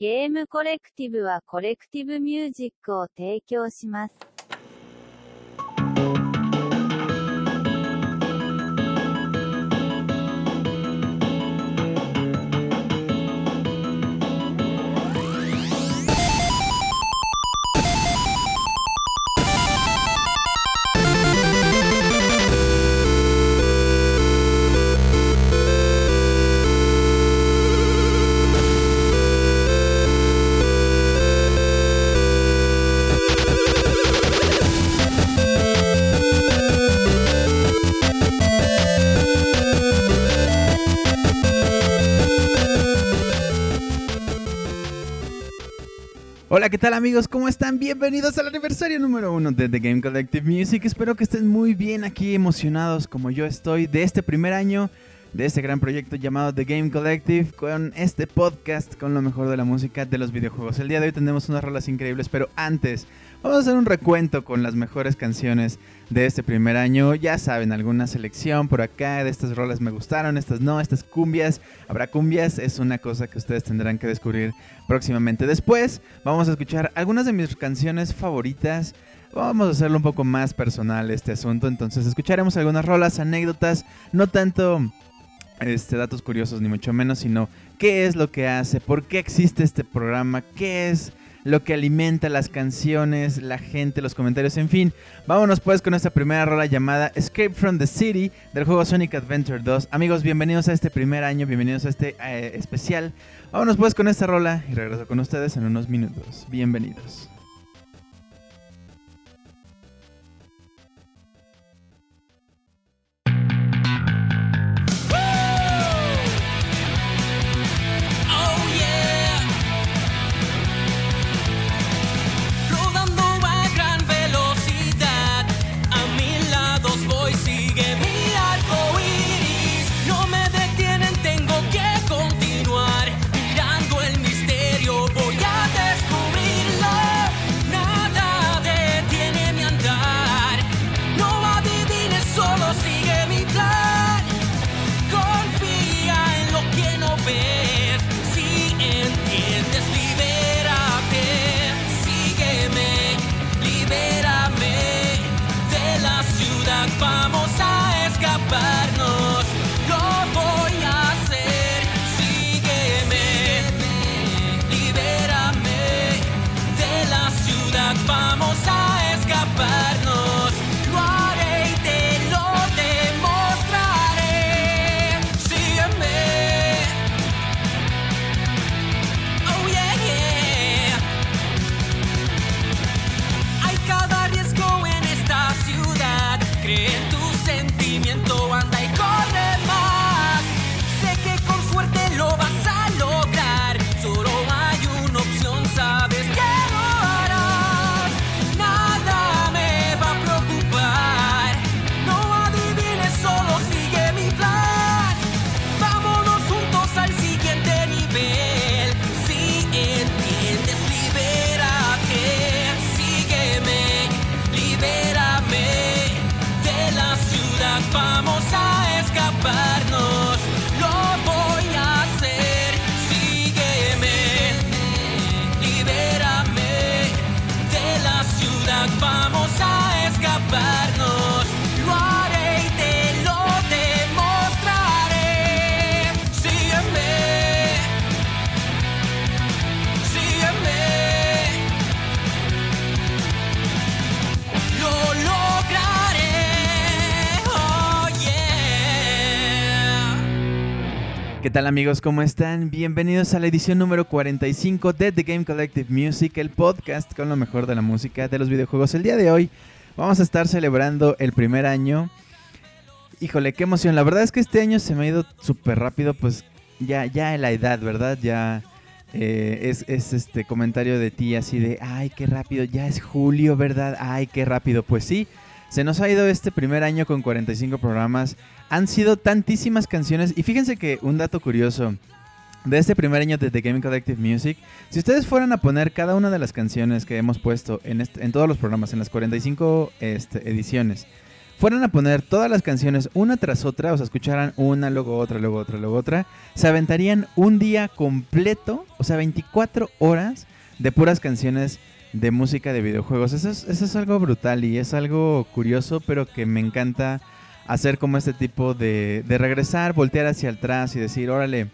ゲームコレクティブはコレクティブミュージックを提供します。¿Qué tal amigos? ¿Cómo están? Bienvenidos al aniversario número uno de The Game Collective Music. Espero que estén muy bien aquí, emocionados como yo estoy de este primer año, de este gran proyecto llamado The Game Collective, con este podcast con lo mejor de la música de los videojuegos. El día de hoy tendremos unas rolas increíbles, pero antes vamos a hacer un recuento con las mejores canciones de este primer año. Ya saben, alguna selección por acá de estas rolas me gustaron, estas no, estas cumbias. Habrá cumbias, es una cosa que ustedes tendrán que descubrir próximamente. Después vamos a escuchar algunas de mis canciones favoritas. Vamos a hacerlo un poco más personal este asunto, entonces escucharemos algunas rolas, anécdotas, no tanto este, datos curiosos ni mucho menos, sino qué es lo que hace, por qué existe este programa, qué es lo que alimenta las canciones, la gente, los comentarios, en fin. Vámonos pues con esta primera rola llamada Escape from the City del juego Sonic Adventure 2. Amigos, bienvenidos a este primer año, bienvenidos a este eh, especial. Vámonos pues con esta rola y regreso con ustedes en unos minutos. Bienvenidos. Tal amigos? ¿Cómo están? Bienvenidos a la edición número 45 de The Game Collective Music, el podcast con lo mejor de la música de los videojuegos. El día de hoy vamos a estar celebrando el primer año. Híjole, qué emoción. La verdad es que este año se me ha ido súper rápido, pues ya, ya en la edad, ¿verdad? Ya eh, es, es este comentario de ti así de, ay, qué rápido, ya es julio, ¿verdad? Ay, qué rápido. Pues sí, se nos ha ido este primer año con 45 programas. Han sido tantísimas canciones. Y fíjense que un dato curioso de este primer año de The Game Collective Music, si ustedes fueran a poner cada una de las canciones que hemos puesto en, en todos los programas, en las 45 este, ediciones, fueran a poner todas las canciones una tras otra, o sea, escucharan una, luego otra, luego otra, luego otra, se aventarían un día completo, o sea, 24 horas de puras canciones de música de videojuegos. Eso es, eso es algo brutal y es algo curioso, pero que me encanta hacer como este tipo de, de regresar, voltear hacia atrás y decir, órale,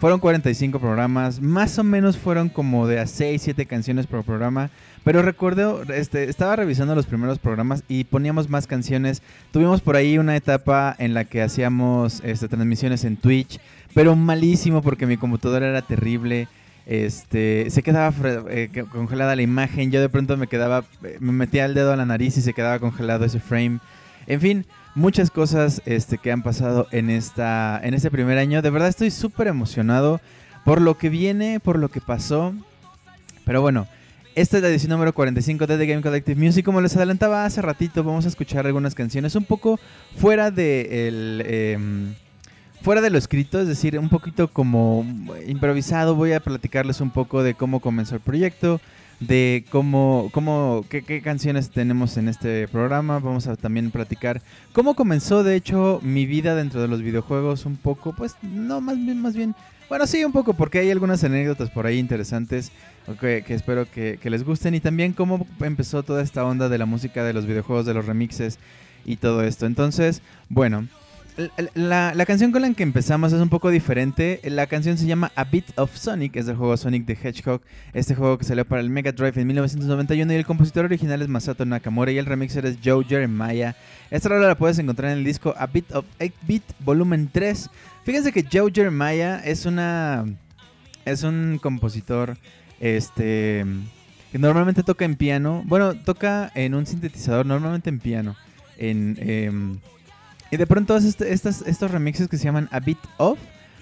fueron 45 programas, más o menos fueron como de a 6, 7 canciones por programa. Pero recuerdo, este, estaba revisando los primeros programas y poníamos más canciones. Tuvimos por ahí una etapa en la que hacíamos este, transmisiones en Twitch, pero malísimo porque mi computadora era terrible. Este, se quedaba eh, congelada la imagen. Yo de pronto me quedaba, eh, me metía el dedo a la nariz y se quedaba congelado ese frame. En fin, muchas cosas este, que han pasado en, esta, en este primer año. De verdad estoy súper emocionado por lo que viene, por lo que pasó. Pero bueno, esta es la edición número 45 de The Game Collective Music. Como les adelantaba hace ratito, vamos a escuchar algunas canciones un poco fuera de el, em, fuera de lo escrito, es decir, un poquito como improvisado. Voy a platicarles un poco de cómo comenzó el proyecto, de cómo, cómo qué, canciones tenemos en este programa. Vamos a también platicar cómo comenzó, de hecho, mi vida dentro de los videojuegos. Un poco, pues, no, más bien, más bien. Bueno, sí, un poco, porque hay algunas anécdotas por ahí interesantes que espero que, que les gusten. Y también cómo empezó toda esta onda de la música de los videojuegos, de los remixes y todo esto. Entonces, bueno, la canción con la que empezamos es un poco diferente. La canción se llama A Bit of Sonic, es del juego Sonic the Hedgehog, este juego que salió para el Mega Drive en 1991 y el compositor original es Masato Nakamura y el remixer es Joe Jeremiah. Esta rola la puedes encontrar en el disco A Bit of 8-Bit Volumen 3. Fíjense que Joe Jeremiah es una es un compositor este que normalmente toca en piano, bueno, toca en un sintetizador, normalmente en piano, en em, y de pronto hace este- estas, estos remixes que se llaman A Bit Of,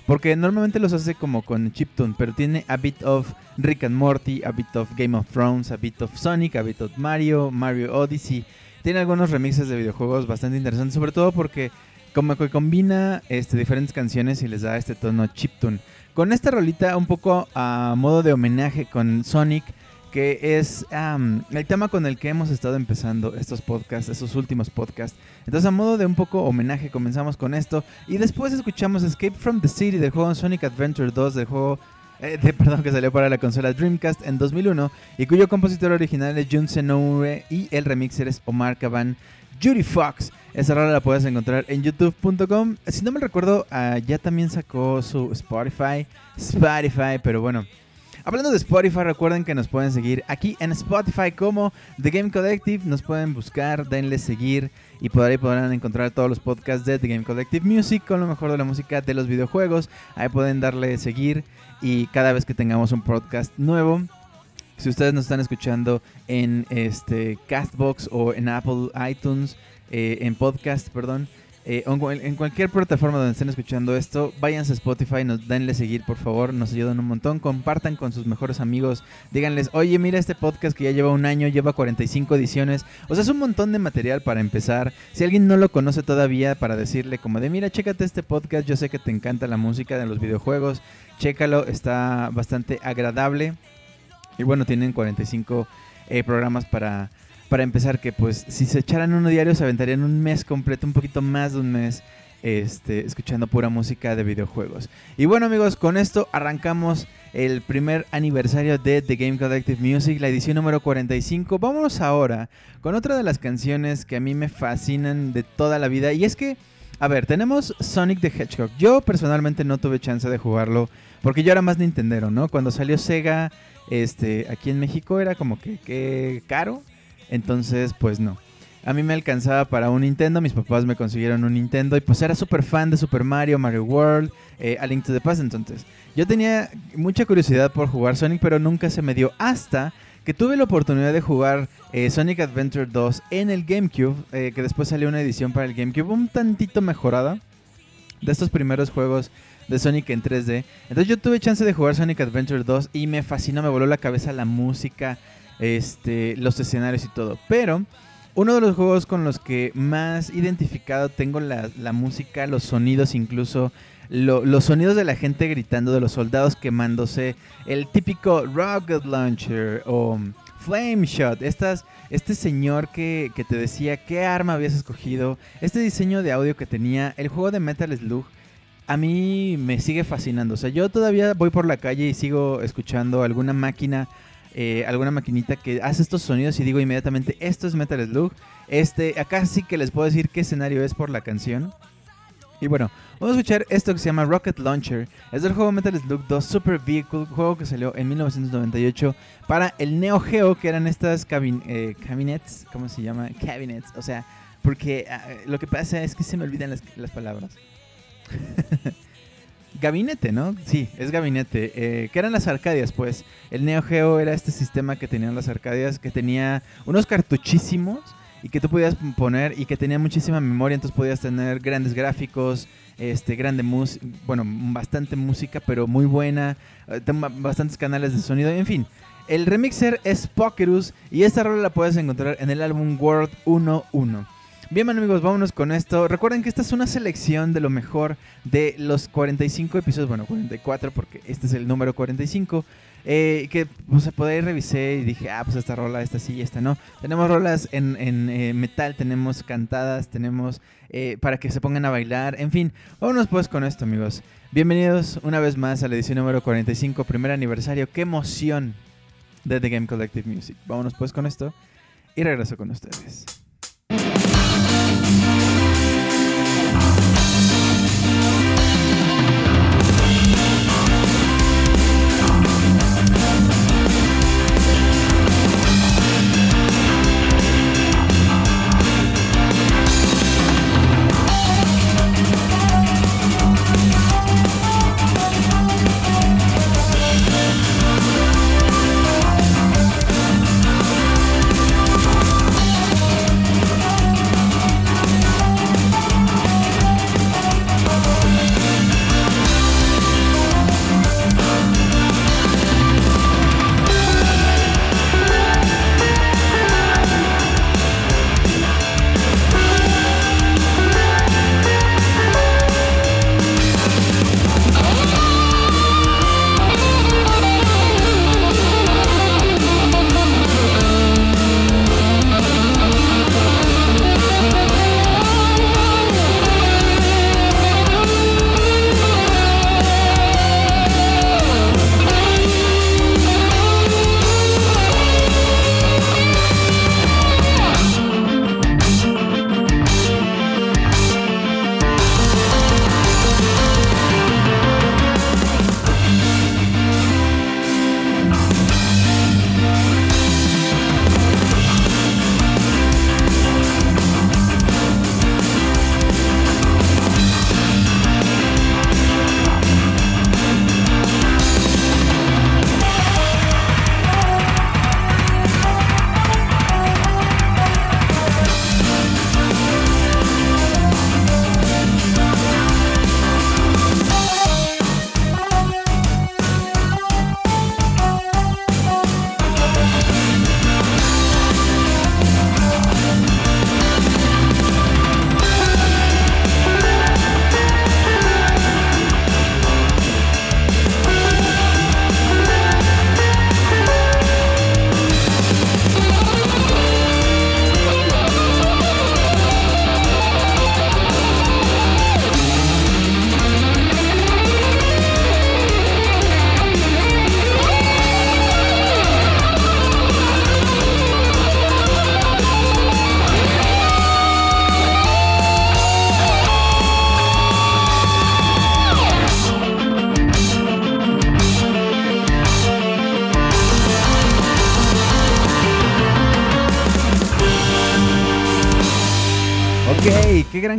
porque normalmente los hace como con chiptune, pero tiene A Bit Of Rick and Morty, A Bit Of Game of Thrones, A Bit Of Sonic, A Bit Of Mario, Mario Odyssey. Tiene algunos remixes de videojuegos bastante interesantes, sobre todo porque como que combina este, diferentes canciones y les da este tono chiptune. Con esta rolita un poco a modo de homenaje con Sonic, que es am, el tema con el que hemos estado empezando estos podcasts, estos últimos podcasts. Entonces a modo de un poco homenaje comenzamos con esto y después escuchamos Escape from the City del juego Sonic Adventure 2 del juego eh, de, perdón, que salió para la consola Dreamcast en 2001 y cuyo compositor original es Jun Senoue y el remixer es Omar Caban. Judy Fox. Esa rola la puedes encontrar en youtube.com. Si no me recuerdo, ah, ya también sacó su Spotify. Spotify, pero bueno. Hablando de Spotify, recuerden que nos pueden seguir aquí en Spotify como The Game Collective. Nos pueden buscar, denle seguir y por ahí podrán encontrar todos los podcasts de The Game Collective Music con lo mejor de la música de los videojuegos. Ahí pueden darle seguir y cada vez que tengamos un podcast nuevo, si ustedes nos están escuchando en este Castbox o en Apple iTunes, eh, en podcast, perdón, eh, en cualquier plataforma donde estén escuchando esto, váyanse a Spotify, nos denle seguir, por favor, nos ayudan un montón, compartan con sus mejores amigos, díganles, oye, mira este podcast que ya lleva un año, lleva 45 ediciones, o sea, es un montón de material para empezar. Si alguien no lo conoce todavía, para decirle como de, mira, chécate este podcast, yo sé que te encanta la música de los videojuegos, chécalo, está bastante agradable. Y bueno, tienen 45 eh, programas para, para empezar que pues si se echaran uno diario se aventarían un mes completo, un poquito más de un mes este, escuchando pura música de videojuegos. Y bueno amigos, con esto arrancamos el primer aniversario de The Game Collective Music, la edición número 45. Vámonos ahora con otra de las canciones que a mí me fascinan de toda la vida. Y es que, a ver, tenemos Sonic the Hedgehog. Yo personalmente no tuve chance de jugarlo porque yo era más Nintendero, ¿no? Cuando salió Sega este, aquí en México era como que, que caro. Entonces, pues no. A mí me alcanzaba para un Nintendo, mis papás me consiguieron un Nintendo y pues era súper fan de Super Mario, Mario World, eh, A Link to the Past. Entonces, yo tenía mucha curiosidad por jugar Sonic, pero nunca se me dio hasta que tuve la oportunidad de jugar eh, Sonic Adventure 2 en el GameCube, eh, que después salió una edición para el GameCube un tantito mejorada de estos primeros juegos de Sonic en 3D. Entonces yo tuve chance de jugar Sonic Adventure 2 y me fascinó, me voló la cabeza la música, este, los escenarios y todo. Pero uno de los juegos con los que más identificado tengo la, la música, los sonidos incluso, lo- los sonidos de la gente gritando, de los soldados quemándose, el típico Rocket Launcher o Flame Shot, este señor que, que te decía qué arma habías escogido, este diseño de audio que tenía, el juego de Metal Slug, a mí me sigue fascinando. O sea, yo todavía voy por la calle y sigo escuchando alguna máquina, eh, alguna maquinita que hace estos sonidos y digo inmediatamente, esto es Metal Slug. Este, acá sí que les puedo decir qué escenario es por la canción. Y bueno, vamos a escuchar esto que se llama Rocket Launcher. Es del juego Metal Slug 2 Super Vehicle, juego que salió en 1998 para el Neo Geo, que eran estas cabin eh, cabinets, ¿cómo se llama? Cabinets, o sea, porque ah, lo que pasa es que se me olvidan las, las palabras. gabinete, ¿no? Sí, es gabinete. Eh, que eran las Arcadias, pues. El Neo Geo era este sistema que tenían las Arcadias, que tenía unos cartuchísimos y que tú podías poner y que tenía muchísima memoria, entonces podías tener grandes gráficos, este, grande música, bueno, bastante música, pero muy buena, eh, bastantes canales de sonido, en fin. El remixer es Pokerus y esta rola la puedes encontrar en el álbum World 1.1. Bien, amigos, vámonos con esto. Recuerden que esta es una selección de lo mejor de los 45 episodios, bueno, 44, porque este es el número 45. eh, que pues por ahí revisé y dije, ah, pues esta rola, esta sí, esta no. Tenemos rolas en, en, eh, metal, tenemos cantadas, tenemos eh, para que se pongan a bailar, en fin. Vámonos pues con esto, amigos. Bienvenidos una vez más a la edición número 45, primer aniversario. ¡Qué emoción! De The Game Collective Music. Vámonos pues con esto y regreso con ustedes.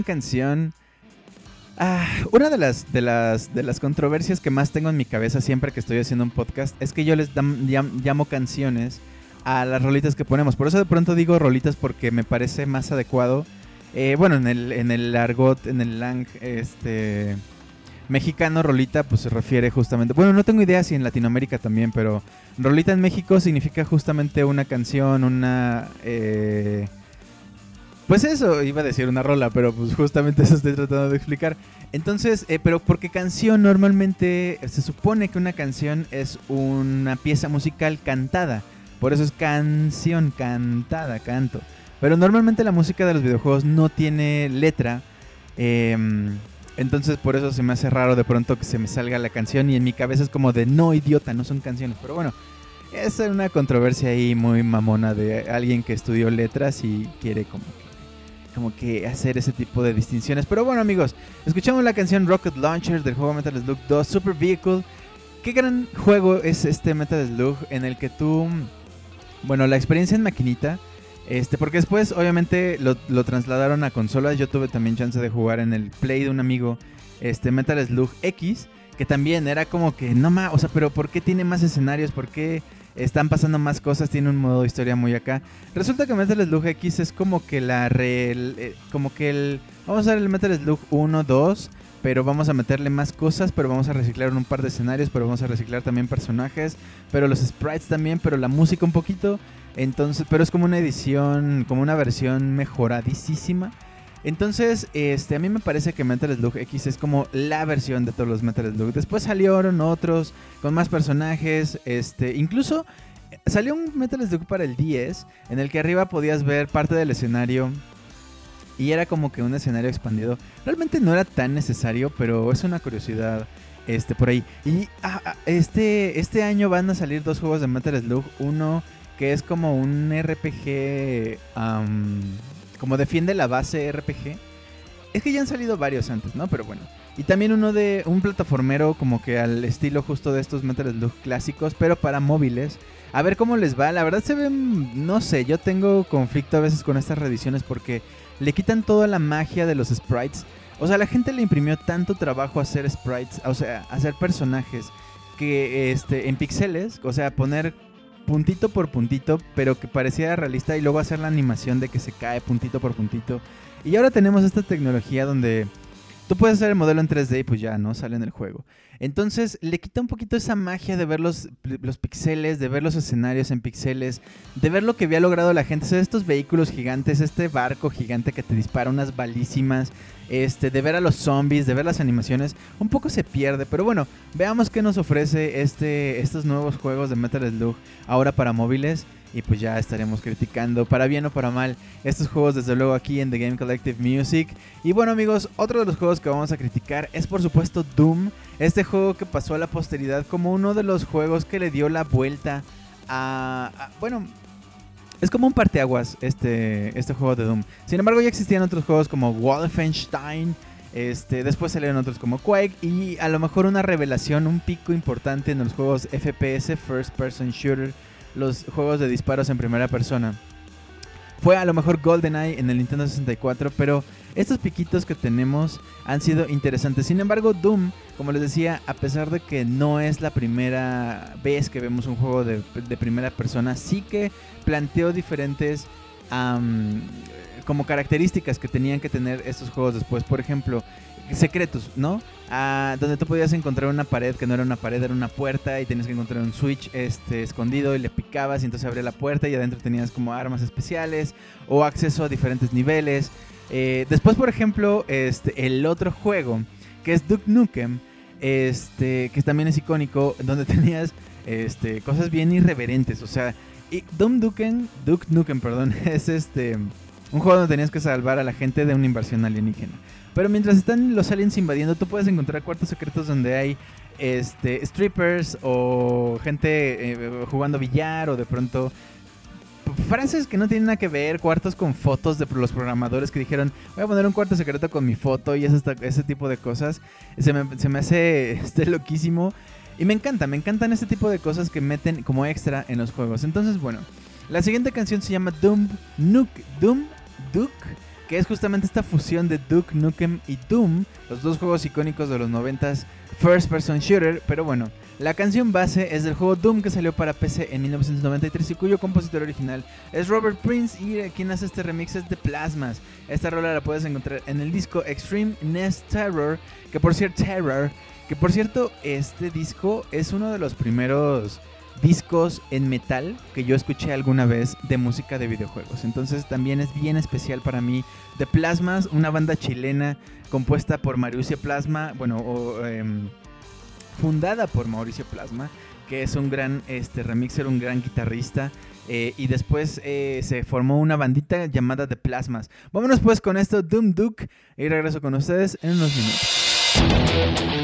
Canción. Ah, una de las, de, las, de las controversias que más tengo en mi cabeza siempre que estoy haciendo un podcast es que yo les llamo canciones a las rolitas que ponemos. Por eso de pronto digo rolitas porque me parece más adecuado. Eh, bueno, en el, en el argot, en el lang este, mexicano, rolita pues se refiere justamente... Bueno, no tengo idea si en Latinoamérica también, pero rolita en México significa justamente una canción, una... eh, pues eso, iba a decir una rola, pero pues justamente eso estoy tratando de explicar. Entonces, eh, pero porque canción normalmente se supone que una canción es una pieza musical cantada. Por eso es canción, cantada, canto. Pero normalmente la música de los videojuegos no tiene letra. em, entonces por eso se me hace raro de pronto que se me salga la canción y en mi cabeza es como de no idiota, no son canciones. Pero bueno, es una controversia ahí muy mamona de alguien que estudió letras y quiere como que, como que hacer ese tipo de distinciones. Pero bueno amigos, escuchamos la canción Rocket Launcher del juego Metal Slug 2 Super Vehicle. Qué gran juego es este Metal Slug en el que tú, bueno, la experiencia en maquinita, este, porque después obviamente lo, lo trasladaron a consolas. Yo tuve también chance de jugar en el Play de un amigo, este Metal Slug X, que también era como que no más, o sea, pero ¿por qué tiene más escenarios? ¿Por qué están pasando más cosas? Tiene un modo de historia muy acá. Resulta que Metal Slug X es como que la re, eh, como que el vamos a ver el Metal Slug 1, 2, pero vamos a meterle más cosas, pero vamos a reciclar un par de escenarios, pero vamos a reciclar también personajes, pero los sprites también, pero la música un poquito. Entonces, pero es como una edición, como una versión mejoradísima. Entonces, este, a mí me parece que Metal Slug X es como la versión de todos los Metal Slug. Después salieron otros con más personajes, este, incluso eh, salió un Metal Slug para el 10 en el que arriba podías ver parte del escenario y era como que un escenario expandido. Realmente no era tan necesario, pero es una curiosidad este por ahí. Y ah, ah, este este año van a salir dos juegos de Metal Slug, uno que es como un RPG como defiende la base RPG. Es que ya han salido varios antes, ¿no? Pero bueno. Y también uno de un plataformero como que al estilo justo de estos Metal Slug clásicos, pero para móviles. A ver cómo les va. La verdad se ven, no sé, yo tengo conflicto a veces con estas reediciones porque le quitan toda la magia de los sprites. O sea, la gente le imprimió tanto trabajo a hacer sprites, o sea, hacer personajes que este en píxeles, o sea, poner puntito por puntito, pero que pareciera realista y luego hacer la animación de que se cae puntito por puntito. Y ahora tenemos esta tecnología donde tú puedes hacer el modelo en 3D y pues ya, ¿no? Sale en el juego. Entonces le quita un poquito esa magia de ver los, los pixeles, de ver los escenarios en pixeles, de ver lo que había logrado la gente, estos vehículos gigantes, este barco gigante que te dispara unas balísimas, este, de ver a los zombies, de ver las animaciones, un poco se pierde, pero bueno, veamos qué nos ofrece este, estos nuevos juegos de Metal Slug ahora para móviles. Y pues ya estaremos criticando, para bien o para mal, estos juegos desde luego aquí en The Game Collective Music. Y bueno amigos, otro de los juegos que vamos a criticar es por supuesto Doom. Este juego que pasó a la posteridad como uno de los juegos que le dio la vuelta a... a- bueno, es como un parteaguas este, este juego de Doom. Sin embargo ya existían otros juegos como Wolfenstein. Este, después salieron otros como Quake y a lo mejor una revelación, un pico importante en los juegos FPS, First Person Shooter, los juegos de disparos en primera persona. Fue a lo mejor GoldenEye en el Nintendo 64, pero estos piquitos que tenemos han sido interesantes. Sin embargo, Doom, como les decía, a pesar de que no es la primera vez que vemos un juego de, primera persona, sí que planteó diferentes como características que tenían que tener estos juegos después. Por ejemplo, secretos, ¿no? Ah, donde tú podías encontrar una pared que no era una pared, era una puerta y tenías que encontrar un switch este, escondido y le picabas y entonces abría la puerta y adentro tenías como armas especiales o acceso a diferentes niveles. Eh, después, por ejemplo, este, el otro juego que es Duke Nukem, este, que también es icónico, donde tenías este, cosas bien irreverentes, o sea, y Doom Duken, Duke Nukem, perdón, es este un juego donde tenías que salvar a la gente de una invasión alienígena. Pero mientras están los aliens invadiendo, tú puedes encontrar cuartos secretos donde hay este strippers o gente eh, jugando billar o de pronto frases que no tienen nada que ver, cuartos con fotos de los programadores que dijeron, voy a poner un cuarto secreto con mi foto y ese, ese tipo de cosas. Se me, hace este, loquísimo. Y me encanta, me encantan este tipo de cosas que meten como extra en los juegos. Entonces, bueno, la siguiente canción se llama Doom Nuke, Doom Duke, que es justamente esta fusión de Duke Nukem y Doom, los dos juegos icónicos de los 90s First Person Shooter. Pero bueno, la canción base es del juego Doom que salió para PC en 1993 y cuyo compositor original es Robert Prince y quien hace este remix es The Plasmas. Esta rola la puedes encontrar en el disco Extreme Nest Terror, que por cierto, Terror, que por cierto, este disco es uno de los primeros discos en metal que yo escuché alguna vez de música de videojuegos. Entonces también es bien especial para mí. The Plasmas, una banda chilena compuesta por Mauricio Plasma, bueno, em, fundada por Mauricio Plasma, que es un gran este, remixer, un gran guitarrista. eh, y después eh, se formó una bandita llamada The Plasmas. Vámonos pues con esto, Doom Duke. Y regreso con ustedes en unos minutos.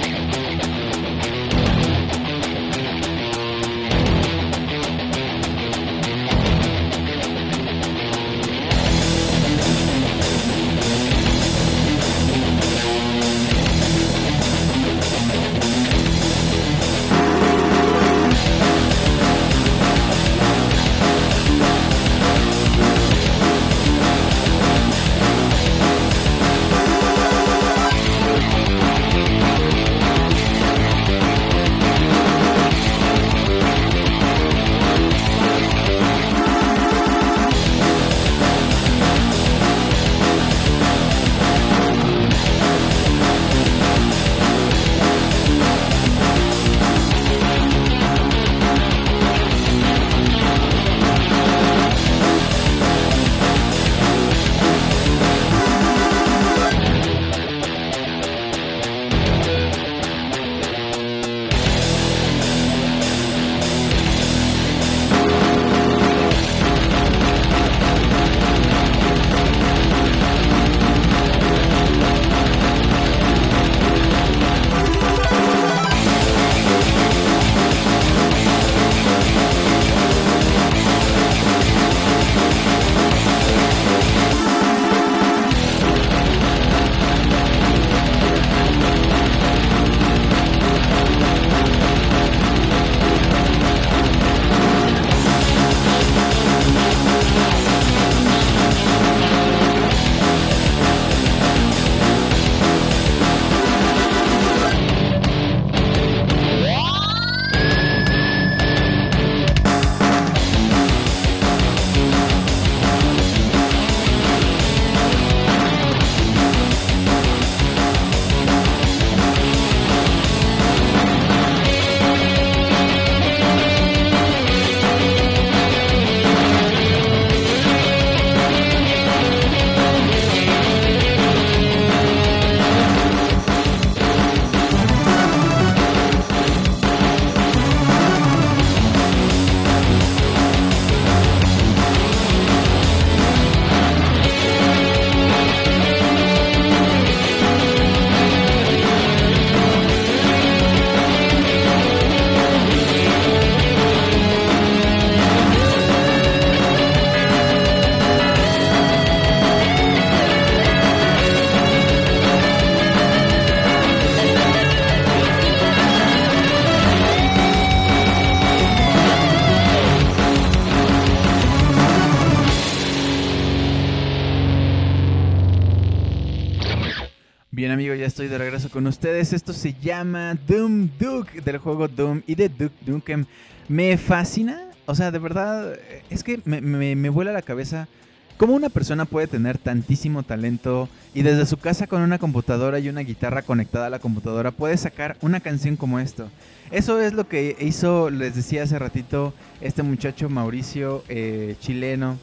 Con ustedes. Esto se llama Doom Duke del juego Doom y de Duke Nukem. Me fascina, o sea, de verdad, es que me, me, me vuela la cabeza cómo una persona puede tener tantísimo talento y desde su casa con una computadora y una guitarra conectada a la computadora puede sacar una canción como esto. Eso es lo que hizo, les decía hace ratito, este muchacho Mauricio, eh, chileno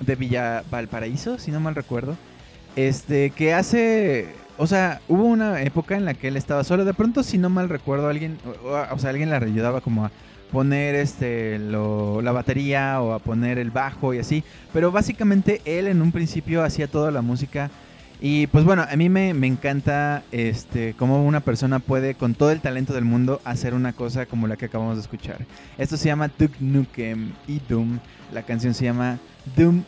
de Villa Valparaíso, si no mal recuerdo. Este, que hace o sea, hubo una época en la que él estaba solo. De pronto, si no mal recuerdo, alguien, o, sea, alguien le ayudaba como a poner este la batería o a poner el bajo y así. Pero básicamente él en un principio hacía toda la música. Y pues bueno, a mí me, me encanta este cómo una persona puede con todo el talento del mundo hacer una cosa como la que acabamos de escuchar. Esto se llama Duke Nukem y Doom. La canción se llama Doom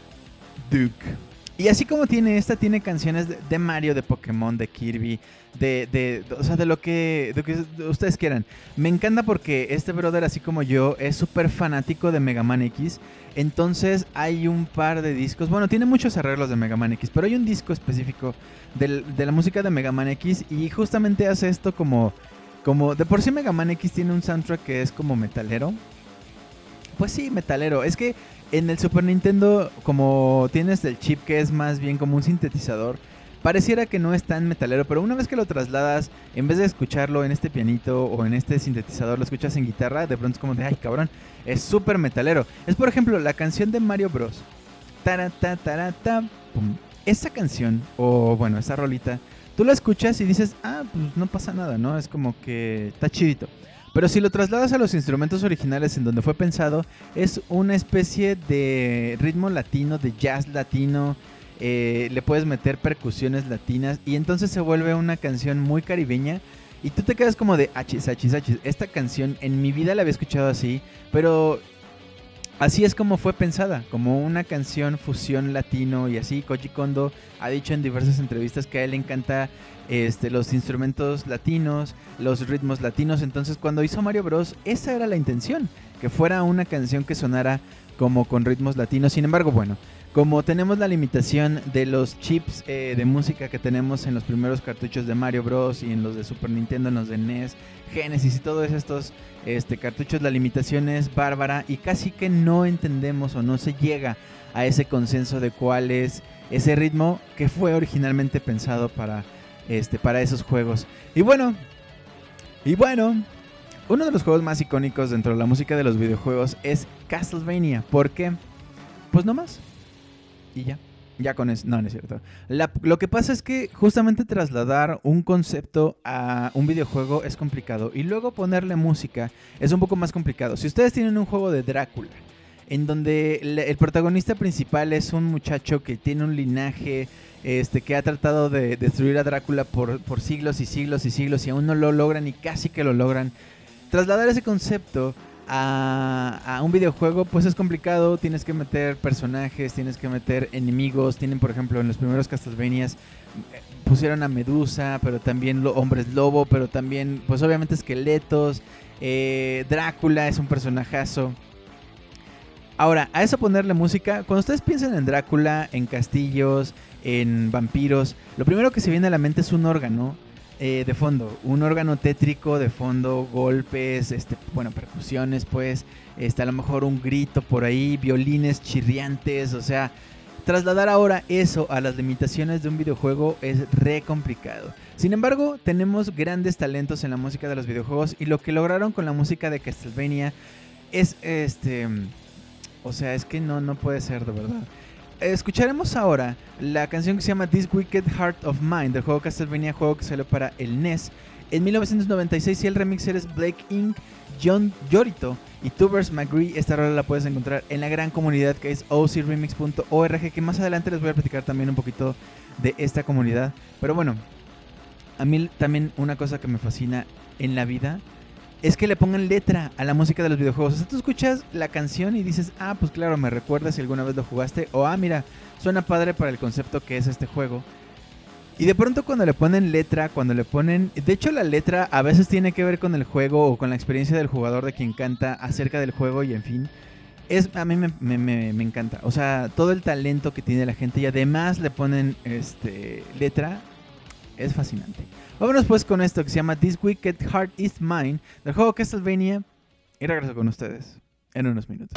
Duke. Y así como tiene esta, tiene canciones de, Mario, de Pokémon, de Kirby, de, de, de- o sea, de lo que, de que ustedes quieran. Me encanta porque este brother, así como yo, es súper fanático de Mega Man X. Entonces hay un par de discos, bueno, tiene muchos arreglos de Mega Man X, pero hay un disco específico de la música de Mega Man X y justamente hace esto como, como, de por sí Mega Man X tiene un soundtrack que es como metalero. Pues sí, metalero. Es que en el Super Nintendo, como tienes el chip que es más bien como un sintetizador, pareciera que no es tan metalero, pero una vez que lo trasladas, en vez de escucharlo en este pianito o en este sintetizador, lo escuchas en guitarra, de pronto es como de, ay cabrón, es súper metalero. Es por ejemplo la canción de Mario Bros. Tarata. Esa canción, o bueno, esa rolita, tú la escuchas y dices, ah, pues no pasa nada, ¿no? Es como que está chidito. Pero si lo trasladas a los instrumentos originales en donde fue pensado, es una especie de ritmo latino, de jazz latino. eh, le puedes meter percusiones latinas y entonces se vuelve una canción muy caribeña. Y tú te quedas como de achis, achis, achis. Esta canción en mi vida la había escuchado así, pero así es como fue pensada, como una canción fusión latino y así. Koji Kondo ha dicho en diversas entrevistas que a él le encanta este, los instrumentos latinos, los ritmos latinos. Entonces, cuando hizo Mario Bros, esa era la intención, que fuera una canción que sonara como con ritmos latinos. Sin embargo, bueno, como tenemos la limitación de los chips eh, de música que tenemos en los primeros cartuchos de Mario Bros. y en los de Super Nintendo, en los de NES, Genesis y todos estos este, cartuchos, la limitación es bárbara y casi que no entendemos o no se llega a ese consenso de cuál es ese ritmo que fue originalmente pensado para, este, para esos juegos. Y bueno, y bueno, uno de los juegos más icónicos dentro de la música de los videojuegos es Castlevania. ¿Por qué? Pues no más. Y ya. Ya con eso. No, no es cierto. Lo que pasa es que justamente trasladar un concepto a un videojuego es complicado. Y luego ponerle música es un poco más complicado. Si ustedes tienen un juego de Drácula, en donde le- el protagonista principal es un muchacho que tiene un linaje este, que ha tratado de destruir a Drácula por, por siglos y siglos y siglos y aún no lo logran y casi que lo logran. Trasladar ese concepto a, un videojuego pues es complicado, tienes que meter personajes, tienes que meter enemigos, tienen por ejemplo en los primeros Castlevanias eh, pusieron a Medusa, pero también hombres lobo, pero también pues obviamente esqueletos, eh, Drácula es un personajazo. Ahora, a eso ponerle música, cuando ustedes piensan en Drácula, en castillos, en vampiros, lo primero que se viene a la mente es un órgano eh, de fondo, un órgano tétrico de fondo, golpes, este, bueno, percusiones, pues, este, a lo mejor un grito por ahí, violines chirriantes, o sea, trasladar ahora eso a las limitaciones de un videojuego es re complicado. Sin embargo, tenemos grandes talentos en la música de los videojuegos y lo que lograron con la música de Castlevania es este, o sea, es que no no puede ser de verdad. Escucharemos ahora la canción que se llama This Wicked Heart of Mine del juego Castlevania, juego que salió para el NES en 1996 y el remixer es Blake Inc., John Yorito y Tubers McGree. Esta rola la puedes encontrar en la gran comunidad que es ocremix.org, que más adelante les voy a platicar también un poquito de esta comunidad. Pero bueno, a mí también una cosa que me fascina en la vida es que le pongan letra a la música de los videojuegos. O sea, tú escuchas la canción y dices, ah, pues claro, me recuerda si alguna vez lo jugaste. O, ah, mira, suena padre para el concepto que es este juego. Y de pronto cuando le ponen letra, cuando le ponen... De hecho la letra a veces tiene que ver con el juego o con la experiencia del jugador de quien canta acerca del juego y en fin. Es, a mí me, me- encanta. O sea, todo el talento que tiene la gente y además le ponen este, letra es fascinante. Vámonos pues con esto que se llama This Wicked Heart Is Mine del juego Castlevania y regreso con ustedes en unos minutos.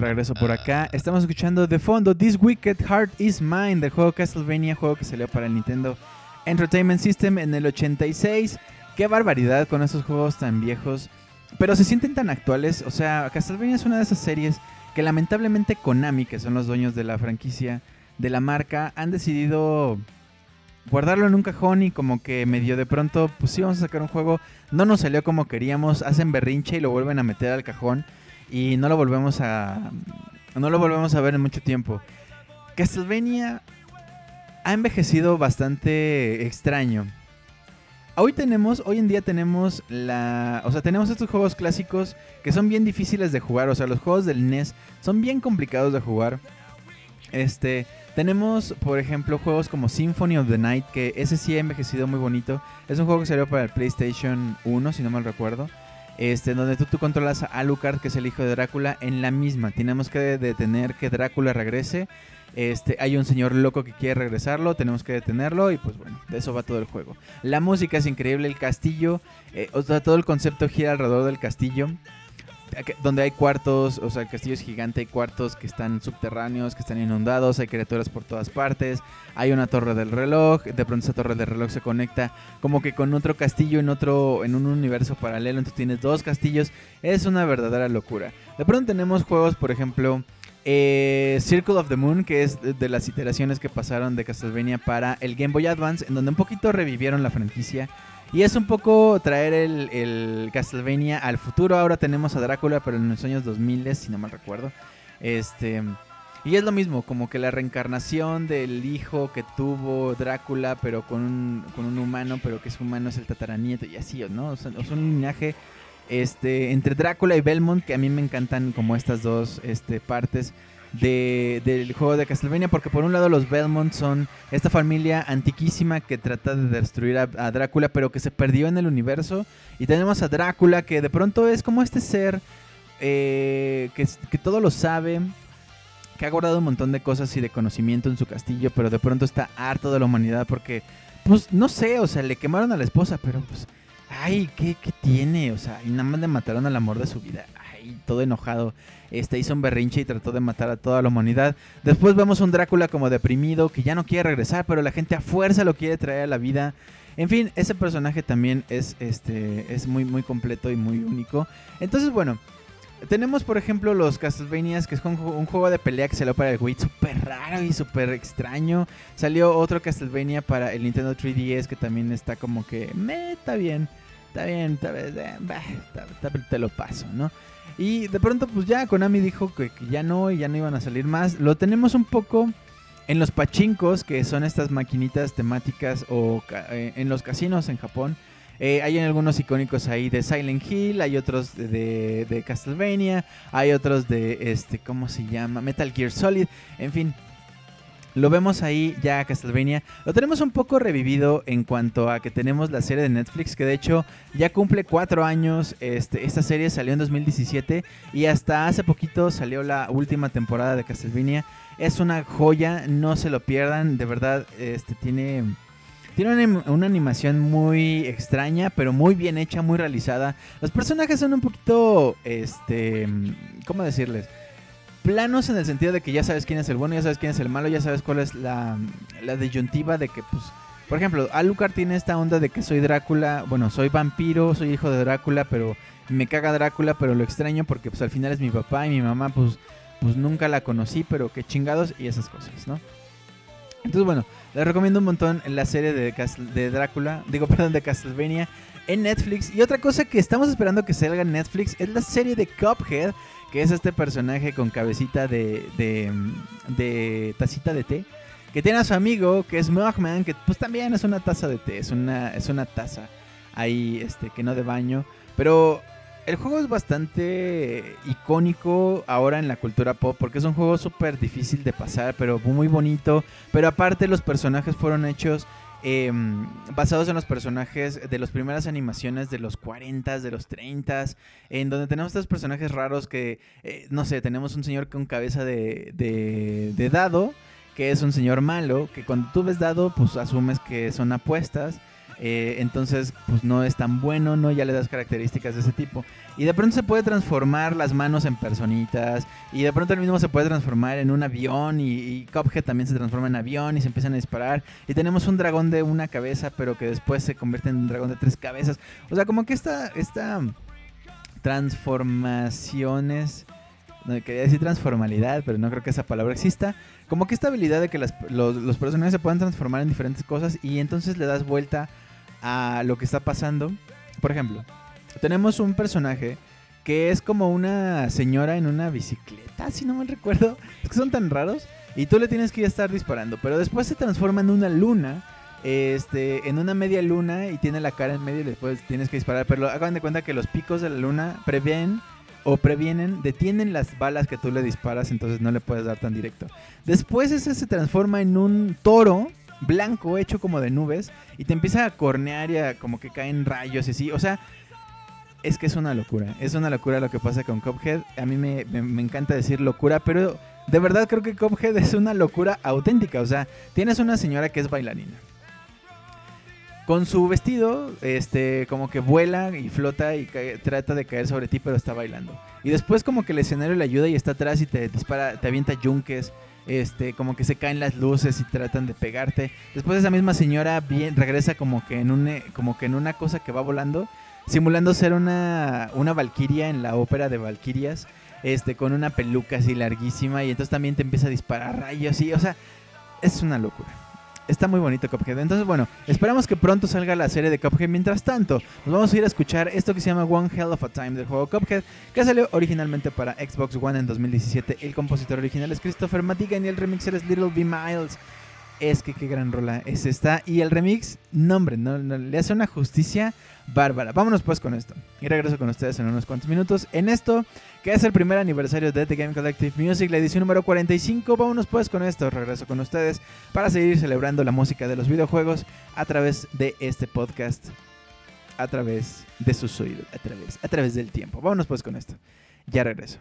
De regreso por acá. Estamos escuchando de fondo This Wicked Heart Is Mine del juego Castlevania, juego que salió para el Nintendo Entertainment System en el 86. Qué barbaridad con esos juegos tan viejos, pero se sienten tan actuales. O sea, Castlevania es una de esas series que lamentablemente Konami, que son los dueños de la franquicia, de la marca, han decidido guardarlo en un cajón y como que medio de pronto, pues sí, vamos a sacar un juego, no nos salió como queríamos, hacen berrinche y lo vuelven a meter al cajón y no lo volvemos a no lo volvemos a ver en mucho tiempo. Castlevania ha envejecido bastante extraño. Hoy tenemos, hoy en día tenemos la, o sea, tenemos estos juegos clásicos que son bien difíciles de jugar, o sea, los juegos del NES son bien complicados de jugar. Este, tenemos, por ejemplo, juegos como Symphony of the Night, que ese sí ha envejecido muy bonito. Es un juego que salió para el PlayStation 1, si no mal recuerdo. Este, donde tú, tú controlas a Alucard, que es el hijo de Drácula, en la misma. Tenemos que detener que Drácula regrese. Este, hay un señor loco que quiere regresarlo, tenemos que detenerlo y pues bueno, de eso va todo el juego. La música es increíble, el castillo, eh, o sea, todo el concepto gira alrededor del castillo donde hay cuartos, o sea, el castillo es gigante, hay cuartos que están subterráneos, que están inundados, hay criaturas por todas partes, hay una torre del reloj, de pronto esa torre del reloj se conecta como que con otro castillo en otro, en un universo paralelo, entonces tienes dos castillos, es una verdadera locura. De pronto tenemos juegos, por ejemplo, eh, Circle of the Moon, que es de las iteraciones que pasaron de Castlevania para el Game Boy Advance, en donde un poquito revivieron la franquicia y es un poco traer el, Castlevania al futuro. Ahora tenemos a Drácula, pero en los años 2000, si no mal recuerdo. Este. Y es lo mismo, como que la reencarnación del hijo que tuvo Drácula, pero con un, con un humano, pero que su humano es el tataranieto y así, ¿no? O sea, es un linaje este, entre Drácula y Belmont, que a mí me encantan como estas dos este, partes de, del juego de Castlevania, porque por un lado los Belmont son esta familia antiquísima que trata de destruir a, Drácula, pero que se perdió en el universo. Y tenemos a Drácula, que de pronto es como este ser eh, que, que todo lo sabe, que ha guardado un montón de cosas y de conocimiento en su castillo, pero de pronto está harto de la humanidad porque, pues, no sé, o sea, le quemaron a la esposa, pero pues, ay, ¿qué, qué tiene? O sea, y nada más le mataron al amor de su vida todo enojado, este, hizo un berrinche y trató de matar a toda la humanidad. Después vemos un Drácula como deprimido, que ya no quiere regresar, pero la gente a fuerza lo quiere traer a la vida. En fin, ese personaje también es, este, es muy, muy completo y muy único. Entonces, bueno, tenemos, por ejemplo, los Castlevanias, que es un, juego de pelea que salió para el Wii, súper raro y súper extraño. Salió otro Castlevania para el Nintendo 3DS, que también está como que, me, está bien, está bien, eh, te lo paso, ¿no? Y de pronto, pues ya Konami dijo que, ya no y ya no iban a salir más. Lo tenemos un poco en los pachinkos, que son estas maquinitas temáticas, o eh, en los casinos en Japón. Eh, hay algunos icónicos ahí de Silent Hill, hay otros de, de, Castlevania, hay otros de, este, ¿cómo se llama? Metal Gear Solid, en fin. Lo vemos ahí ya Castlevania. Lo tenemos un poco revivido en cuanto a que tenemos la serie de Netflix, que de hecho ya cumple cuatro años. Este, esta serie salió en 2017 y hasta hace poquito salió la última temporada de Castlevania. Es una joya, no se lo pierdan. De verdad, este tiene... Tiene una, una, animación muy extraña, pero muy bien hecha, muy realizada. Los personajes son un poquito, este, ¿cómo decirles? Planos en el sentido de que ya sabes quién es el bueno, ya sabes quién es el malo, ya sabes cuál es la, la disyuntiva de que, pues, por ejemplo, Alucard tiene esta onda de que soy Drácula, bueno, soy vampiro, soy hijo de Drácula, pero me caga Drácula, pero lo extraño porque pues al final es mi papá y mi mamá, pues, pues nunca la conocí, pero qué chingados y esas cosas, ¿no? Entonces, bueno, les recomiendo un montón la serie de, de Drácula, digo, perdón, de Castlevania en Netflix. Y otra cosa que estamos esperando que salga en Netflix es la serie de Cuphead, que es este personaje con cabecita de, de, tacita de té, que tiene a su amigo, que es Mothman, que pues también es una taza de té, es una, es una taza ahí, este, que no de baño, pero el juego es bastante icónico ahora en la cultura pop porque es un juego súper difícil de pasar, pero muy bonito. Pero aparte los personajes fueron hechos Em, basados en los personajes de las primeras animaciones de los 40, de los 30, en donde tenemos estos personajes raros que, eh, no sé, tenemos un señor con cabeza de, de, dado, que es un señor malo, que cuando tú ves dado, pues asumes que son apuestas. Eh, entonces pues no es tan bueno, no ya le das características de ese tipo. Y de pronto se puede transformar las manos en personitas y de pronto el mismo se puede transformar en un avión y, y también se transforma en avión y se empiezan a disparar y tenemos un dragón de una cabeza pero que después se convierte en un dragón de tres cabezas. O sea, como que esta, esta transformaciones quería decir transformalidad, pero no creo que esa palabra exista. Como que esta habilidad de que las- los, los personajes se puedan transformar en diferentes cosas y entonces le das vuelta a lo que está pasando. Por ejemplo, tenemos un personaje que es como una señora en una bicicleta, si no mal recuerdo. Es que son tan raros. Y tú le tienes que estar disparando. Pero después se transforma en una luna. Este, en una media luna y tiene la cara en medio y después tienes que disparar. Pero hagan de cuenta que los picos de la luna prevén o previenen, detienen las balas que tú le disparas, entonces no le puedes dar tan directo. Después ese se transforma en un toro blanco hecho como de nubes y te empieza a cornear y a como que caen rayos y así. O sea, es que es una locura. Es una locura lo que pasa con Cuphead. A mí me, me- encanta decir locura, pero de verdad creo que Cuphead es una locura auténtica. O sea, tienes una señora que es bailarina. Con su vestido, este, como que vuela y flota y trata de caer sobre ti, pero está bailando. Y después como que el escenario le ayuda y está atrás y te dispara, te avienta yunques, este, como que se caen las luces y tratan de pegarte. Después esa misma señora bien, regresa como que en un, eh, como que en una cosa que va volando, simulando ser una, una valquiria en la ópera de valquirias, este, con una peluca así larguísima y entonces también te empieza a disparar rayos y, o sea, es una locura. Está muy bonito Cuphead. Entonces, bueno, esperamos que pronto salga la serie de Cuphead. Mientras tanto, nos vamos a ir a escuchar esto que se llama One Hell of a Time del juego Cuphead, que salió originalmente para Xbox One en 2017. El compositor original es Christopher Madigan y el remixer es Little B. Miles. Es que qué gran rola es esta. Y el remix, no hombre, no, no, le hace una justicia bárbara. Vámonos pues con esto. Y regreso con ustedes en unos cuantos minutos. En esto, que es el primer aniversario de The Game Collective Music, la edición número 45. Vámonos pues con esto. Regreso con ustedes para seguir celebrando la música de los videojuegos a través de este podcast. A través de sus oídos. A través, a través del tiempo. Vámonos pues con esto. Ya regreso.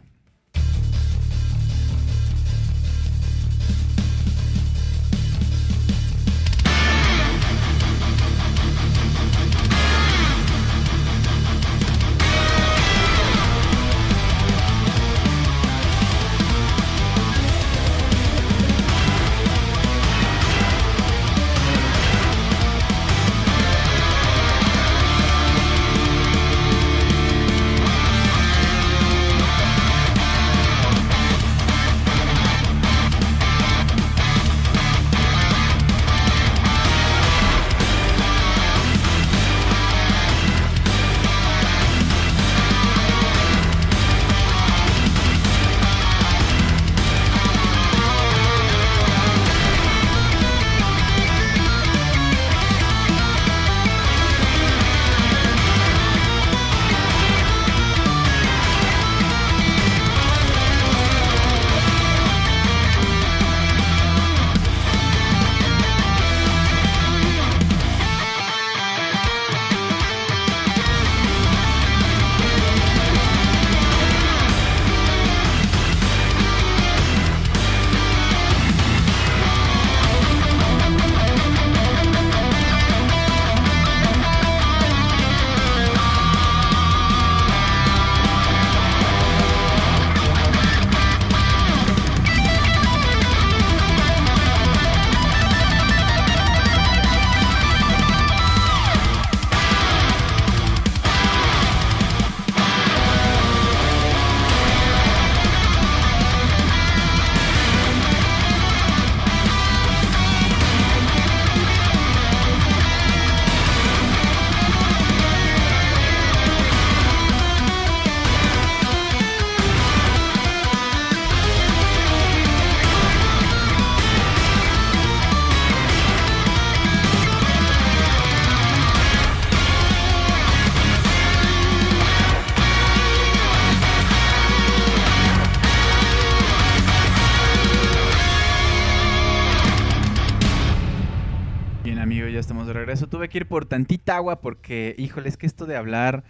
Que ir por tantita agua porque, híjole, es que esto de hablar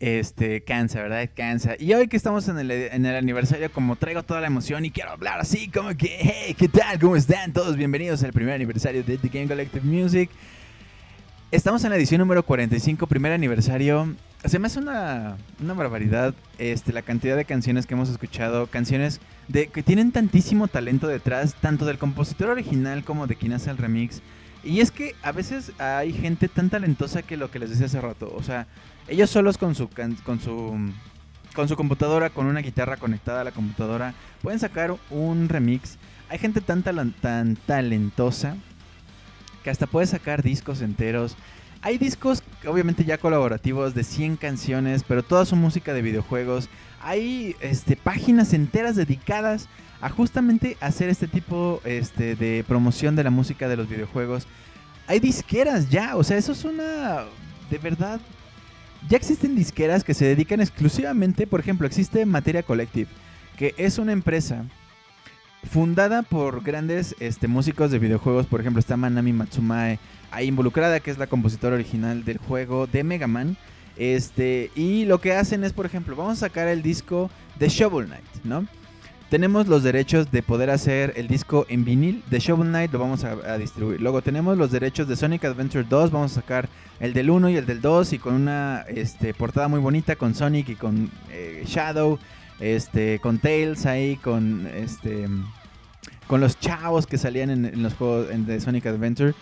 este cansa, ¿verdad? Cansa. Y hoy que estamos en el, en el aniversario, como traigo toda la emoción y quiero hablar así, como que, hey, ¿qué tal? ¿Cómo están todos? Bienvenidos al primer aniversario de The Game Collective Music. Estamos en la edición número 45, primer aniversario. Se me hace una, una barbaridad este, la cantidad de canciones que hemos escuchado. Canciones de, que tienen tantísimo talento detrás, tanto del compositor original como de quien hace el remix. Y es que a veces hay gente tan talentosa que lo que les decía hace rato, o sea, ellos solos con su, con su, con su computadora, con una guitarra conectada a la computadora, pueden sacar un remix. Hay gente tan, talan- tan talentosa que hasta puede sacar discos enteros. Hay discos, obviamente ya colaborativos, de 100 canciones, pero toda su música de videojuegos. Hay este, páginas enteras dedicadas a justamente hacer este tipo este, de promoción de la música de los videojuegos. Hay disqueras ya, o sea, eso es una... De verdad, ya existen disqueras que se dedican exclusivamente, por ejemplo, existe Materia Collective, que es una empresa fundada por grandes este, músicos de videojuegos, por ejemplo, está Manami Matsumae ahí involucrada, que es la compositora original del juego de Mega Man. Este, y lo que hacen es, por ejemplo, vamos a sacar el disco de Shovel Knight, ¿no? Tenemos los derechos de poder hacer el disco en vinil de Shovel Knight, lo vamos a, distribuir. Luego tenemos los derechos de Sonic Adventure 2, vamos a sacar el del 1 y el del 2 y con una este, portada muy bonita con Sonic y con eh, Shadow, este, con Tails ahí, con este, con los chavos que salían en, en los juegos en- de Sonic Adventure.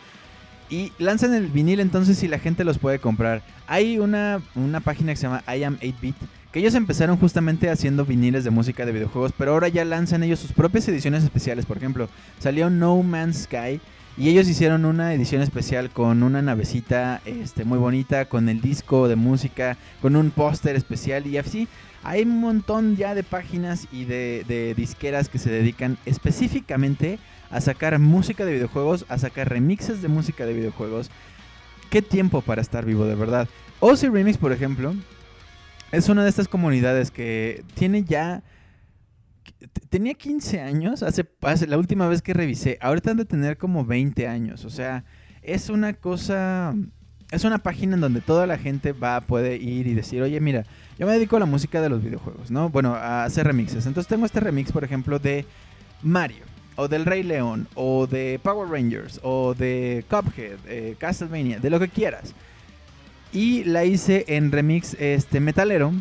Y lanzan el vinil entonces y la gente los puede comprar. Hay una, una página que se llama I Am 8-Bit, que ellos empezaron justamente haciendo viniles de música de videojuegos, pero ahora ya lanzan ellos sus propias ediciones especiales. Por ejemplo, salió No Man's Sky y ellos hicieron una edición especial con una navecita este, muy bonita, con el disco de música, con un póster especial y así. Hay un montón ya de páginas y de, de disqueras que se dedican específicamente a sacar música de videojuegos, a sacar remixes de música de videojuegos. Qué tiempo para estar vivo, de verdad. OC Remix, por ejemplo, es una de estas comunidades que tiene ya... Tenía 15 años, hace, hace- la última vez que revisé, ahorita han de tener como 20 años, o sea, es una cosa, es una página en donde toda la gente va, puede ir y decir, oye, mira, yo me dedico a la música de los videojuegos, ¿no? Bueno, a hacer remixes. Entonces tengo este remix, por ejemplo, de Mario, o del Rey León, o de Power Rangers, o de Cuphead, eh, Castlevania, de lo que quieras. Y la hice en remix este, metalero.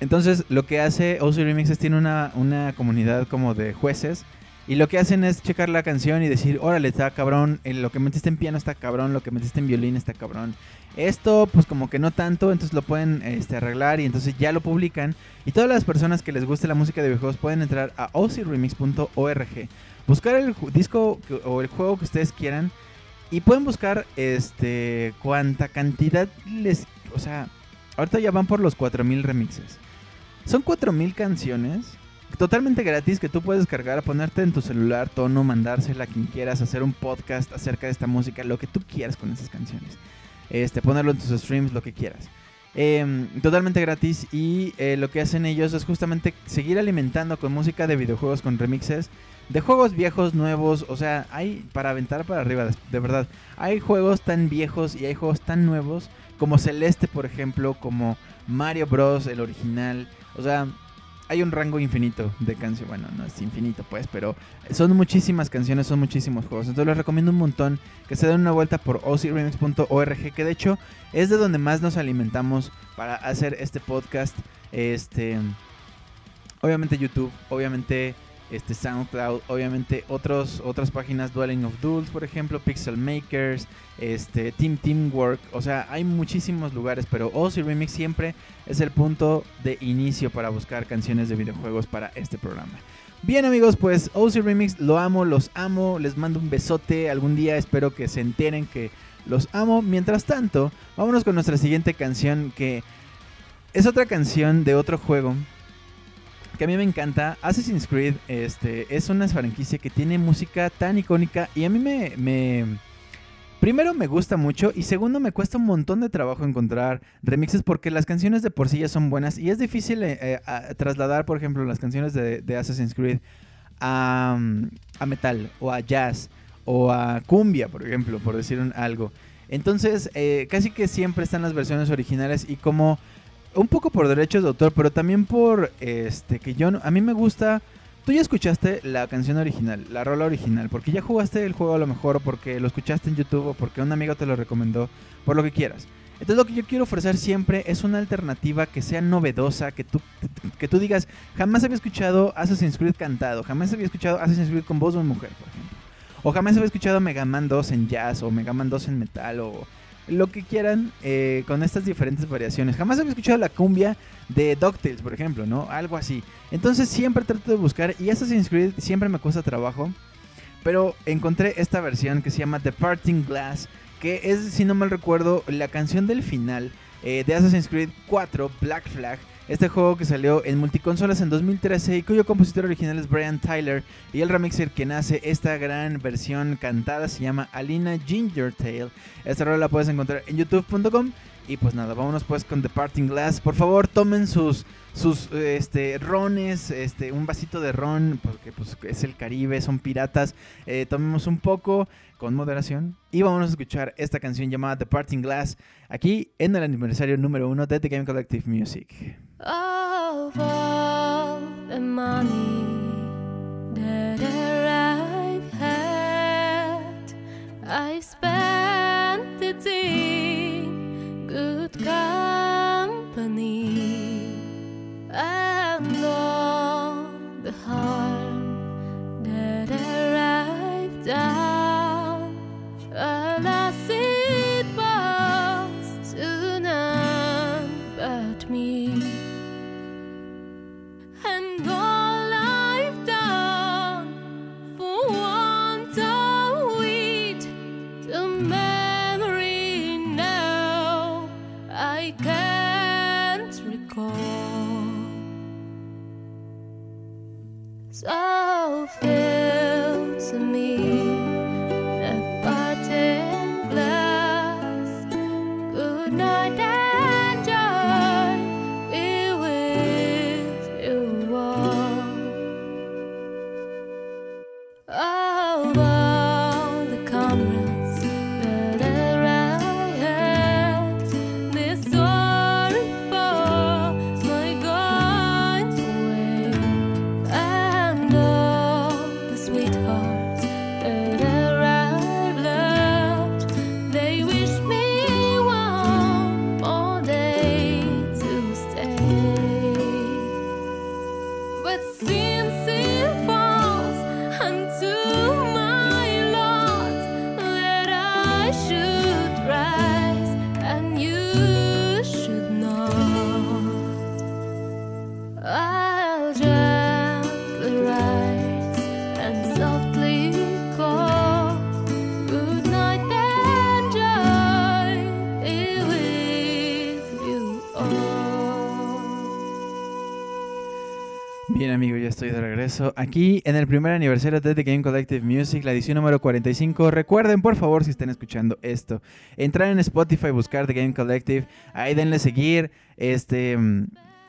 Entonces lo que hace OC Remixes tiene una, una comunidad como de jueces. Y lo que hacen es checar la canción y decir, órale, está cabrón, eh, lo que metiste en piano está cabrón, lo que metiste en violín está cabrón. Esto, pues como que no tanto, entonces lo pueden este, arreglar y entonces ya lo publican. Y todas las personas que les guste la música de videojuegos pueden entrar a ocremix.org, buscar el disco o el juego que ustedes quieran y pueden buscar este cuánta cantidad les... O sea, ahorita ya van por los 4000 remixes. Son 4000 canciones totalmente gratis que tú puedes descargar, ponerte en tu celular, tono, mandársela a quien quieras, hacer un podcast acerca de esta música, lo que tú quieras con esas canciones. Este, ponerlo en tus streams, lo que quieras. Em, totalmente gratis y eh, lo que hacen ellos es justamente seguir alimentando con música de videojuegos, con remixes de juegos viejos, nuevos, o sea, hay para aventar para arriba, de verdad. Hay juegos tan viejos y hay juegos tan nuevos como Celeste, por ejemplo, como Mario Bros, el original. O sea, hay un rango infinito de canciones. Bueno, no es infinito, pues, pero son muchísimas canciones, son muchísimos juegos. Entonces les recomiendo un montón que se den una vuelta por ocremix.org, que de hecho es de donde más nos alimentamos para hacer este podcast. Este, obviamente YouTube, obviamente este SoundCloud, obviamente otros otras páginas Dwelling of Duels, por ejemplo, Pixel Makers, este Team Teamwork, o sea, hay muchísimos lugares, pero Ozzy Remix siempre es el punto de inicio para buscar canciones de videojuegos para este programa. Bien amigos, pues Ozzy Remix lo amo, los amo, les mando un besote, algún día espero que se enteren que los amo. Mientras tanto, vámonos con nuestra siguiente canción que es otra canción de otro juego que a mí me encanta. Assassin's Creed este, es una franquicia que tiene música tan icónica y a mí me, me- Primero me gusta mucho y segundo me cuesta un montón de trabajo encontrar remixes porque las canciones de por sí ya son buenas y es difícil eh, eh, trasladar, por ejemplo, las canciones de, Assassin's Creed a, a metal o a jazz o a cumbia, por ejemplo, por decir algo. Entonces, eh, casi que siempre están las versiones originales y como un poco por derechos de autor, pero también por este que yo a mí me gusta tú ya escuchaste la canción original, la rola original, porque ya jugaste el juego a lo mejor, o porque lo escuchaste en YouTube, o porque un amigo te lo recomendó, por lo que quieras. Entonces lo que yo quiero ofrecer siempre es una alternativa que sea novedosa, que tú, que tú digas, jamás había escuchado Assassin's Creed cantado, jamás había escuchado Assassin's Creed con voz de una mujer, por ejemplo. O jamás había escuchado Mega Man 2 en jazz, o Mega Man 2 en metal, o lo que quieran eh, con estas diferentes variaciones. Jamás había escuchado la cumbia de DuckTales, por ejemplo, ¿no? Algo así. Entonces siempre trato de buscar, y Assassin's Creed siempre me cuesta trabajo, pero encontré esta versión que se llama The Parting Glass, que es, si no mal recuerdo, la canción del final eh, de Assassin's Creed 4, Black Flag. Este juego que salió en multiconsolas en 2013 y cuyo compositor original es Brian Tyler y el remixer que nace esta gran versión cantada se llama Alina Ginger Tail. Esta rola la puedes encontrar en youtube.com y pues nada, vámonos pues con The Parting Glass. Por favor, tomen sus sus este rones, este un vasito de ron porque pues es el Caribe, son piratas. Eh, tomemos un poco con moderación y vamos a escuchar esta canción llamada The Parting Glass aquí en el aniversario número uno de The Game Collective Music. Of all the money that had, I spent Alas, it was to none but me. Aquí en el primer aniversario de The Game Collective Music, la edición número 45. Recuerden por favor si están escuchando esto, entrar en Spotify, buscar The Game Collective, ahí denle seguir, este...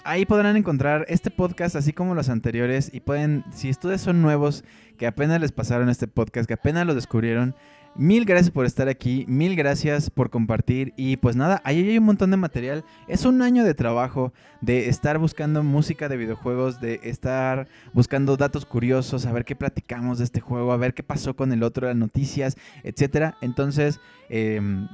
Ahí podrán encontrar este podcast así como los anteriores y pueden, si ustedes son nuevos, que apenas les pasaron este podcast, que apenas lo descubrieron, mil gracias por estar aquí, mil gracias por compartir y pues nada, ahí hay un montón de material. Es un año de trabajo, de estar buscando música de videojuegos, de estar buscando datos curiosos, a ver qué platicamos de este juego, a ver qué pasó con el otro, las noticias, etcétera. Entonces, em,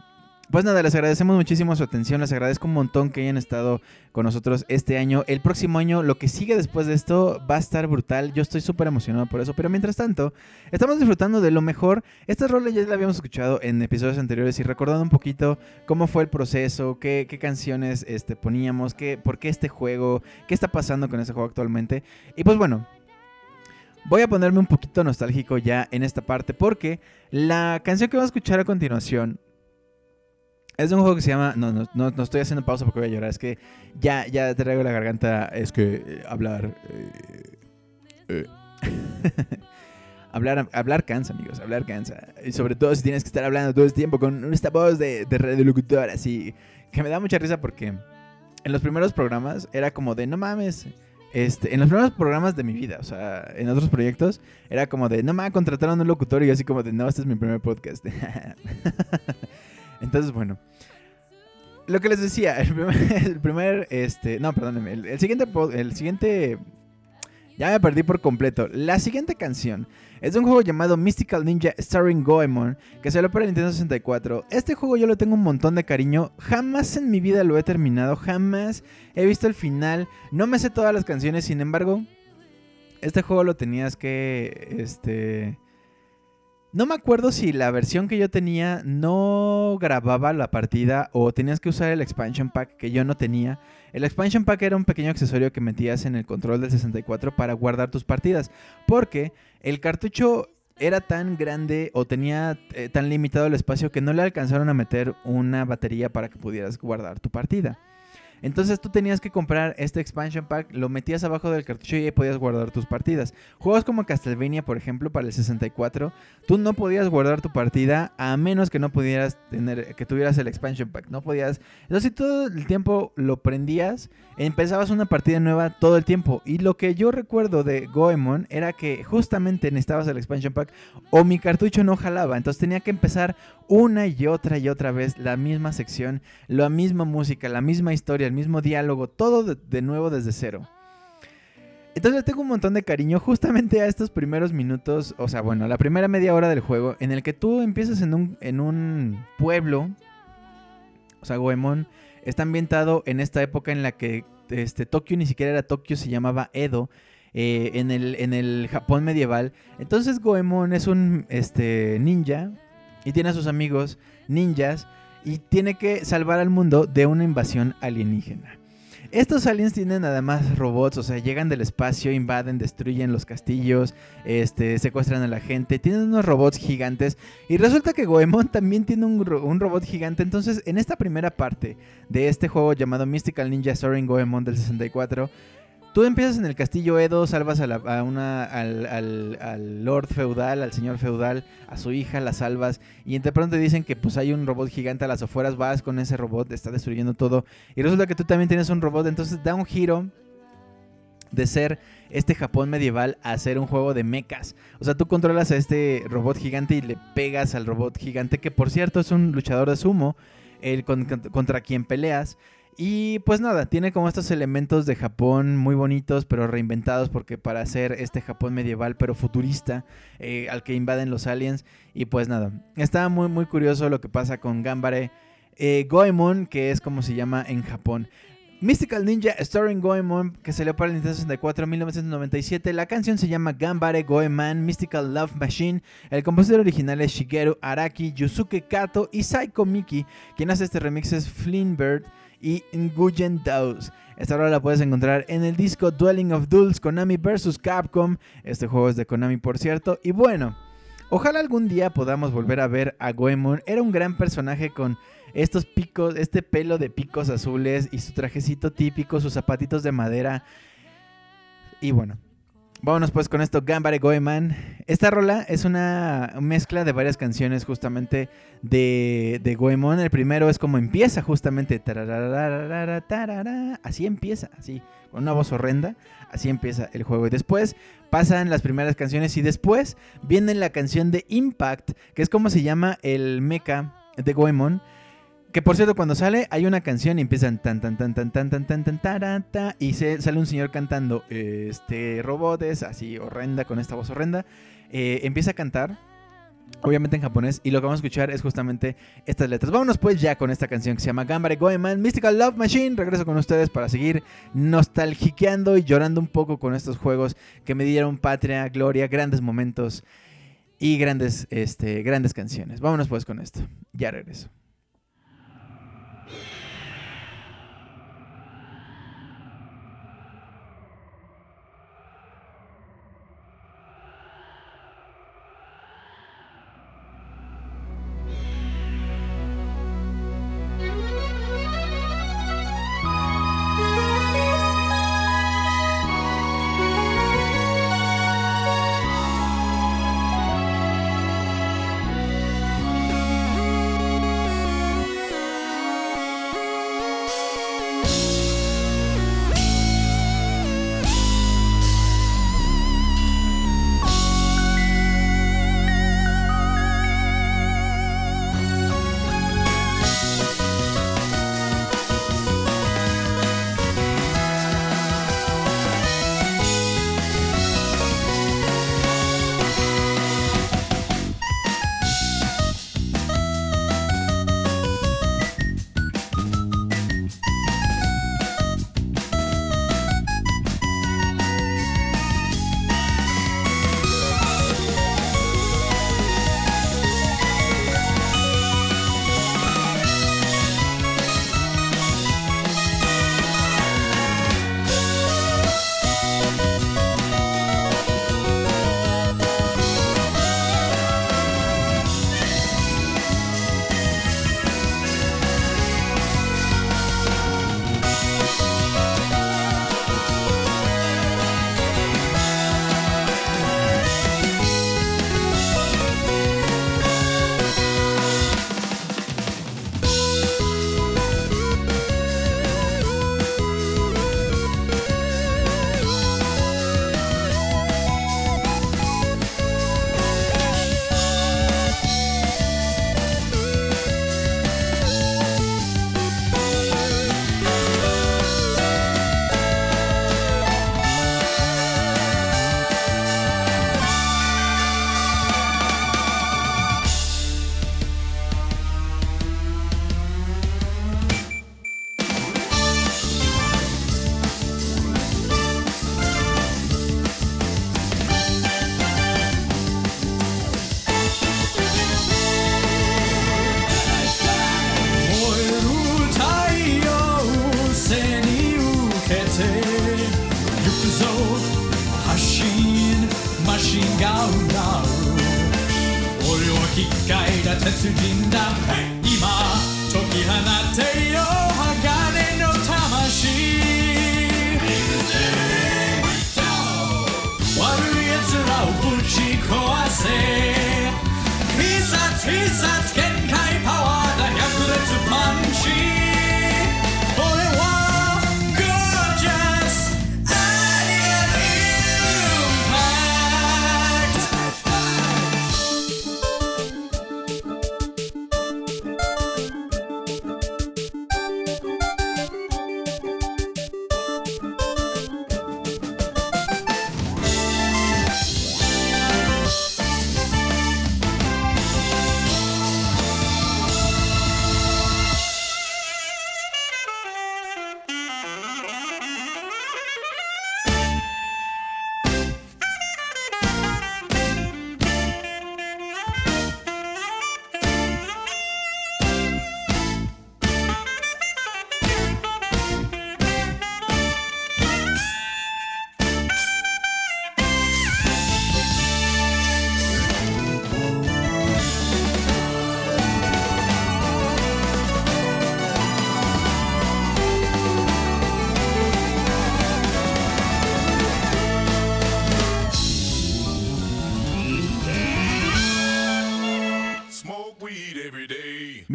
pues nada, les agradecemos muchísimo su atención, les agradezco un montón que hayan estado con nosotros este año. El próximo año, lo que sigue después de esto va a estar brutal. Yo estoy súper emocionado por eso, pero mientras tanto, estamos disfrutando de lo mejor. Esta rola ya la habíamos escuchado en episodios anteriores y recordando un poquito cómo fue el proceso, qué, qué canciones este, poníamos, qué, por qué este juego, qué está pasando con este juego actualmente. Y pues bueno, Voy a ponerme un poquito nostálgico ya en esta parte porque la canción que vamos a escuchar a continuación es de un juego que se llama... No, no, no, no estoy haciendo pausa porque voy a llorar. Es que ya, ya traigo la garganta. Es que eh, hablar... eh, eh. hablar, hablar cansa, amigos. Hablar cansa. Y sobre todo si tienes que estar hablando todo el tiempo con esta voz de, de radiolocutor así. Que me da mucha risa porque en los primeros programas era como de no mames. Este, en los primeros programas de mi vida, o sea, en otros proyectos, era como de, no me contrataron un locutor y yo así como de, no, este es mi primer podcast. Entonces, bueno. Lo que les decía, el primer, el este, no, perdónenme, el, el siguiente, el siguiente Ya me perdí por completo. La siguiente canción es de un juego llamado Mystical Ninja Starring Goemon, que salió para Nintendo 64. Este juego yo lo tengo un montón de cariño. Jamás en mi vida lo he terminado, jamás he visto el final. No me sé todas las canciones, sin embargo, este juego lo tenías que este no me acuerdo si la versión que yo tenía no grababa la partida o tenías que usar el expansion pack que yo no tenía. El expansion pack era un pequeño accesorio que metías en el control del 64 para guardar tus partidas. Porque el cartucho era tan grande o tenía eh, tan limitado el espacio que no le alcanzaron a meter una batería para que pudieras guardar tu partida. Entonces tú tenías que comprar este expansion pack, lo metías abajo del cartucho y ahí podías guardar tus partidas. Juegos como Castlevania, por ejemplo, para el 64, tú no podías guardar tu partida a menos que no pudieras tener, que tuvieras el expansion pack. No podías. Entonces, si todo el tiempo lo prendías, empezabas una partida nueva todo el tiempo. Y lo que yo recuerdo de Goemon era que justamente necesitabas el expansion pack o mi cartucho no jalaba. Entonces tenía que empezar una y otra y otra vez la misma sección, la misma música, la misma historia, mismo diálogo, todo de, nuevo desde cero. Entonces tengo un montón de cariño justamente a estos primeros minutos, o sea, bueno, la primera media hora del juego, en el que tú empiezas en un, en un pueblo, o sea, Goemon está ambientado en esta época en la que este, Tokio ni siquiera era Tokio, se llamaba Edo, eh, en, el, en el Japón medieval. Entonces Goemon es un este, ninja y tiene a sus amigos ninjas y tiene que salvar al mundo de una invasión alienígena. Estos aliens tienen además robots, o sea, llegan del espacio, invaden, destruyen los castillos, este, secuestran a la gente, tienen unos robots gigantes y resulta que Goemon también tiene un, un robot gigante. Entonces, en esta primera parte de este juego llamado Mystical Ninja Soaring Goemon del 64, tú empiezas en el castillo Edo, salvas a, la- una, al, lord feudal, al señor feudal, a su hija, la salvas y de pronto dicen que pues hay un robot gigante a las afueras, vas con ese robot, está destruyendo todo y resulta que tú también tienes un robot, entonces da un giro de ser este Japón medieval a ser un juego de mechas. O sea, tú controlas a este robot gigante y le pegas al robot gigante, que por cierto es un luchador de sumo, el con- contra quien peleas. Y pues nada, tiene como estos elementos de Japón muy bonitos, pero reinventados, porque para hacer este Japón medieval, pero futurista, eh, al que invaden los aliens. Y pues nada, está muy, muy curioso lo que pasa con Gambare eh, Goemon, que es como se llama en Japón. Mystical Ninja Starring Goemon, que salió para el Nintendo 64 en 1997. La canción se llama Gambare Goeman Mystical Love Machine. El compositor original es Shigeru Araki, Yusuke Kato y Saiko Miki. Quien hace este remix es Flimbird y Nguyen Daos. Esta hora la puedes encontrar en el disco Dwelling of Duels Konami vs Capcom. Este juego es de Konami, por cierto. Y bueno, ojalá algún día podamos volver a ver a Goemon. Era un gran personaje con estos picos, este pelo de picos azules y su trajecito típico, sus zapatitos de madera. Y bueno, vámonos pues con esto, Gambare Goeman. Esta rola es una mezcla de varias canciones justamente de, Goemon. El primero es como empieza justamente. Así empieza, así, con una voz horrenda. Así empieza el juego. Y después pasan las primeras canciones y después viene la canción de Impact, que es como se llama el mecha de Goemon. Que por cierto, cuando sale, hay una canción y empiezan tan tan tan tan tan tan tan tan taran, ta, y se, sale un señor cantando este robot es así horrenda con esta voz horrenda. eh, empieza a cantar, obviamente en japonés, y lo que vamos a escuchar es justamente estas letras. Vámonos pues ya con esta canción que se llama Gambare Goeman Mystical Love Machine. Regreso con ustedes para seguir nostalgiqueando y llorando un poco con estos juegos que me dieron patria, gloria, grandes momentos y grandes, este, grandes canciones. Vámonos pues con esto. Ya regreso.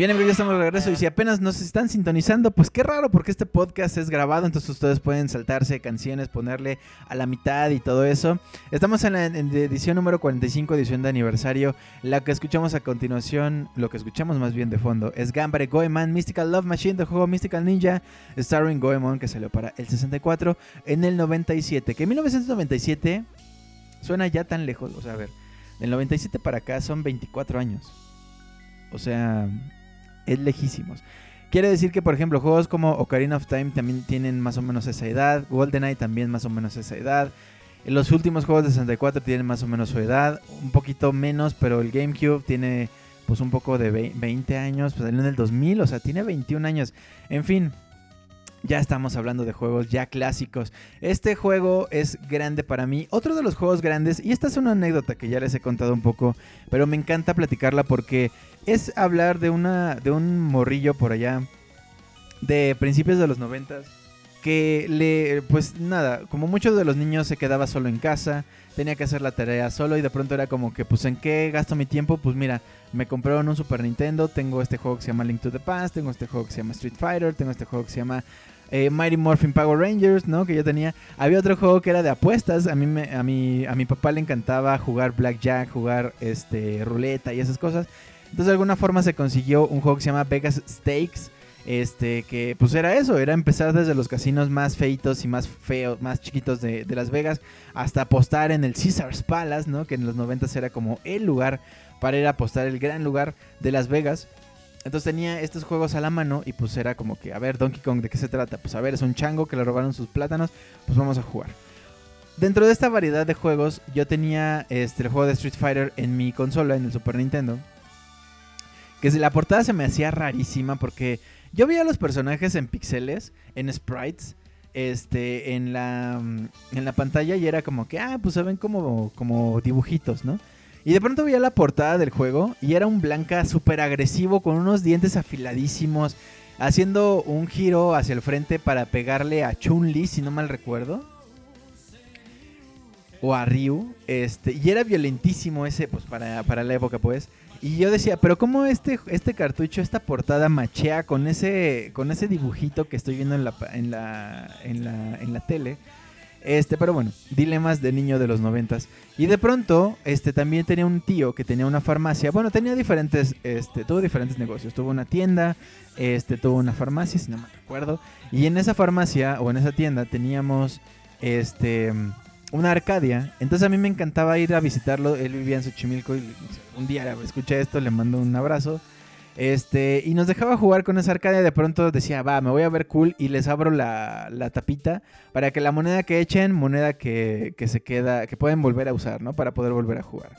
Bien, amigos, ya estamos de regreso. Y si apenas nos están sintonizando, pues qué raro, porque este podcast es grabado, entonces ustedes pueden saltarse canciones, ponerle a la mitad y todo eso. Estamos en la en edición número 45, edición de aniversario. La que escuchamos a continuación, lo que escuchamos más bien de fondo, es Gambare Goemon Mystical Love Machine del juego Mystical Ninja, starring Goemon, que salió para el 64 en el 97. Que en 1997 suena ya tan lejos, o sea, a ver, del 97 para acá son 24 años. O sea, es lejísimos. Quiere decir que, por ejemplo, juegos como Ocarina of Time también tienen más o menos esa edad. GoldenEye también más o menos esa edad. Los últimos juegos de 64 tienen más o menos su edad. Un poquito menos, pero el GameCube tiene pues un poco de vei- 20 años. Pues salió en el 2000, o sea, tiene 21 años. En fin, ya estamos hablando de juegos ya clásicos. Este juego es grande para mí. Otro de los juegos grandes, y esta es una anécdota que ya les he contado un poco, pero me encanta platicarla porque es hablar de una de un morrillo por allá de principios de los noventas que le pues nada, como muchos de los niños se quedaba solo en casa, tenía que hacer la tarea solo y de pronto era como que pues en qué gasto mi tiempo, pues mira, me compraron un Super Nintendo, tengo este juego que se llama Link to the Past, tengo este juego que se llama Street Fighter, tengo este juego que se llama eh, Mighty Morphin Power Rangers, ¿no? Que yo tenía. Había otro juego que era de apuestas. A mí me, a mi, a mi papá le encantaba jugar blackjack, jugar este ruleta y esas cosas. Entonces de alguna forma se consiguió un juego que se llama Vegas Stakes. Este, que pues era eso, era empezar desde los casinos más feitos y más feos, más chiquitos de, Las Vegas, hasta apostar en el Caesars Palace, ¿no? Que en los 90 era como el lugar para ir a apostar, el gran lugar de Las Vegas. Entonces tenía estos juegos a la mano y pues era como que, a ver, Donkey Kong, ¿de qué se trata? Pues a ver, es un chango que le robaron sus plátanos, pues vamos a jugar. Dentro de esta variedad de juegos, yo tenía este, el juego de Street Fighter en mi consola, en el Super Nintendo. Que la portada se me hacía rarísima porque yo veía a los personajes en pixeles, en sprites, este, en la, en la pantalla y era como que, ah, pues se ven como, como dibujitos, ¿no? Y de pronto veía la portada del juego y era un Blanca súper agresivo con unos dientes afiladísimos, haciendo un giro hacia el frente para pegarle a Chun-Li, si no mal recuerdo. O a Ryu. Este, y era violentísimo ese, pues para, para la época, pues. Y yo decía, pero ¿cómo este, este cartucho, esta portada machea con ese, con ese dibujito que estoy viendo en la, en la, en la, en la tele? Este, pero bueno, dilemas de niño de los noventas. Y de pronto, este, también tenía un tío que tenía una farmacia. Bueno, tenía diferentes, este, tuvo diferentes negocios. Tuvo una tienda, este, tuvo una farmacia, si no me recuerdo. Y en esa farmacia o en esa tienda teníamos, este, una Arcadia. Entonces a mí me encantaba ir a visitarlo. Él vivía en Xochimilco y un día escuché esto, le mando un abrazo. Este, y nos dejaba jugar con esa Arcadia. De pronto decía, va, me voy a ver cool. Y les abro la, la tapita para que la moneda que echen, moneda que, que se queda, que pueden volver a usar, ¿no? Para poder volver a jugar.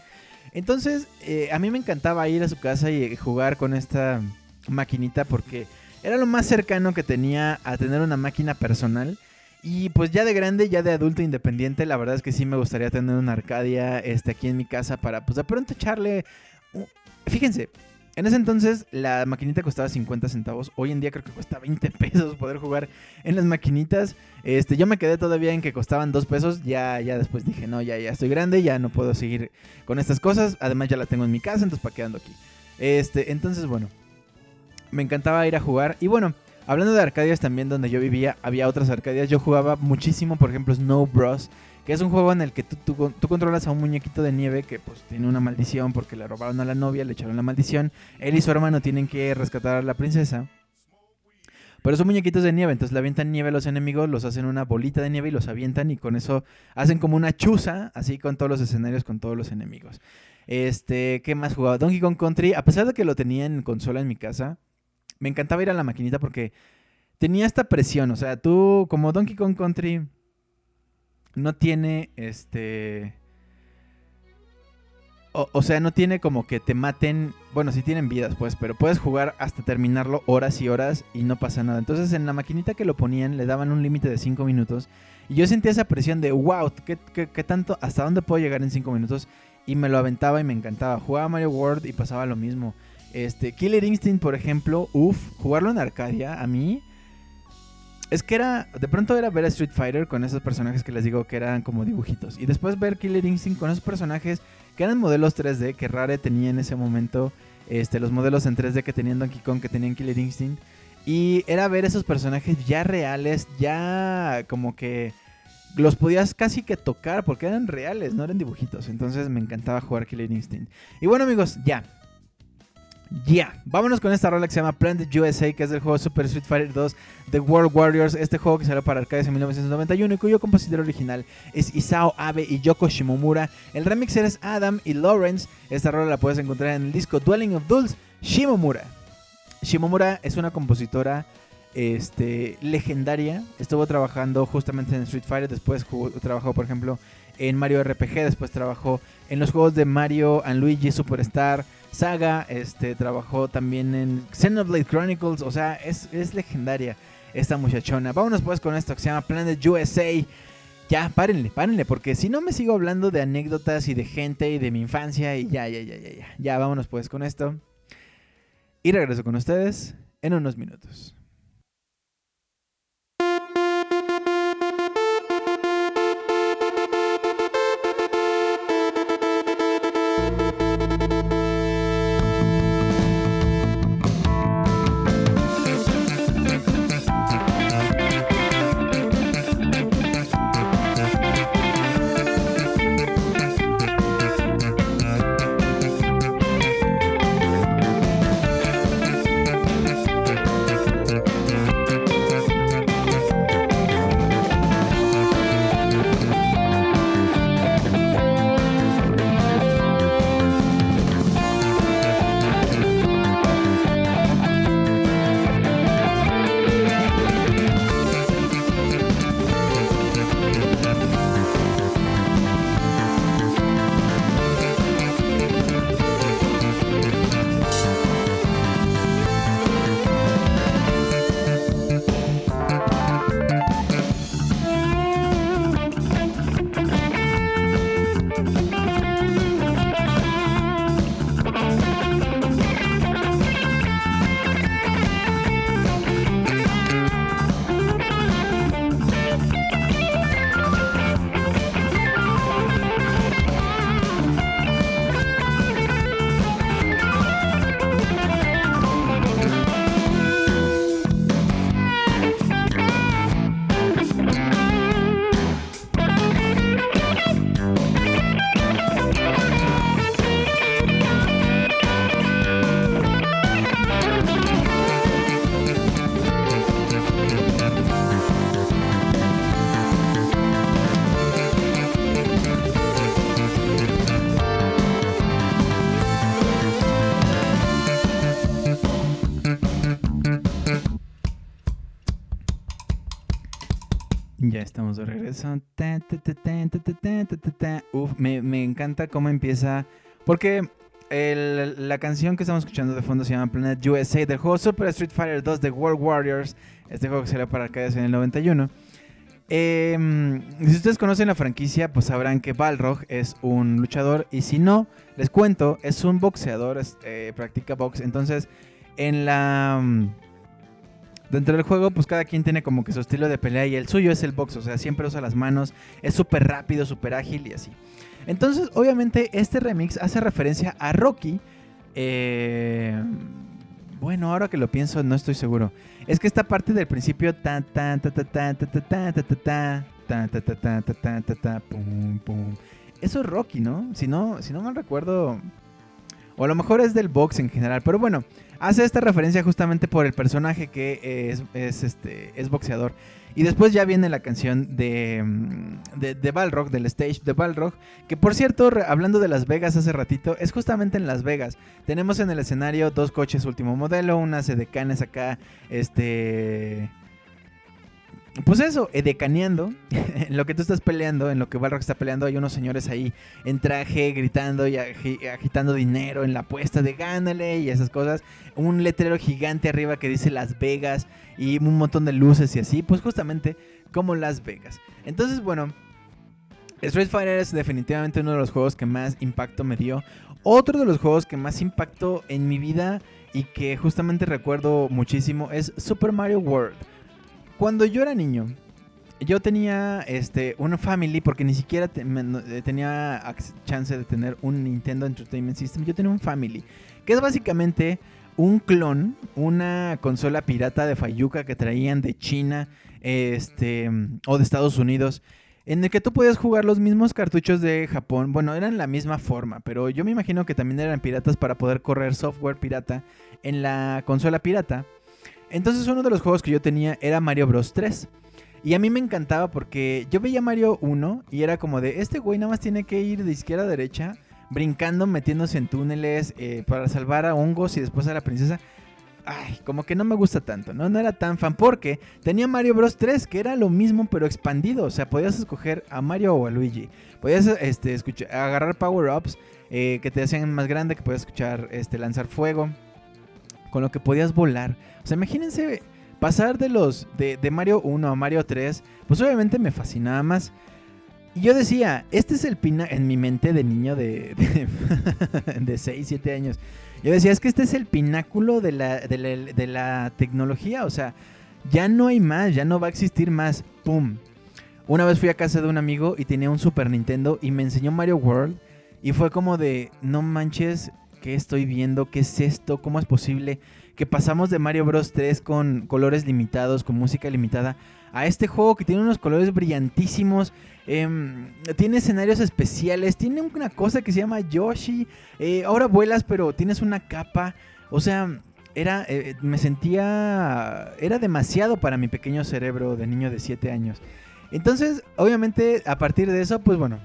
Entonces, eh, a mí me encantaba ir a su casa y jugar con esta maquinita porque era lo más cercano que tenía a tener una máquina personal. Y pues ya de grande, ya de adulto independiente, la verdad es que sí me gustaría tener una Arcadia este, aquí en mi casa para pues de pronto echarle... Fíjense, en ese entonces la maquinita costaba 50 centavos. Hoy en día creo que cuesta 20 pesos poder jugar en las maquinitas. Este, yo me quedé todavía en que costaban 2 pesos. Ya, ya después dije, no, ya, ya estoy grande, ya no puedo seguir con estas cosas. Además ya la tengo en mi casa, entonces para qué ando aquí. Este, entonces bueno, me encantaba ir a jugar. Y bueno, hablando de Arcadias también donde yo vivía, había otras Arcadias. Yo jugaba muchísimo, por ejemplo, Snow Bros. Que es un juego en el que tú, tú- tú controlas a un muñequito de nieve que pues tiene una maldición porque le robaron a la novia, le echaron la maldición. Él y su hermano tienen que rescatar a la princesa. Pero son muñequitos de nieve, entonces le avientan nieve a los enemigos, los hacen una bolita de nieve y los avientan y con eso hacen como una chuza, así con todos los escenarios, con todos los enemigos. Este, ¿qué más jugaba? Donkey Kong Country, a pesar de que lo tenía en consola en mi casa, me encantaba ir a la maquinita porque tenía esta presión, o sea, tú como Donkey Kong Country no tiene este o, sea, no tiene como que te maten, bueno, sí tienen vidas pues, pero puedes jugar hasta terminarlo horas y horas y no pasa nada. Entonces en la maquinita que lo ponían le daban un límite de 5 minutos y yo sentía esa presión de, wow, ¿qué, qué, qué tanto, hasta dónde puedo llegar en 5 minutos? Y me lo aventaba y me encantaba. Jugaba Mario World y pasaba lo mismo. Este, Killer Instinct, por ejemplo, uff, jugarlo en Arcadia, a mí... Es que era, de pronto era ver a Street Fighter con esos personajes que les digo que eran como dibujitos. Y después ver Killer Instinct con esos personajes que eran modelos 3D que Rare tenía en ese momento. Este, los modelos en 3D que tenían Donkey Kong, que tenían Killer Instinct. Y era ver esos personajes ya reales, ya como que los podías casi que tocar porque eran reales, no eran dibujitos. Entonces me encantaba jugar Killer Instinct. Y bueno amigos, ya. Ya, vámonos con esta rola que se llama Planet USA, que es del juego Super Street Fighter 2 The World Warriors, este juego que salió para arcades en 1991 y cuyo compositor original es Isao Abe y Yoko Shimomura. El remixer es Adam y Lawrence. Esta rola la puedes encontrar en el disco Dwelling of Dulls Shimomura. Shimomura es una compositora este, legendaria. Estuvo trabajando justamente en Street Fighter, después trabajó, por ejemplo, en Mario RPG, después trabajó en los juegos de Mario and Luigi Superstar Saga, este, trabajó también en Xenoblade Chronicles, o sea, es, es legendaria esta muchachona. Vámonos pues con esto que se llama Planet USA. Ya, párenle, párenle, porque si no me sigo hablando de anécdotas y de gente y de mi infancia y ya, ya, ya, ya, ya. Ya, vámonos pues con esto. Y regreso con ustedes en unos minutos. Uf, me, encanta cómo empieza. Porque la canción que estamos escuchando de fondo se llama Planet USA del juego Super Street Fighter 2 de World Warriors. Este juego que salió para arcades en el 91. Em, si ustedes conocen la franquicia, pues sabrán que Balrog es un luchador. Y si no, les cuento, es un boxeador, eh, practica box. Entonces, en la. Mm, Dentro del juego, pues cada quien tiene como que su estilo de pelea y el suyo es el box, o sea, siempre usa las manos, es súper rápido, súper ágil y así. Entonces, obviamente, este remix hace referencia a Rocky. eh, bueno, ahora que lo pienso, no estoy seguro. Es que esta parte del principio, ta ta ta ta ta ta ta ta ta ta ta ta ta ta ta ta ta ta. Eso es Rocky, ¿no? Si no, si no mal recuerdo, o a lo mejor es del box en general, pero bueno, hace esta referencia justamente por el personaje que es, es, este, es boxeador. Y después ya viene la canción de, mm, de, de Balrog, del stage de Balrog, que por cierto, hablando de Las Vegas hace ratito, es justamente en Las Vegas. Tenemos en el escenario dos coches último modelo, unas edecanes acá, este... Pues eso, edecaneando, en lo que tú estás peleando, en lo que Balrog está peleando, hay unos señores ahí en traje gritando y agi- agitando dinero en la apuesta de gánale y esas cosas. Un letrero gigante arriba que dice Las Vegas y un montón de luces y así, pues justamente como Las Vegas. Entonces, bueno, Street Fighter es definitivamente uno de los juegos que más impacto me dio. Otro de los juegos que más impacto en mi vida y que justamente recuerdo muchísimo es Super Mario World. Cuando yo era niño, yo tenía este una family porque ni siquiera eh, tenía chance de tener un Nintendo Entertainment System. Yo tenía un family, que es básicamente un clon, una consola pirata de Fayuca que traían de China, este o de Estados Unidos. En el que tú podías jugar los mismos cartuchos de Japón. Bueno, eran la misma forma, pero yo me imagino que también eran piratas para poder correr software pirata en la consola pirata. Entonces uno de los juegos que yo tenía era Mario Bros 3. Y a mí me encantaba porque yo veía Mario 1 y era como de, este güey nada más tiene que ir de izquierda a derecha, brincando, metiéndose en túneles eh, para salvar a hongos y después a la princesa. Ay, como que no me gusta tanto, ¿no? No era tan fan porque tenía Mario Bros 3, que era lo mismo pero expandido. O sea, podías escoger a Mario o a Luigi. Podías este, escuchar, agarrar power-ups eh, que te hacían más grande, que podías escuchar este, lanzar fuego, con lo que podías volar. O sea, imagínense pasar de los de, Mario 1 a Mario 3, pues obviamente me fascinaba más. Y yo decía, este es el pina en mi mente de niño de, de, de 6, 7 años. Yo decía, es que este es el pináculo de la, de la, de la tecnología. O sea, ya no hay más, ya no va a existir más. ¡Pum! Una vez fui a casa de un amigo y tenía un Super Nintendo y me enseñó Mario World. Y fue como de, no manches, ¿qué estoy viendo? ¿Qué es esto? ¿Cómo es posible que pasamos de Mario Bros 3 con colores limitados, con música limitada, a este juego que tiene unos colores brillantísimos? em, tiene escenarios especiales, tiene una cosa que se llama Yoshi. eh, ahora vuelas, pero tienes una capa. O sea, era, eh, me sentía, era demasiado para mi pequeño cerebro de niño de 7 años. Entonces, obviamente, a partir de eso, pues bueno,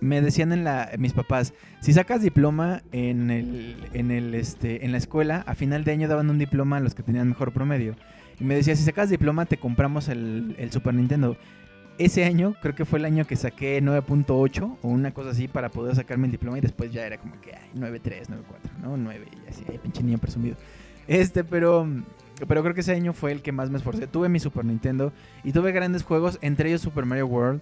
me decían en la, mis papás, si sacas diploma en el, en el, este, en la escuela, a final de año daban un diploma a los que tenían mejor promedio. Y me decía, si sacas diploma, te compramos el, el Super Nintendo. Ese año, creo que fue el año que saqué 9.8 o una cosa así para poder sacarme el diploma y después ya era como que, ay, 9.3, 9.4, ¿no? 9 y así, ay, pinche niño presumido. Este, pero, pero creo que ese año fue el que más me esforcé. Tuve mi Super Nintendo y tuve grandes juegos, entre ellos Super Mario World.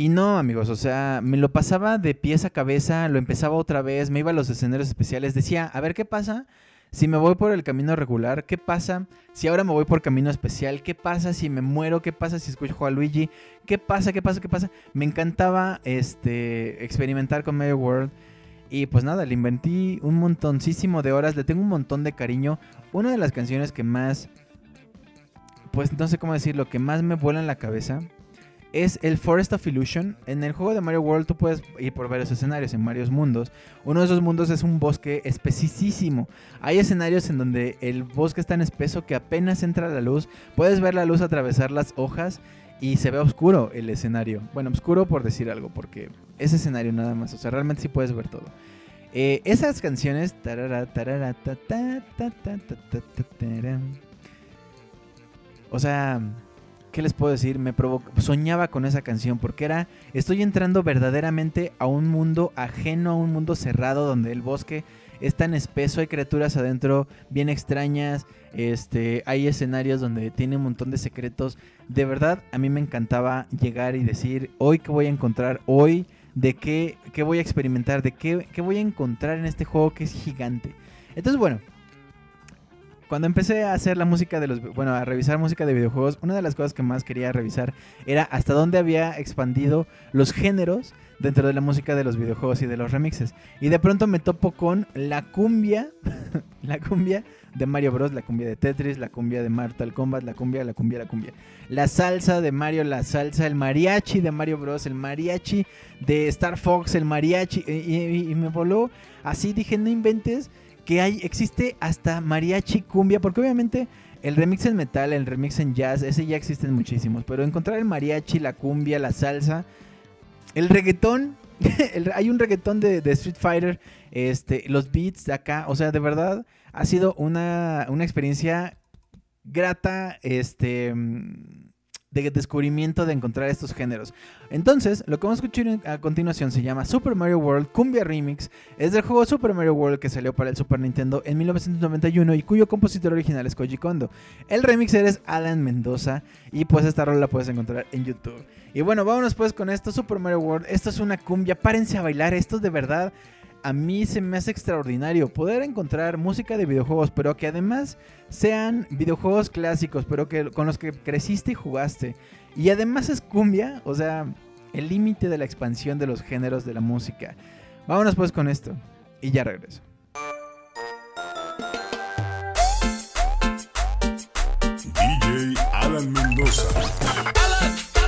Y no, amigos, o sea, me lo pasaba de pies a cabeza, lo empezaba otra vez, me iba a los escenarios especiales, decía, a ver qué pasa si me voy por el camino regular, qué pasa si ahora me voy por camino especial, qué pasa si me muero, qué pasa si escucho a Luigi, qué pasa, qué pasa, qué pasa. Me encantaba este experimentar con Mario World. Y pues nada, le inventé un montoncísimo de horas, le tengo un montón de cariño. Una de las canciones que más, pues no sé cómo decirlo, que más me vuela en la cabeza es el Forest of Illusion. En el juego de Mario World tú puedes ir por varios escenarios, en varios mundos. Uno de esos mundos es un bosque espesísimo. Hay escenarios en donde el bosque es tan espeso que apenas entra la luz. Puedes ver la luz atravesar las hojas y se ve oscuro el escenario. Bueno, oscuro por decir algo, porque es escenario nada más. O sea, realmente sí puedes ver todo. Eh, esas canciones... O sea... ¿qué les puedo decir? Me soñaba con esa canción porque era, estoy entrando verdaderamente a un mundo ajeno, a un mundo cerrado donde el bosque es tan espeso, hay criaturas adentro bien extrañas, este, hay escenarios donde tiene un montón de secretos. De verdad, a mí me encantaba llegar y decir, hoy qué voy a encontrar, hoy de qué, qué voy a experimentar, de qué, qué voy a encontrar en este juego que es gigante. Entonces, bueno, cuando empecé a hacer la música de los, bueno, a revisar música de videojuegos, una de las cosas que más quería revisar era hasta dónde había expandido los géneros dentro de la música de los videojuegos y de los remixes. Y de pronto me topo con la cumbia, la cumbia de Mario Bros, la cumbia de Tetris, la cumbia de Mortal Kombat, la cumbia, la cumbia, la cumbia. La salsa de Mario, la salsa, el mariachi de Mario Bros, el mariachi de Star Fox, el mariachi. Y, me voló así, dije, no inventes que hay, existe hasta mariachi cumbia, porque obviamente el remix en metal, el remix en jazz, ese ya existen muchísimos, pero encontrar el mariachi, la cumbia, la salsa, el reggaetón, hay un reggaetón de, Street Fighter, este, los beats de acá, o sea, de verdad ha sido una, una experiencia grata, este, de descubrimiento de encontrar estos géneros. Entonces, lo que vamos a escuchar a continuación se llama Super Mario World Cumbia Remix. Es del juego Super Mario World que salió para el Super Nintendo en 1991 y cuyo compositor original es Koji Kondo. El remixer es Alan Mendoza y pues esta rola la puedes encontrar en YouTube. Y bueno, vámonos pues con esto, Super Mario World. Esto es una cumbia, párense a bailar, esto de verdad a mí se me hace extraordinario poder encontrar música de videojuegos, pero que además sean videojuegos clásicos, pero que con los que creciste y jugaste. Y además es cumbia, o sea, el límite de la expansión de los géneros de la música. Vámonos pues con esto y ya regreso. DJ Alan Mendoza. DJ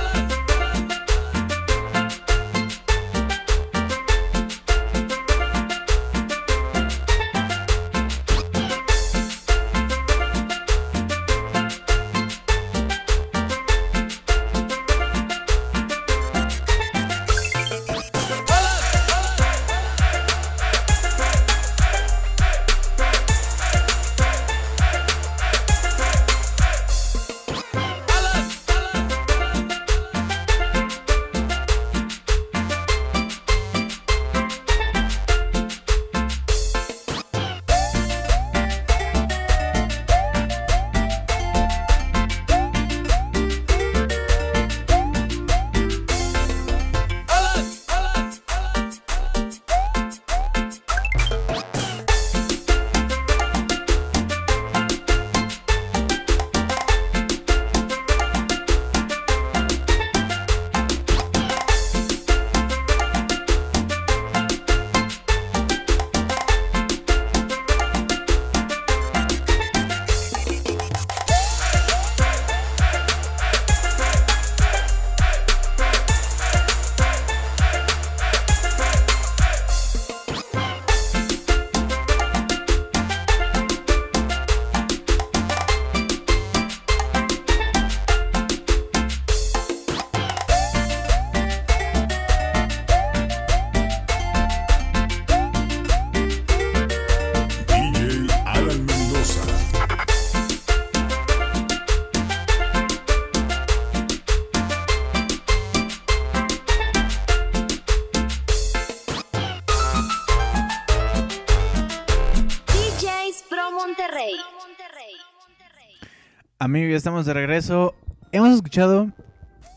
Amigos, ya estamos de regreso. Hemos escuchado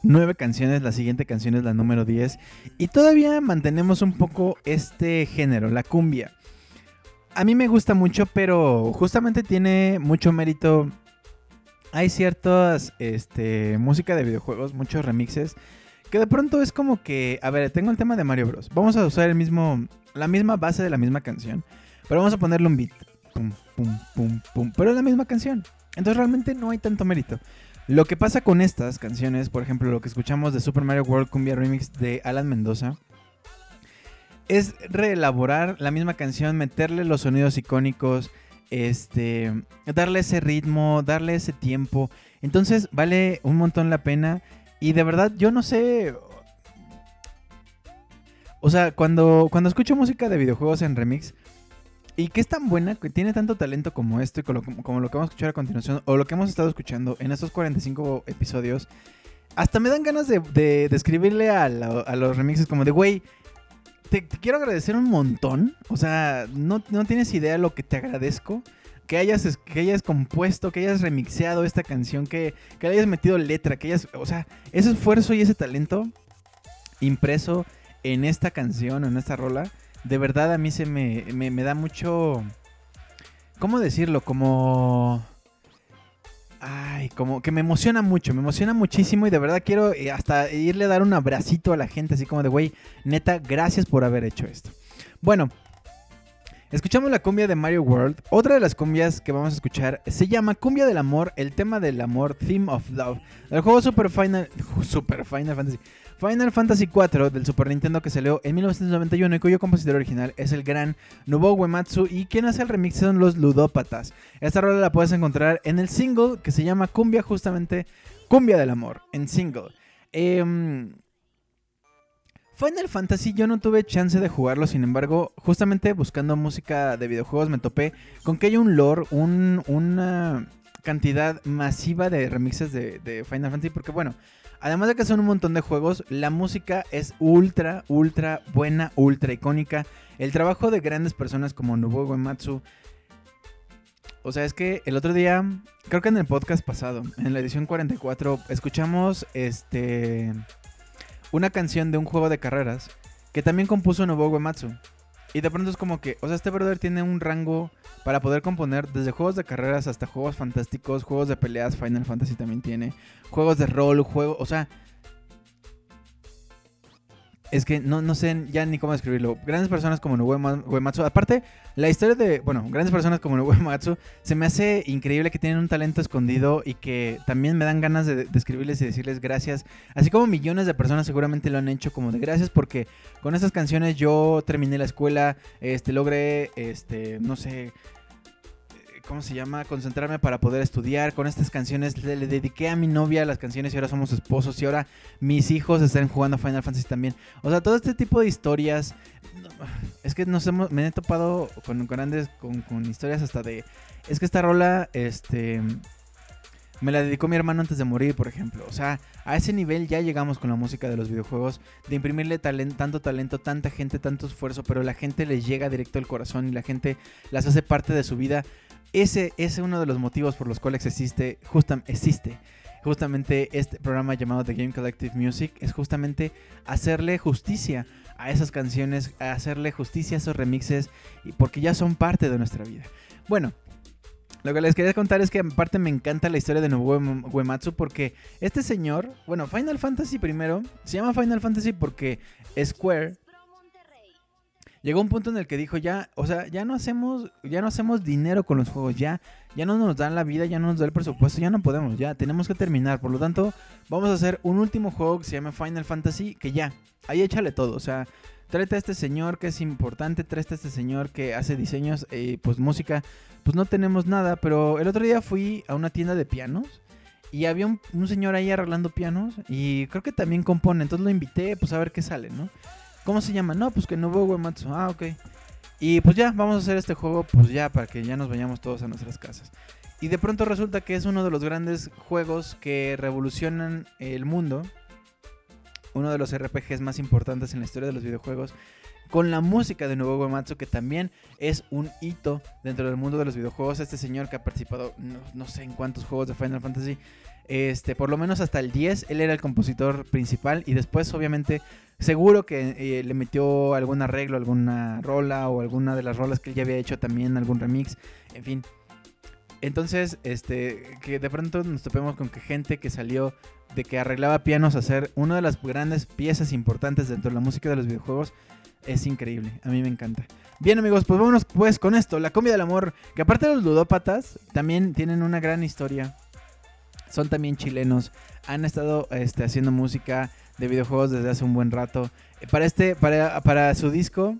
nueve canciones, la siguiente canción es la número 10 y todavía mantenemos un poco este género, la cumbia. A mí me gusta mucho, pero justamente tiene mucho mérito. Hay ciertas este, música de videojuegos, muchos remixes, que de pronto es como que, a ver, tengo el tema de Mario Bros. Vamos a usar el mismo, la misma base de la misma canción, pero vamos a ponerle un beat. Pum, pum, pum, pum, pero es la misma canción. Entonces realmente no hay tanto mérito. Lo que pasa con estas canciones, por ejemplo, lo que escuchamos de Super Mario World Cumbia Remix de Alan Mendoza, es reelaborar la misma canción, meterle los sonidos icónicos, este, darle ese ritmo, darle ese tiempo. Entonces vale un montón la pena. Y de verdad, yo no sé. O sea, cuando, cuando escucho música de videojuegos en remix, y que es tan buena, que tiene tanto talento como esto y como, como lo que vamos a escuchar a continuación, o lo que hemos estado escuchando en estos 45 episodios, hasta me dan ganas de, de, escribirle a, los remixes como de, güey, te, quiero agradecer un montón. O sea, no, tienes idea lo que te agradezco. Que hayas, que hayas compuesto, que hayas remixeado esta canción, que, que hayas metido letra, que hayas. O sea, ese esfuerzo y ese talento impreso en esta canción, en esta rola, de verdad a mí se me, me, me da mucho. ¿Cómo decirlo? Como. Ay, como que me emociona mucho, me emociona muchísimo y de verdad quiero eh, hasta irle a dar un abracito a la gente, así como de, güey, neta, gracias por haber hecho esto. Bueno, escuchamos la cumbia de Mario World. Otra de las cumbias que vamos a escuchar se llama Cumbia del Amor, el tema del amor, Theme of Love, del juego Super Final, Super Final Fantasy. Final Fantasy IV del Super Nintendo que salió en 1991 y cuyo compositor original es el gran Nobuo Uematsu y quien hace el remix son los Ludópatas. Esta rola la puedes encontrar en el single que se llama Cumbia justamente Cumbia del Amor en single. Em, Final Fantasy yo no tuve chance de jugarlo, sin embargo, justamente buscando música de videojuegos me topé con que hay un lore, un- una cantidad masiva de remixes de Final Fantasy, porque bueno, además de que son un montón de juegos, la música es ultra, ultra buena, ultra icónica. El trabajo de grandes personas como Nobuo Uematsu. O sea, es que el otro día, creo que en el podcast pasado, en la edición 44, escuchamos este una canción de un juego de carreras que también compuso Nobuo Uematsu. Y de pronto es como que, o sea, este brother tiene un rango para poder componer desde juegos de carreras hasta juegos fantásticos, juegos de peleas, Final Fantasy también tiene, juegos de rol, juego, o sea, es que no, no sé ya ni cómo describirlo. Grandes personas como Nobuo Ema- Uematsu. Aparte, la historia de, bueno, grandes personas como Nobuo Uematsu se me hace increíble que tienen un talento escondido y que también me dan ganas de, de escribirles y decirles gracias. Así como millones de personas seguramente lo han hecho como de gracias porque con estas canciones yo terminé la escuela, este, logré, este, no sé, ¿cómo se llama? Concentrarme para poder estudiar. Con estas canciones le, dediqué a mi novia las canciones y ahora somos esposos y ahora mis hijos están jugando Final Fantasy también. O sea, todo este tipo de historias. Es que nos hemos, me he topado con, grandes, con, con historias hasta de... Es que esta rola, este... Me la dedicó mi hermano antes de morir, por ejemplo. O sea, a ese nivel ya llegamos con la música de los videojuegos, de imprimirle tanto talento, tanta gente, tanto esfuerzo, pero la gente les llega directo al corazón y la gente las hace parte de su vida. Ese es uno de los motivos por los cuales existe, justam- existe justamente este programa llamado The Game Collective Music. Es justamente hacerle justicia a esas canciones, hacerle justicia a esos remixes, porque ya son parte de nuestra vida. Bueno, lo que les quería contar es que aparte me encanta la historia de Nobuo Uem- Uematsu porque este señor, bueno, Final Fantasy primero, se llama Final Fantasy porque Square llegó un punto en el que dijo ya, o sea, ya no hacemos, ya no hacemos dinero con los juegos, ya, ya no nos dan la vida, ya no nos da el presupuesto, ya no podemos, ya tenemos que terminar. Por lo tanto, vamos a hacer un último juego que se llama Final Fantasy, que ya, ahí échale todo, o sea, tráete a este señor que es importante, tráete a este señor que hace diseños, eh, pues música, pues no tenemos nada, pero el otro día fui a una tienda de pianos. Y había un, un señor ahí arreglando pianos y creo que también compone, entonces lo invité pues a ver qué sale, ¿no? ¿Cómo se llama? No, pues que Nobuo Uematsu. Ah, ok. Y pues ya, vamos a hacer este juego, pues ya, para que ya nos vayamos todos a nuestras casas. Y de pronto resulta que es uno de los grandes juegos que revolucionan el mundo. Uno de los RPGs más importantes en la historia de los videojuegos. Con la música de Nobuo Uematsu, que también es un hito dentro del mundo de los videojuegos. Este señor que ha participado, no, no sé en cuántos juegos de Final Fantasy. Este, por lo menos hasta el 10, él era el compositor principal. Y después, obviamente, Seguro que eh, le metió algún arreglo, alguna rola o alguna de las rolas que él ya había hecho también, algún remix, en fin. Entonces, este, que de pronto nos topemos con que gente que salió de que arreglaba pianos a hacer una de las grandes piezas importantes dentro de la música de los videojuegos, es increíble. A mí me encanta. Bien amigos, pues vámonos pues con esto, la comida del amor, que aparte de los ludópatas, también tienen una gran historia. Son también chilenos, han estado este, haciendo música de videojuegos desde hace un buen rato. Eh, Para este, para, para su disco,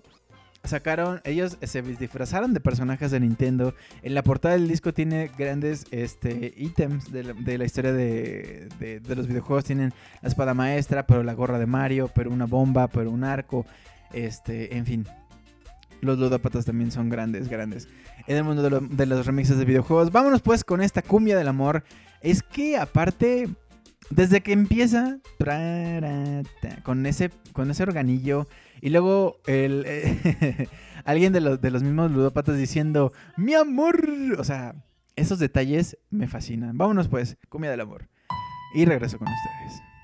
sacaron, ellos se disfrazaron de personajes de Nintendo. En la portada del disco tiene grandes este, ítems de la, de la historia de, de- de los videojuegos. Tienen la espada maestra, pero la gorra de Mario, pero una bomba, pero un arco. Este, en fin. Los ludópatas también son grandes, grandes. En el mundo de, lo- de los remixes de videojuegos. Vámonos pues con esta cumbia del amor. Es que aparte, desde que empieza con ese, con ese organillo y luego el, alguien de los, de los mismos ludópatas diciendo, mi amor. O sea, esos detalles me fascinan. Vámonos pues, comida del amor. Y regreso con ustedes.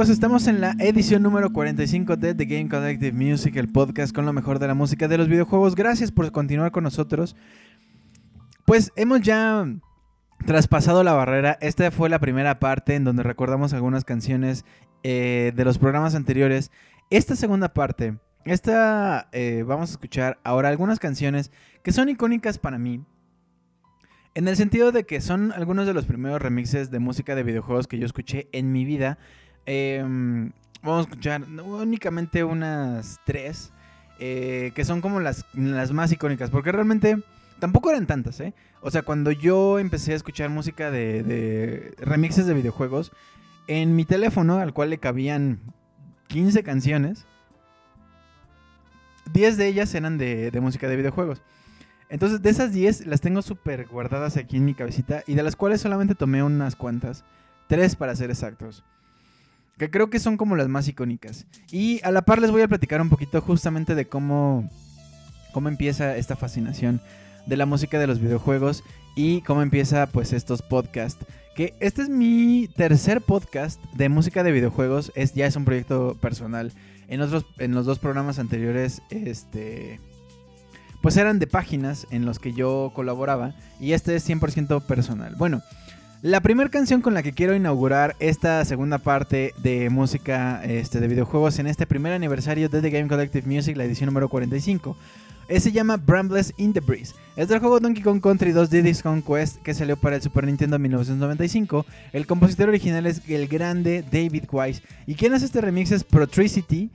Amigos, estamos en la edición número 45 de The Game Collective Music, el podcast con lo mejor de la música de los videojuegos. Gracias por continuar con nosotros. Pues hemos ya traspasado la barrera. Esta fue la primera parte en donde recordamos algunas canciones eh, de los programas anteriores. Esta segunda parte, esta eh, vamos a escuchar ahora algunas canciones que son icónicas para mí. En el sentido de que son algunos de los primeros remixes de música de videojuegos que yo escuché en mi vida. Em, vamos a escuchar únicamente unas tres. eh, que son como las, las más icónicas. Porque realmente tampoco eran tantas, ¿eh? O sea, cuando yo empecé a escuchar música de, remixes de videojuegos, en mi teléfono, al cual le cabían 15 canciones, 10 de ellas eran de, de música de videojuegos. Entonces, de esas 10 las tengo súper guardadas aquí en mi cabecita y de las cuales solamente tomé unas cuantas, tres para ser exactos, que creo que son como las más icónicas. Y a la par les voy a platicar un poquito justamente de cómo, cómo empieza esta fascinación de la música de los videojuegos y cómo empieza pues estos podcasts. Que este es mi tercer podcast de música de videojuegos, es, ya es un proyecto personal. En, otros, en los dos programas anteriores, este, pues eran de páginas en los que yo colaboraba y este es 100% personal. Bueno, la primera canción con la que quiero inaugurar esta segunda parte de música este, de videojuegos en este primer aniversario de The Game Collective Music, la edición número 45, eh, se llama Brambles in the Breeze. Es del juego Donkey Kong Country 2 Diddy's Kong Quest que salió para el Super Nintendo en 1995. El compositor original es el grande David Wise. Y quien hace este remix es Protricity.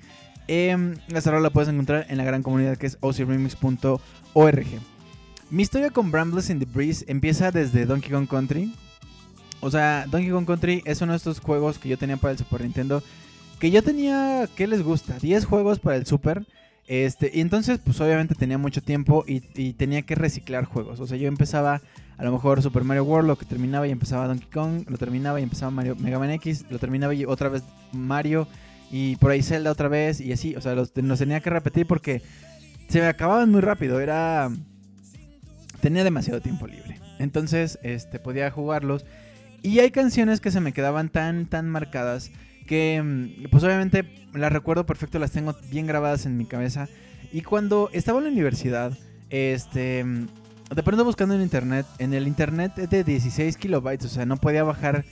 Eh, esta rola la puedes encontrar en la gran comunidad que es ocremix.org. Mi historia con Brambles in the Breeze empieza desde Donkey Kong Country. O sea, Donkey Kong Country es uno de estos juegos que yo tenía para el Super Nintendo. Que yo tenía, ¿qué les gusta? 10 juegos para el Super. Este, y entonces, pues obviamente tenía mucho tiempo y, y tenía que reciclar juegos. O sea, yo empezaba a lo mejor Super Mario World, lo que terminaba y empezaba Donkey Kong, lo terminaba y empezaba Mario Mega Man X, lo terminaba y otra vez Mario y por ahí Zelda otra vez y así. O sea, los, los tenía que repetir porque se me acababan muy rápido. Era. Tenía demasiado tiempo libre. Entonces, este, podía jugarlos. Y hay canciones que se me quedaban tan, tan marcadas que, mm, pues obviamente las recuerdo perfecto, las tengo bien grabadas en mi cabeza. Y cuando estaba en la universidad, este, mm, de pronto buscando en internet, en el internet es de 16 kilobytes, o sea, no podía bajar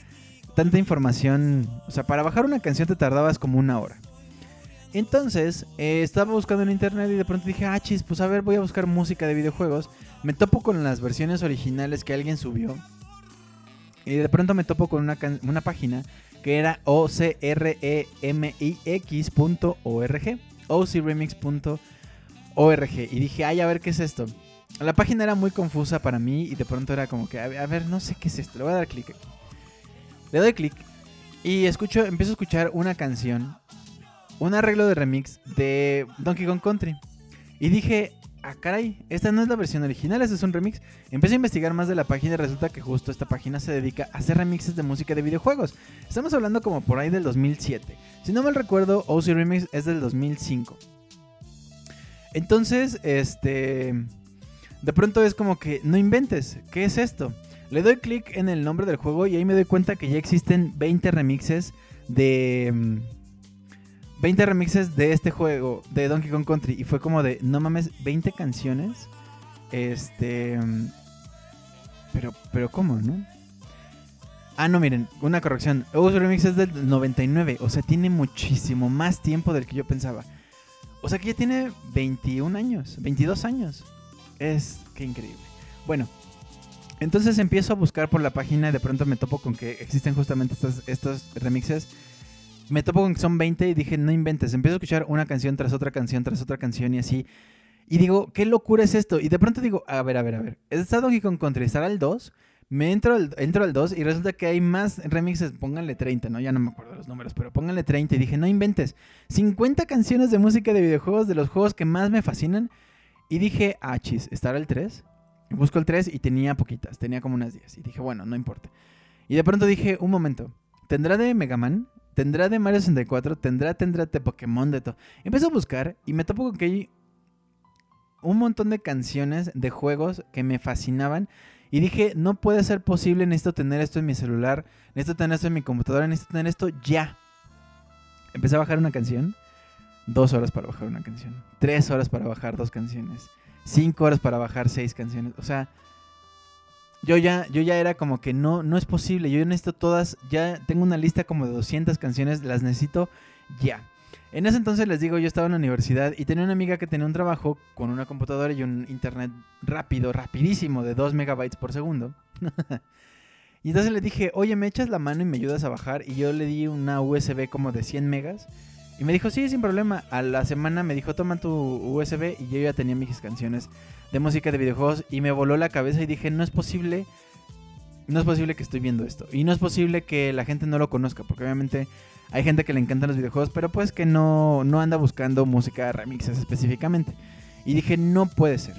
tanta información. O sea, para bajar una canción te tardabas como una hora. Entonces, eh, estaba buscando en internet y de pronto dije, ah, chis, pues a ver, voy a buscar música de videojuegos. Me topo con las versiones originales que alguien subió. Y de pronto me topo con una, una página que era ocremix.org. ocremix.org. Y dije, ay, a ver qué es esto. La página era muy confusa para mí y de pronto era como que, a ver, no sé qué es esto. Le voy a dar clic aquí. Le doy clic y escucho, empiezo a escuchar una canción, un arreglo de remix de Donkey Kong Country. Y dije, ah, caray, esta no es la versión original, este es un remix. Empecé a investigar más de la página y resulta que justo esta página se dedica a hacer remixes de música de videojuegos. Estamos hablando como por ahí del 2007. Si no mal recuerdo, OC Remix es del 2005. Entonces, este... De pronto es como que, no inventes, ¿qué es esto? Le doy clic en el nombre del juego y ahí me doy cuenta que ya existen 20 remixes de... mm, 20 remixes de este juego, de Donkey Kong Country. Y fue como de, no mames, 20 canciones. Este... Pero, pero ¿cómo, no? Ah, no, miren, una corrección. Ogus Remix es del 99, o sea, tiene muchísimo más tiempo del que yo pensaba. O sea que ya tiene 21 años, 22 años. Es que increíble. Bueno, entonces empiezo a buscar por la página y de pronto me topo con que existen justamente estos, estos remixes. Me topo con que son 20 y dije, no inventes. Empiezo a escuchar una canción tras otra canción tras otra canción y así. Y digo, ¿qué locura es esto? Y de pronto digo, a ver, a ver, a ver. Está Donkey Kong Country, estará el 2. Me entro al, entro al 2 y resulta que hay más remixes. Pónganle 30, ¿no? Ya no me acuerdo los números, pero pónganle 30. Y dije, no inventes. 50 canciones de música de videojuegos de los juegos que más me fascinan. Y dije, ah, chis, ¿estará el 3? Y busco el 3 y tenía poquitas, tenía como unas 10. Y dije, bueno, no importa. Y de pronto dije, un momento, ¿tendrá de Mega Man? ¿Tendrá de Mario 64? ¿Tendrá, tendrá de Pokémon? De todo. Empiezo a buscar y me topo con que hay un montón de canciones de juegos que me fascinaban. Y dije, no puede ser posible, necesito tener esto en mi celular, necesito tener esto en mi computadora, necesito tener esto ya. Empecé a bajar una canción. Dos horas para bajar una canción. Tres horas para bajar dos canciones. Cinco horas para bajar seis canciones. O sea, yo ya, yo ya era como que no, no es posible. Yo necesito todas. Ya tengo una lista como de 200 canciones. Las necesito ya. En ese entonces les digo, yo estaba en la universidad y tenía una amiga que tenía un trabajo con una computadora y un internet rápido, rapidísimo, de 2 megabytes por segundo. y entonces le dije, oye, ¿me echas la mano y me ayudas a bajar? Y yo le di una USB como de 100 megas. Y me dijo, sí, sin problema. A la semana me dijo, toma tu USB y yo ya tenía mis canciones de música de videojuegos y me voló la cabeza y dije, no es posible, no es posible que estoy viendo esto. Y no es posible que la gente no lo conozca, porque obviamente hay gente que le encantan los videojuegos, pero pues que no, no anda buscando música remixes específicamente. Y dije, no puede ser.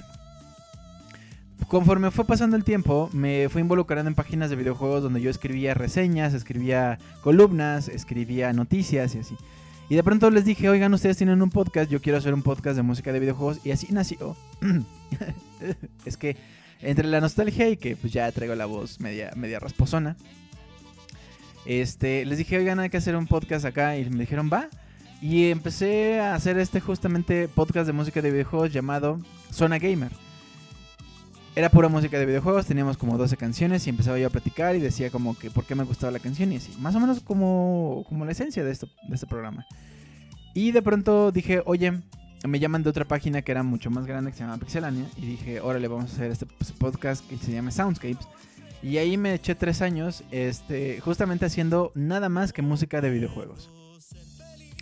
Conforme fue pasando el tiempo, me fui involucrando en páginas de videojuegos donde yo escribía reseñas, escribía columnas, escribía noticias y así. Y de pronto les dije, oigan, ustedes tienen un podcast, yo quiero hacer un podcast de música de videojuegos. Y así nació. es que entre la nostalgia y que pues ya traigo la voz media, media rasposona. Este, les dije, oigan, hay que hacer un podcast acá. Y me dijeron, va. Y empecé a hacer este justamente podcast de música de videojuegos llamado Zona Gamer. Era pura música de videojuegos, teníamos como 12 canciones y empezaba yo a platicar y decía como que por qué me gustaba la canción y así. Más o menos como, como la esencia de, esto, de este programa. Y de pronto dije, oye, me llaman de otra página que era mucho más grande que se llama Pixelania. Y dije, órale, vamos a hacer este podcast que se llama Soundscapes. Y ahí me eché tres años este, justamente haciendo nada más que música de videojuegos.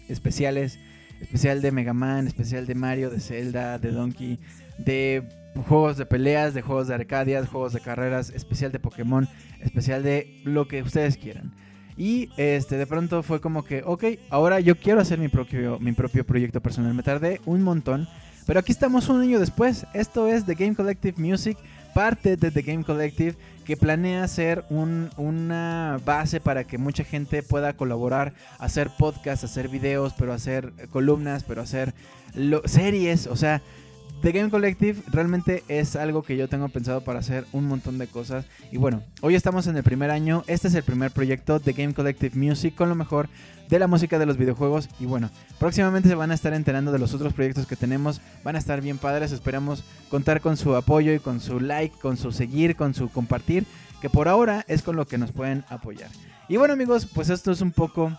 Especiales, especial de Mega Man, especial de Mario, de Zelda, de Donkey, de juegos de peleas, de juegos de arcadias, juegos de carreras, especial de Pokémon, especial de lo que ustedes quieran. Y este de pronto fue como que, ok, ahora yo quiero hacer mi propio, mi propio proyecto personal. Me tardé un montón, pero aquí estamos un año después. Esto es The Game Collective Music, parte de The Game Collective, que planea ser un- una base para que mucha gente pueda colaborar, hacer podcasts, hacer videos, pero hacer columnas, pero hacer series, o sea... The Game Collective realmente es algo que yo tengo pensado para hacer un montón de cosas. Y bueno, hoy estamos en el primer año. Este es el primer proyecto de Game Collective Music con lo mejor de la música de los videojuegos. Y bueno, próximamente se van a estar enterando de los otros proyectos que tenemos. Van a estar bien padres. Esperamos contar con su apoyo y con su like, con su seguir, con su compartir. Que por ahora es con lo que nos pueden apoyar. Y bueno amigos, pues esto es un poco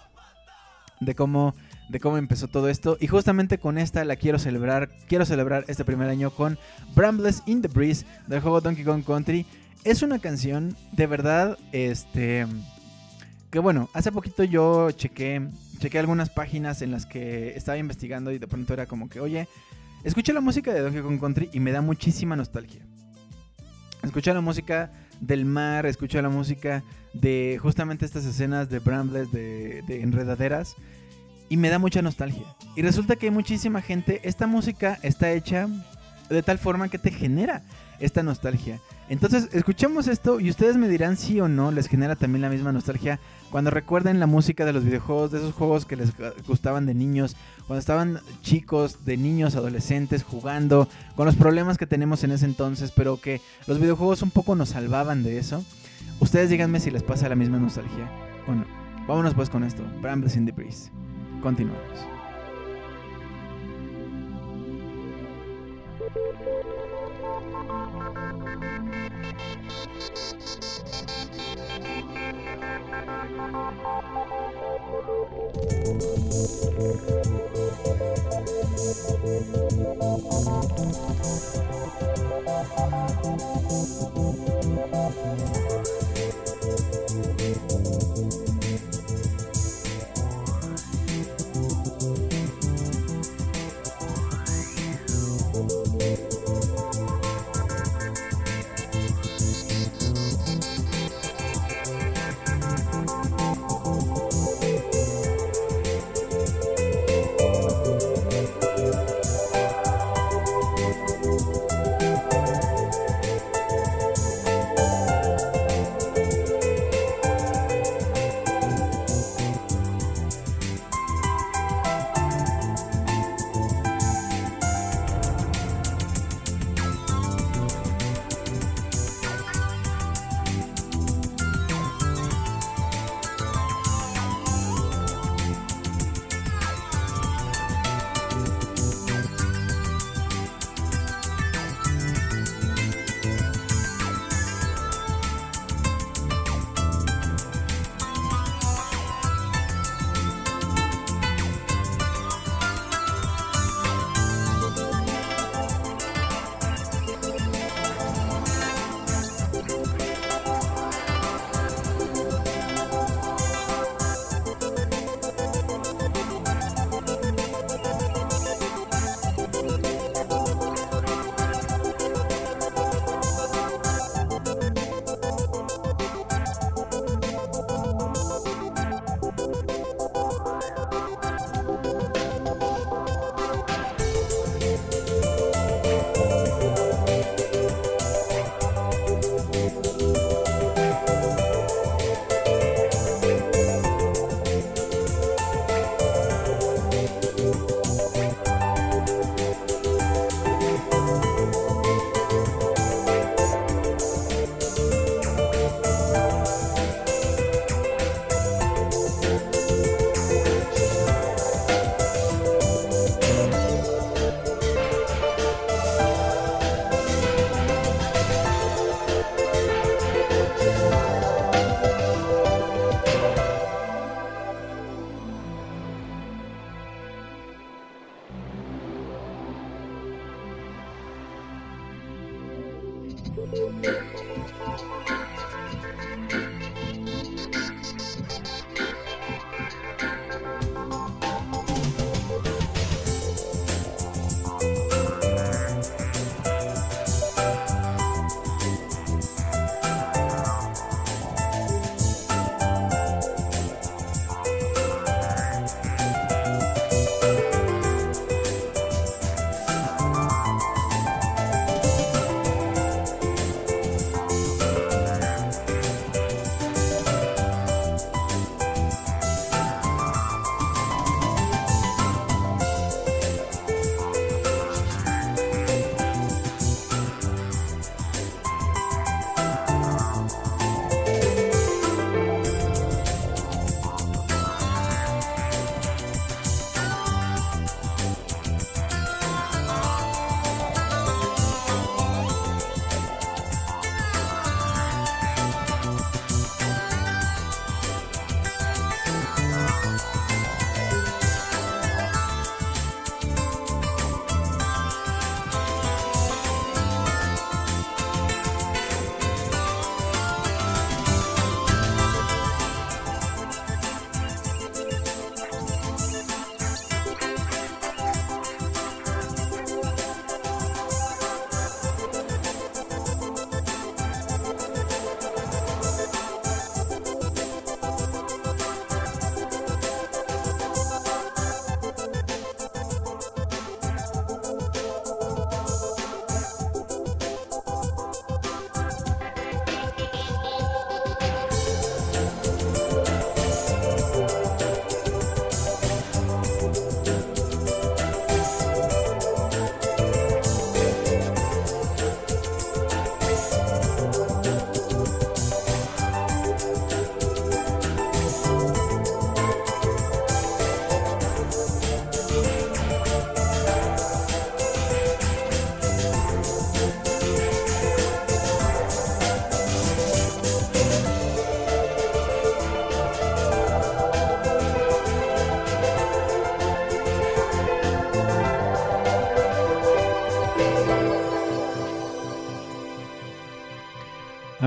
de cómo de cómo empezó todo esto. Y justamente con esta la quiero celebrar quiero celebrar este primer año con Brambles in the Breeze del juego Donkey Kong Country. Es una canción de verdad este que bueno hace poquito yo chequé chequé algunas páginas en las que estaba investigando y de pronto era como que oye escuché la música de Donkey Kong Country y me da muchísima nostalgia escuché la música del mar escuché la música de justamente estas escenas de Brambles de, de enredaderas y me da mucha nostalgia. Y resulta que hay muchísima gente, esta música está hecha de tal forma que te genera esta nostalgia. Entonces, escuchemos esto y ustedes me dirán si o no les genera también la misma nostalgia cuando recuerden la música de los videojuegos, de esos juegos que les gustaban de niños, cuando estaban chicos, de niños, adolescentes, jugando, con los problemas que tenemos en ese entonces, pero que los videojuegos un poco nos salvaban de eso. Ustedes díganme si les pasa la misma nostalgia o no. Vámonos pues con esto. Brambles in the Breeze. Continuamos.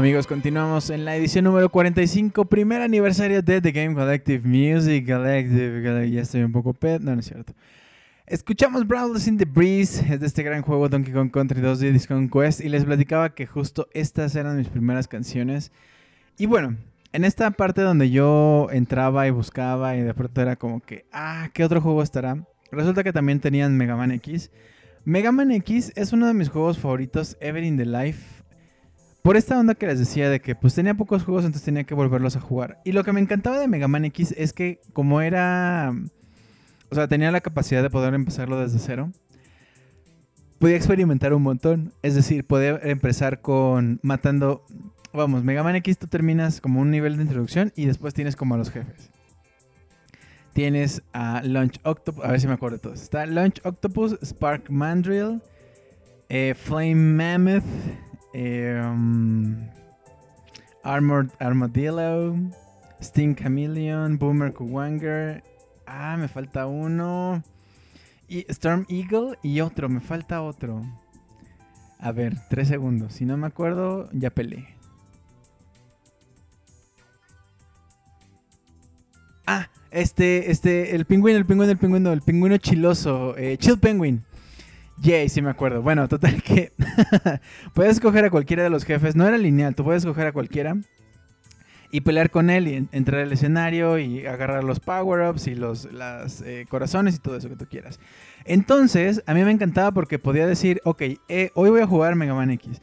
Amigos, continuamos en la edición número 45, primer aniversario de The Game Collective Music Collective. Ya estoy un poco pet, no, no es cierto. Escuchamos Brawlers in the Breeze, es de este gran juego Donkey Kong Country 2 de Discount Quest, y les platicaba que justo estas eran mis primeras canciones. Y bueno, en esta parte donde yo entraba y buscaba y de pronto era como que, ah, ¿qué otro juego estará? Resulta que también tenían Mega Man X. Mega Man X es uno de mis juegos favoritos ever in the life. Por esta onda que les decía de que pues tenía pocos juegos, entonces tenía que volverlos a jugar. Y lo que me encantaba de Mega Man X es que como era... O sea, tenía la capacidad de poder empezarlo desde cero. Podía experimentar un montón. Es decir, podía empezar con matando... Vamos, Mega Man X tú terminas como un nivel de introducción y después tienes como a los jefes. Tienes a Launch Octopus, a ver si me acuerdo de todos. Está Launch Octopus, Spark Mandrill, eh, Flame Mammoth, um, Armored Armadillo, Steam Chameleon, Boomer Kuwanger. Ah, me falta uno. Y Storm Eagle y otro, me falta otro. A ver, tres segundos. Si no me acuerdo, ya peleé. Ah, este, este, el pingüino, el pingüino, el pingüino, el pingüino chiloso, eh, Chill Penguin. Yay, sí me acuerdo. Bueno, total que puedes escoger a cualquiera de los jefes. No era lineal, tú puedes escoger a cualquiera y pelear con él y en- entrar al escenario y agarrar los power-ups y los eh, corazones y todo eso que tú quieras. Entonces, a mí me encantaba porque podía decir, ok, eh, hoy voy a jugar Mega Man X.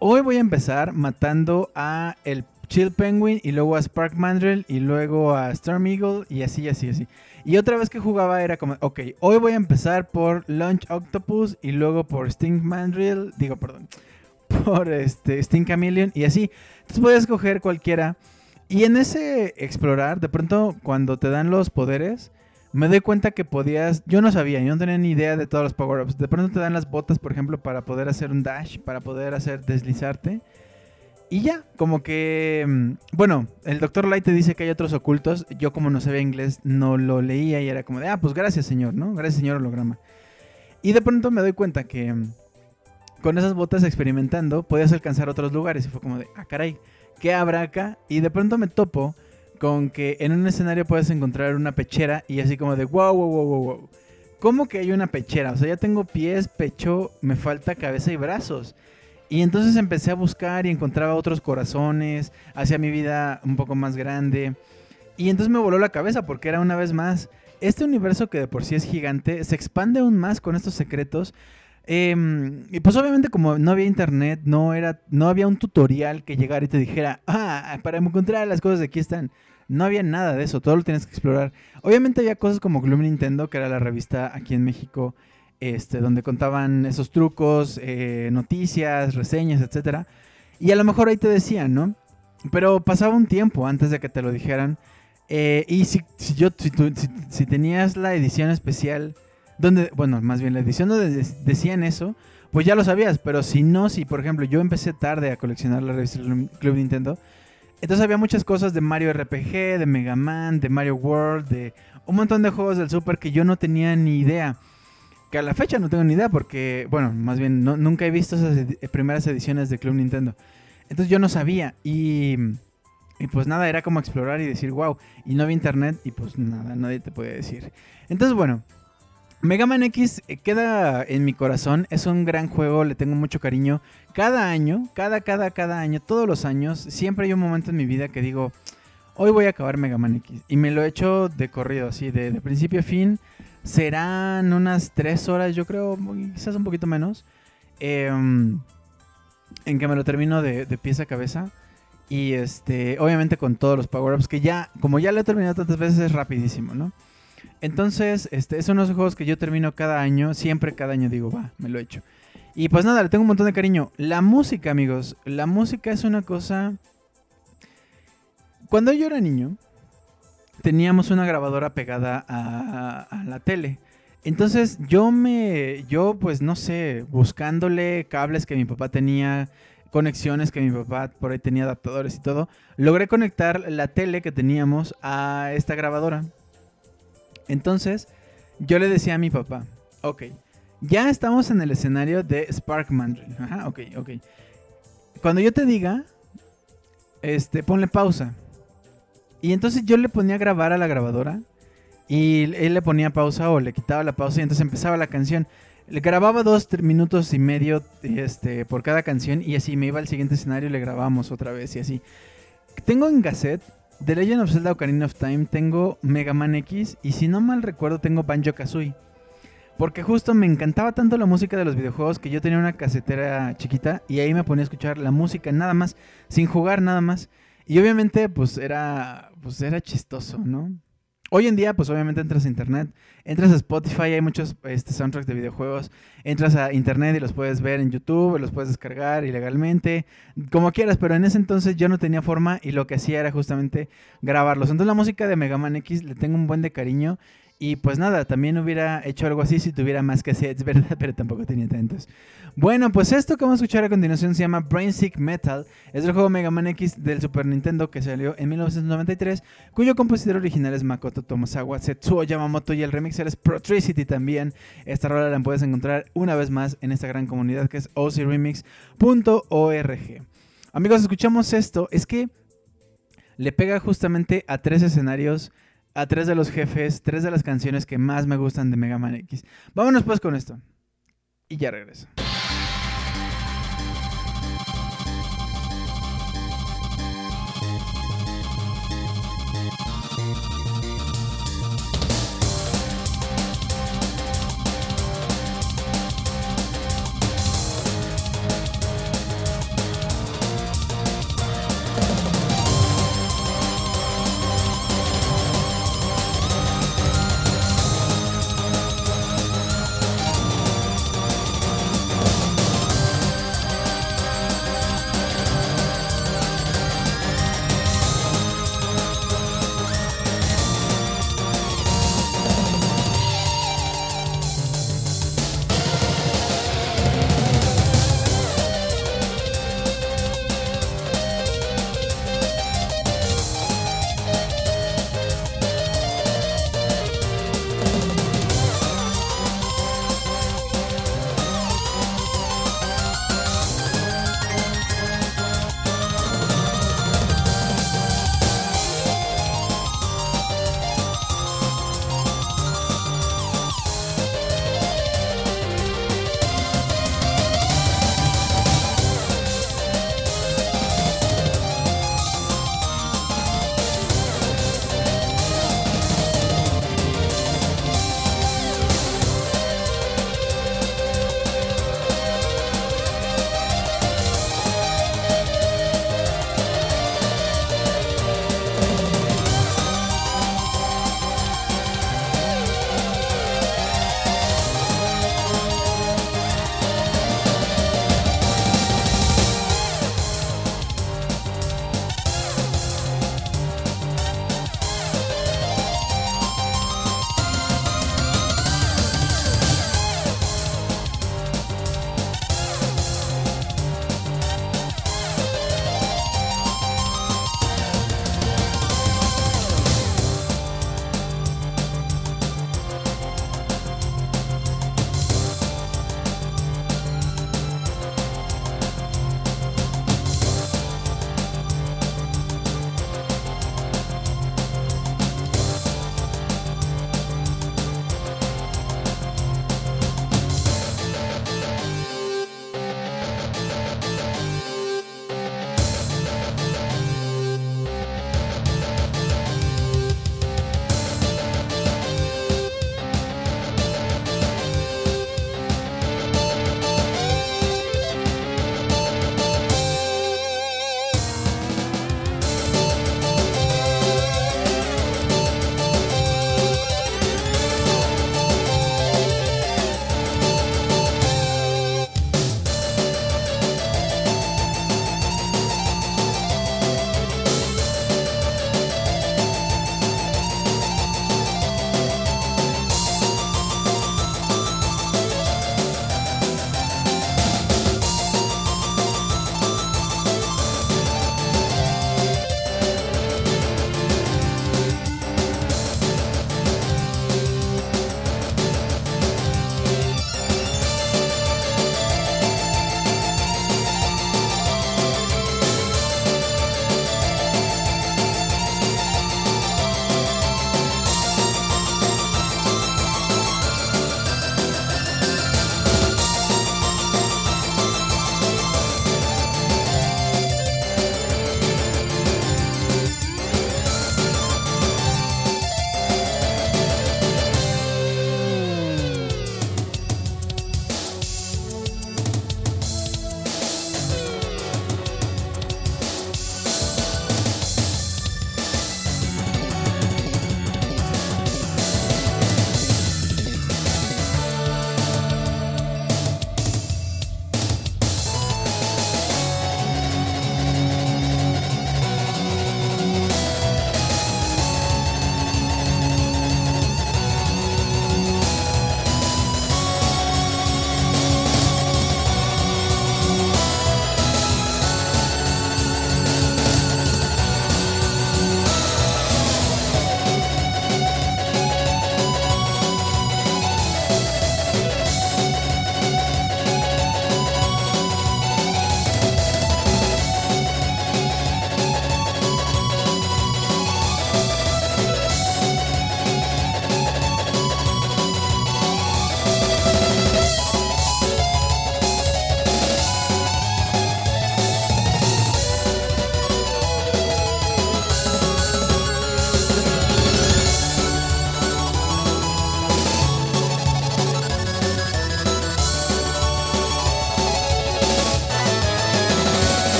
Hoy voy a empezar matando a el Chill Penguin y luego a Spark Mandrill y luego a Storm Eagle y así, así, así. Y otra vez que jugaba era como, ok, hoy voy a empezar por Launch Octopus y luego por Sting Mandrill, digo, perdón, por este Sting Chameleon y así. Entonces puedes escoger cualquiera. Y en ese explorar, de pronto cuando te dan los poderes, me doy cuenta que podías, yo no sabía, yo no tenía ni idea de todos los power-ups. De pronto te dan las botas, por ejemplo, para poder hacer un dash, para poder hacer deslizarte. Y ya, como que, mm, bueno, el Dr. Light te dice que hay otros ocultos. Yo como no sabía inglés, no lo leía y era como de, ah, pues gracias señor, ¿no? Gracias señor holograma. Y de pronto me doy cuenta que mm, con esas botas experimentando podías alcanzar otros lugares. Y fue como de, ah, caray, ¿qué habrá acá? Y de pronto me topo con que en un escenario puedes encontrar una pechera y así como de, wow, wow, wow, wow, wow. ¿Cómo que hay una pechera? O sea, ya tengo pies, pecho, me falta cabeza y brazos. Y entonces empecé a buscar y encontraba otros corazones, hacía mi vida un poco más grande. Y entonces me voló la cabeza porque era una vez más, este universo que de por sí es gigante, se expande aún más con estos secretos. Em, y pues obviamente como no había internet, no, era, no había un tutorial que llegara y te dijera, ah, para encontrar las cosas de aquí están. No había nada de eso, todo lo tienes que explorar. Obviamente había cosas como Gloom Nintendo, que era la revista aquí en México, este, donde contaban esos trucos, eh, noticias, reseñas, etcétera. Y a lo mejor ahí te decían, ¿no? Pero pasaba un tiempo antes de que te lo dijeran. eh, y si, yo, si, si- tenías la edición especial, donde, bueno, más bien la edición donde de- decían eso, pues ya lo sabías. Pero si no, si por ejemplo yo empecé tarde a coleccionar la revista Club Nintendo, entonces había muchas cosas de Mario RPG, de Mega Man, de Mario World, de un montón de juegos del Super que yo no tenía ni idea. Que a la fecha no tengo ni idea porque, bueno, más bien no- nunca he visto esas edi- primeras ediciones de Club Nintendo. Entonces yo no sabía y, y pues nada, era como explorar y decir, wow. Y no había internet y pues nada, nadie te puede decir. Entonces bueno, Mega Man X eh, queda en mi corazón, es un gran juego, le tengo mucho cariño. Cada año, cada, cada, cada año, todos los años, siempre hay un momento en mi vida que digo, hoy voy a acabar Mega Man X. Y me lo he hecho de corrido, así, de principio a fin. Serán unas 3 horas, yo creo, quizás un poquito menos. em, en que me lo termino de, pies a cabeza. Y este, obviamente con todos los power-ups que ya, como ya lo he terminado tantas veces, es rapidísimo, ¿no? Entonces, este, es uno de esos juegos que yo termino cada año, siempre cada año digo, va, me lo he hecho. Y pues nada, le tengo un montón de cariño. La música, amigos, la música es una cosa... Cuando yo era niño, teníamos una grabadora pegada a, la tele. Entonces yo me, yo pues no sé, buscándole cables que mi papá tenía, conexiones que mi papá por ahí tenía adaptadores y todo, logré conectar la tele que teníamos a esta grabadora. Entonces yo le decía a mi papá, ok, ya estamos en el escenario de Spark Mandrill. Ajá, ok, ok. Cuando yo te diga, este, ponle pausa. Y entonces yo le ponía a grabar a la grabadora y él le ponía pausa o le quitaba la pausa y entonces empezaba la canción. Le grababa dos minutos y medio este, por cada canción y así me iba al siguiente escenario y le grabábamos otra vez y así. Tengo en cassette The Legend of Zelda Ocarina of Time, tengo Mega Man X y si no mal recuerdo tengo Banjo Kazooie. Porque justo me encantaba tanto la música de los videojuegos que yo tenía una casetera chiquita y ahí me ponía a escuchar la música nada más, sin jugar nada más. Y obviamente pues era, pues era chistoso, ¿no? Hoy en día pues obviamente entras a internet, entras a Spotify, hay muchos este, soundtracks de videojuegos, entras a internet y los puedes ver en YouTube, los puedes descargar ilegalmente, como quieras, pero en ese entonces yo no tenía forma y lo que hacía era justamente grabarlos. Entonces la música de Mega Man X le tengo un buen de cariño y pues nada, también hubiera hecho algo así si tuviera más cassettes, ¿verdad? Pero tampoco tenía tantos. Bueno, pues esto que vamos a escuchar a continuación se llama Brain Sick Metal. Es el juego Mega Man X del Super Nintendo que salió en 1993, cuyo compositor original es Makoto Tomosawa, Setsuo Yamamoto y el remixer es Protricity también. Esta rola la puedes encontrar una vez más en esta gran comunidad que es ocremix.org. Amigos, escuchamos esto. Es que le pega justamente a tres escenarios, a tres de los jefes, tres de las canciones que más me gustan de Mega Man X. Vámonos pues con esto. Y ya regreso.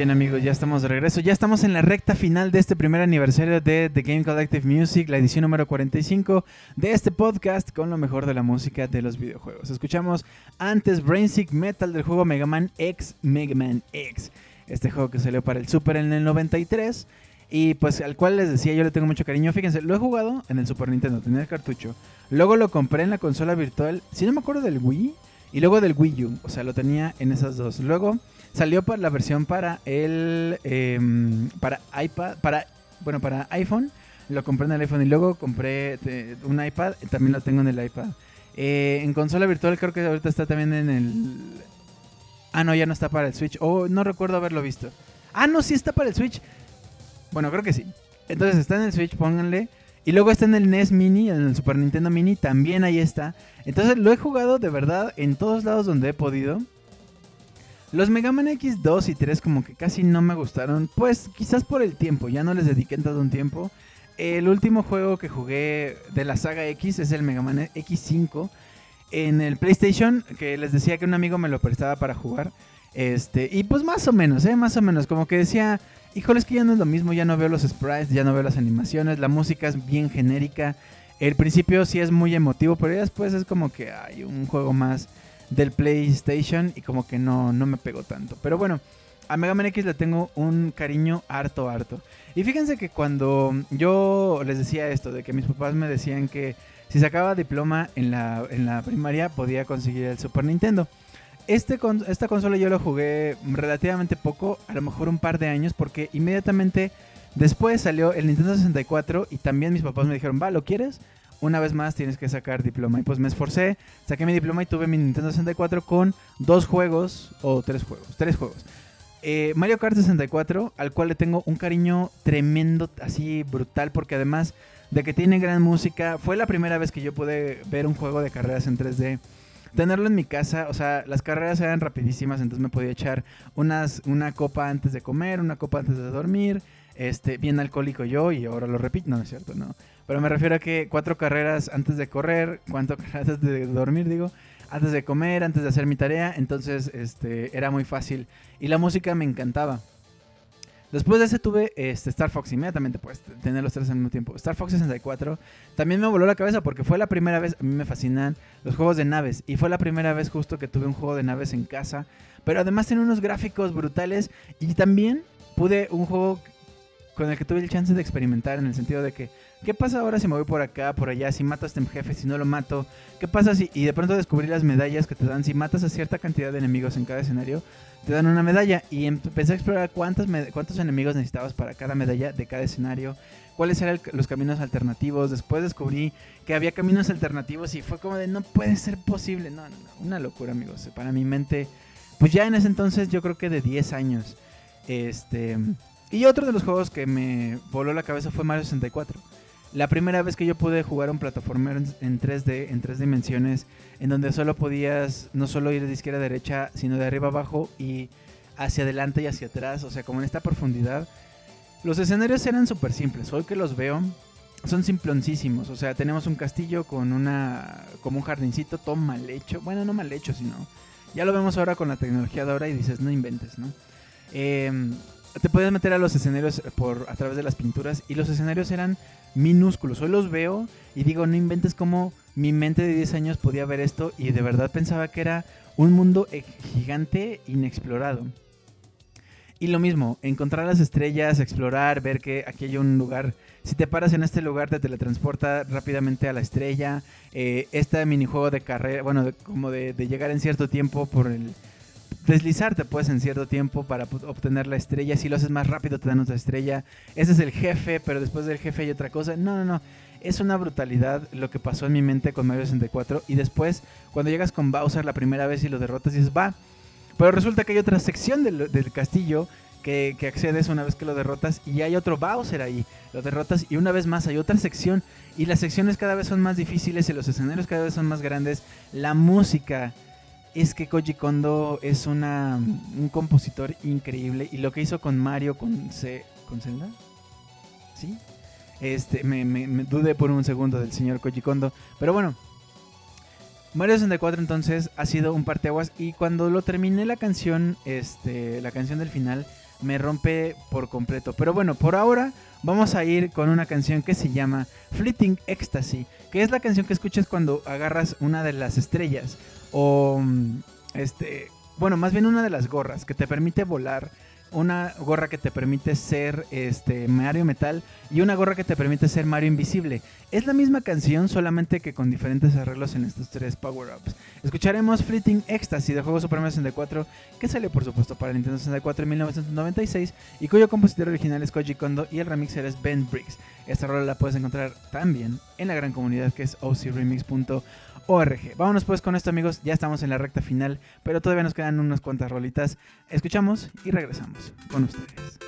Bien amigos, ya estamos de regreso. Ya estamos en la recta final de este primer aniversario de The Game Collective Music, la edición número 45 de este podcast con lo mejor de la música de los videojuegos. Escuchamos antes Brainsick Metal del juego Mega Man X, Mega Man X. Este juego que salió para el Super en el 93 y pues al cual les decía yo le tengo mucho cariño. Fíjense, lo he jugado en el Super Nintendo, tenía el cartucho. Luego lo compré en la consola virtual, si no me acuerdo del Wii, y luego del Wii U, o sea, lo tenía en esas dos. Luego salió para la versión para el em, para iPad, para bueno, para iPhone. Lo compré en el iPhone y luego compré eh, un iPad, también lo tengo en el iPad. Eh, en consola virtual creo que ahorita está también en el Ah, no, ya no está para el Switch. Oh, no recuerdo haberlo visto. Ah, no, sí está para el Switch. Bueno, creo que sí. Entonces está en el Switch, pónganle. Y luego está en el NES Mini, en el Super Nintendo Mini, también ahí está. Entonces lo he jugado de verdad en todos lados donde he podido. Los Mega Man X2 y 3 como que casi no me gustaron. Pues quizás por el tiempo, ya no les dediqué todo un tiempo. El último juego que jugué de la saga X es el Mega Man X5 en el PlayStation, que les decía que un amigo me lo prestaba para jugar. Este, y pues más o menos, ¿eh? Más o menos, como que decía, híjole, es que ya no es lo mismo, ya no veo los sprites, ya no veo las animaciones, la música es bien genérica. El principio sí es muy emotivo, pero después es como que hay un juego más del PlayStation y como que no, no me pegó tanto. Pero bueno, a Mega Man X le tengo un cariño harto, harto. Y fíjense que cuando yo les decía esto, de que mis papás me decían que si sacaba diploma en la, en la primaria podía conseguir el Super Nintendo. Este esta consola yo lo jugué relativamente poco, a lo mejor un par de años, porque inmediatamente después salió el Nintendo 64 y también mis papás me dijeron, va, ¿lo quieres? Una vez más tienes que sacar diploma. Y pues me esforcé, saqué mi diploma y tuve mi Nintendo 64 con dos juegos, o tres juegos, tres juegos. Eh, Mario Kart 64, al cual le tengo un cariño tremendo, así brutal, porque además de que tiene gran música, fue la primera vez que yo pude ver un juego de carreras en 3D. Tenerlo en mi casa, o sea, las carreras eran rapidísimas, entonces me podía echar unas, una copa antes de comer, una copa antes de dormir, este, bien alcohólico yo y ahora lo repito, no, no es cierto, no. Pero me refiero a que cuatro carreras antes de correr, cuatro carreras antes de dormir, digo, antes de comer, antes de hacer mi tarea, entonces este, era muy fácil. Y la música me encantaba. Después de ese tuve este, Star Fox, inmediatamente pues tener los tres al mismo tiempo. Star Fox 64 también me voló la cabeza porque fue la primera vez, a mí me fascinan los juegos de naves y fue la primera vez justo que tuve un juego de naves en casa. Pero además tiene unos gráficos brutales y también pude un juego con el que tuve el chance de experimentar en el sentido de que, ¿qué pasa ahora si me voy por acá, por allá, si mato a este jefe, si no lo mato? ¿Qué pasa si, y de pronto descubrí las medallas que te dan, si matas a cierta cantidad de enemigos en cada escenario, te dan una medalla y empecé a explorar cuántos, cuántos enemigos necesitabas para cada medalla de cada escenario, cuáles eran los caminos alternativos, después descubrí que había caminos alternativos y fue como de, no puede ser posible, no, no, no, una locura amigos, para mi mente, pues ya en ese entonces yo creo que de 10 años, este... Y otro de los juegos que me voló la cabeza fue Mario 64. La primera vez que yo pude jugar un plataformero en, en 3D, en tres dimensiones, en donde solo podías no solo ir de izquierda a derecha, sino de arriba a abajo y hacia adelante y hacia atrás, o sea, como en esta profundidad. Los escenarios eran súper simples, hoy que los veo son simploncísimos, o sea, tenemos un castillo con una como un jardincito todo mal hecho, bueno, no mal hecho, sino ya lo vemos ahora con la tecnología de ahora y dices, no inventes, ¿no? Em, te podías meter a los escenarios por a través de las pinturas y los escenarios eran minúsculos. Hoy los veo y digo, no inventes cómo mi mente de 10 años podía ver esto y de verdad pensaba que era un mundo eh, gigante inexplorado. Y lo mismo, encontrar las estrellas, explorar, ver que aquí hay un lugar. Si te paras en este lugar, te teletransporta rápidamente a la estrella. Eh, este minijuego de carrera, bueno, de- como de llegar en cierto tiempo por el, deslizarte pues en cierto tiempo para obtener la estrella. Si lo haces más rápido te dan otra estrella. Ese es el jefe, pero después del jefe hay otra cosa. No, no, no. Es una brutalidad lo que pasó en mi mente con Mario 64. Y después, cuando llegas con Bowser la primera vez y lo derrotas, dices, va. Pero resulta que hay otra sección del, del castillo que, que accedes una vez que lo derrotas y hay otro Bowser ahí. Lo derrotas y una vez más hay otra sección. Y las secciones cada vez son más difíciles y los escenarios cada vez son más grandes. La música es que Koji Kondo es una, un compositor increíble y lo que hizo con Mario, con, Ce- ¿con Zelda, ¿sí? Este, me, me- me dudé por un segundo del señor Koji Kondo, pero bueno, Mario 64 entonces ha sido un parteaguas y cuando lo terminé la canción, este, la canción del final, me rompe por completo. Pero bueno, por ahora vamos a ir con una canción que se llama Fleeting Ecstasy, que es la canción que escuchas cuando agarras una de las estrellas o mm, este, bueno, más bien una de las gorras que te permite volar, una gorra que te permite ser este Mario Metal y una gorra que te permite ser Mario Invisible. Es la misma canción, solamente que con diferentes arreglos en estos tres power-ups. Escucharemos Fleeting Ecstasy de Juego Super Mario 64, que salió por supuesto para Nintendo 64 en 1996 y cuyo compositor original es Koji Kondo y el remixer es Ben Briggs. Esta rola la puedes encontrar también en la gran comunidad que es ocremix.org. Vámonos pues con esto amigos, ya estamos en la recta final, pero todavía nos quedan unas cuantas rolitas. Escuchamos y regresamos con ustedes.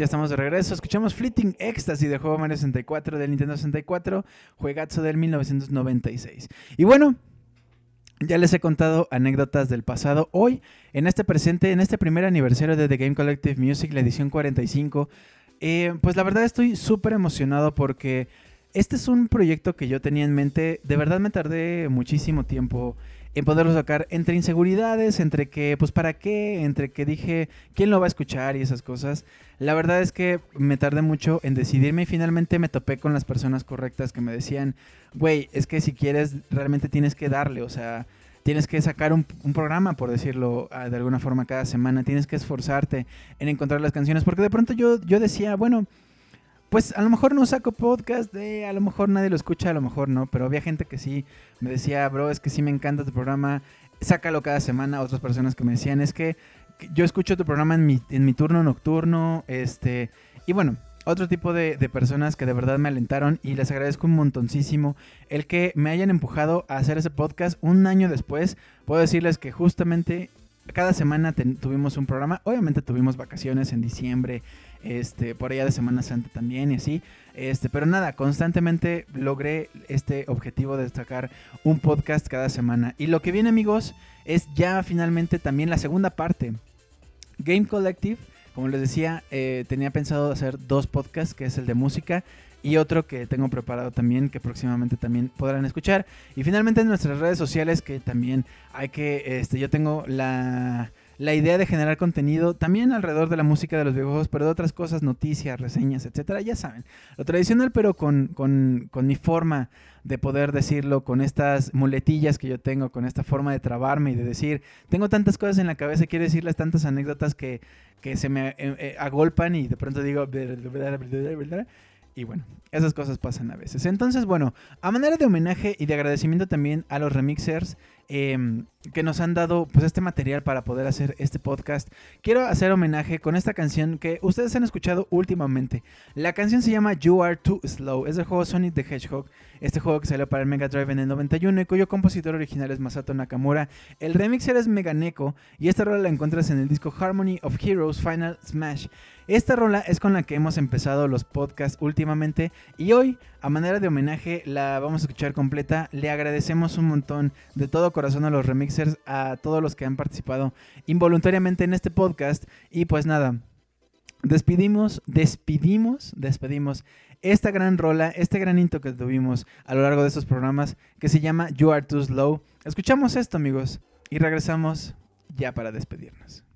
Ya estamos de regreso. Escuchamos Fleeting Ecstasy de juego Mario 64 del Nintendo 64, juegazo del 1996. Y bueno, Ya les he contado anécdotas del pasado. Hoy, en este presente, en este primer aniversario de The Game Collective Music, la edición 45, eh, pues la verdad estoy súper emocionado porque este es un proyecto que yo tenía en mente. De verdad me tardé muchísimo tiempo en poderlo sacar entre inseguridades, entre que, pues para qué, entre que dije, ¿quién lo va a escuchar y esas cosas? La verdad es que me tardé mucho en decidirme y finalmente me topé con las personas correctas que me decían, güey, es que si quieres, realmente tienes que darle, o sea, tienes que sacar un, un programa, por decirlo ah, de alguna forma, cada semana, tienes que esforzarte en encontrar las canciones, porque de pronto yo, yo decía, bueno, pues a lo mejor no saco podcast, de, a lo mejor nadie lo escucha, a lo mejor no, pero había gente que sí me decía, bro, es que sí me encanta tu programa, sácalo cada semana. Otras personas que me decían, es que yo escucho tu programa en mi, en mi turno nocturno, este, y bueno, otro tipo de, personas que de verdad me alentaron y les agradezco un montoncísimo el que me hayan empujado a hacer ese podcast un año después. Puedo decirles que justamente cada semana tuvimos un programa, obviamente tuvimos vacaciones en diciembre, este, por allá de Semana Santa también y así. Este, pero nada, constantemente logré este objetivo de sacar un podcast cada semana. Y lo que viene, amigos, es ya finalmente también la segunda parte. Game Collective, como les decía, eh, tenía pensado hacer dos podcasts, que es el de música y otro que tengo preparado también, que próximamente también podrán escuchar. Y finalmente en nuestras redes sociales, que también hay que, este, yo tengo la, la idea de generar contenido también alrededor de la música de los videojuegos, pero de otras cosas, noticias, reseñas, etcétera, ya saben. Lo tradicional, pero con, con, con mi forma de poder decirlo, con estas muletillas que yo tengo, con esta forma de trabarme y de decir, tengo tantas cosas en la cabeza, quiero decirles tantas anécdotas que, que se me eh, eh, agolpan y de pronto digo... Y bueno, esas cosas pasan a veces. Entonces, bueno, a manera de homenaje y de agradecimiento también a los remixers eh, que nos han dado pues este material para poder hacer este podcast, quiero hacer homenaje con esta canción que ustedes han escuchado últimamente. La canción se llama You Are Too Slow, es del juego Sonic the Hedgehog, este juego que salió para el Mega Drive en el 91 y cuyo compositor original es Masato Nakamura. El remixer es Meganeko y esta rola la encuentras en el disco Harmony of Heroes Final Smash. Esta rola es con la que hemos empezado los podcasts últimamente y hoy, a manera de homenaje, la vamos a escuchar completa. Le agradecemos un montón de todo corazón a los remixers, a todos los que han participado involuntariamente en este podcast y pues nada. Despedimos, despedimos, despedimos esta gran rola, este gran intro que tuvimos a lo largo de estos programas que se llama You Are Too Slow. Escuchamos esto, amigos, y regresamos ya para despedirnos.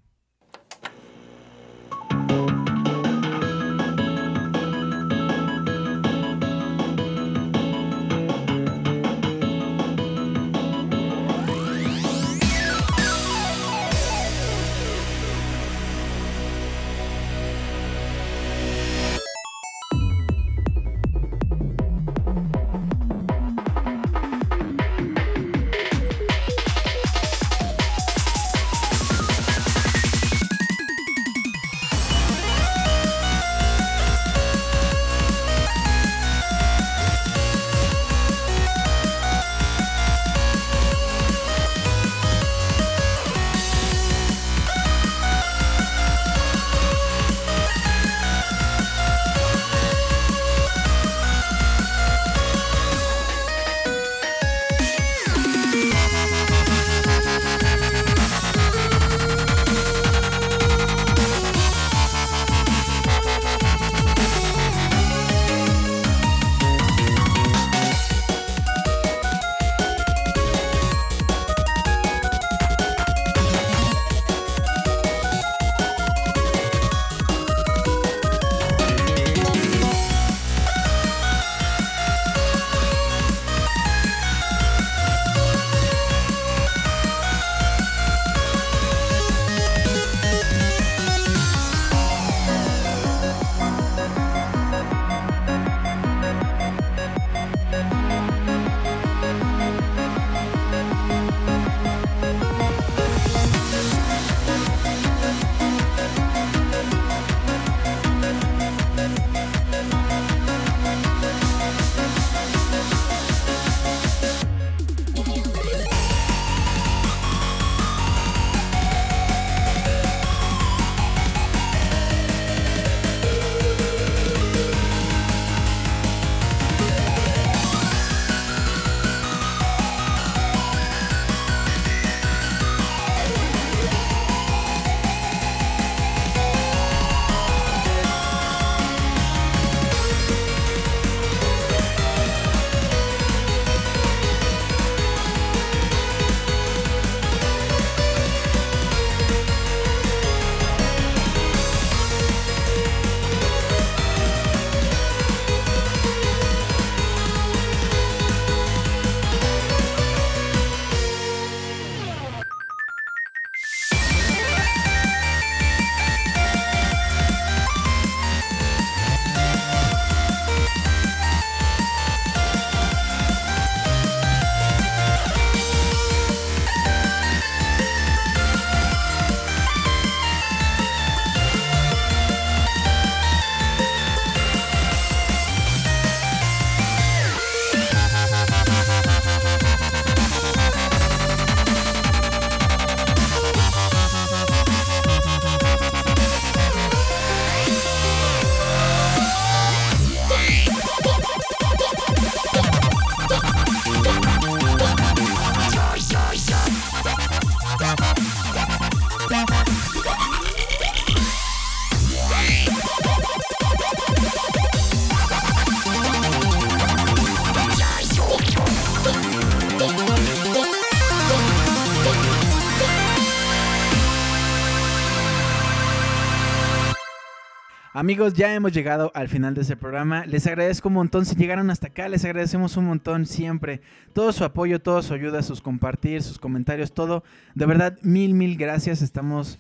Amigos, ya hemos llegado al final de este programa. Les agradezco un montón si llegaron hasta acá. Les agradecemos un montón siempre. Todo su apoyo, toda su ayuda, sus compartir, sus comentarios, todo. De verdad, mil, mil gracias. Estamos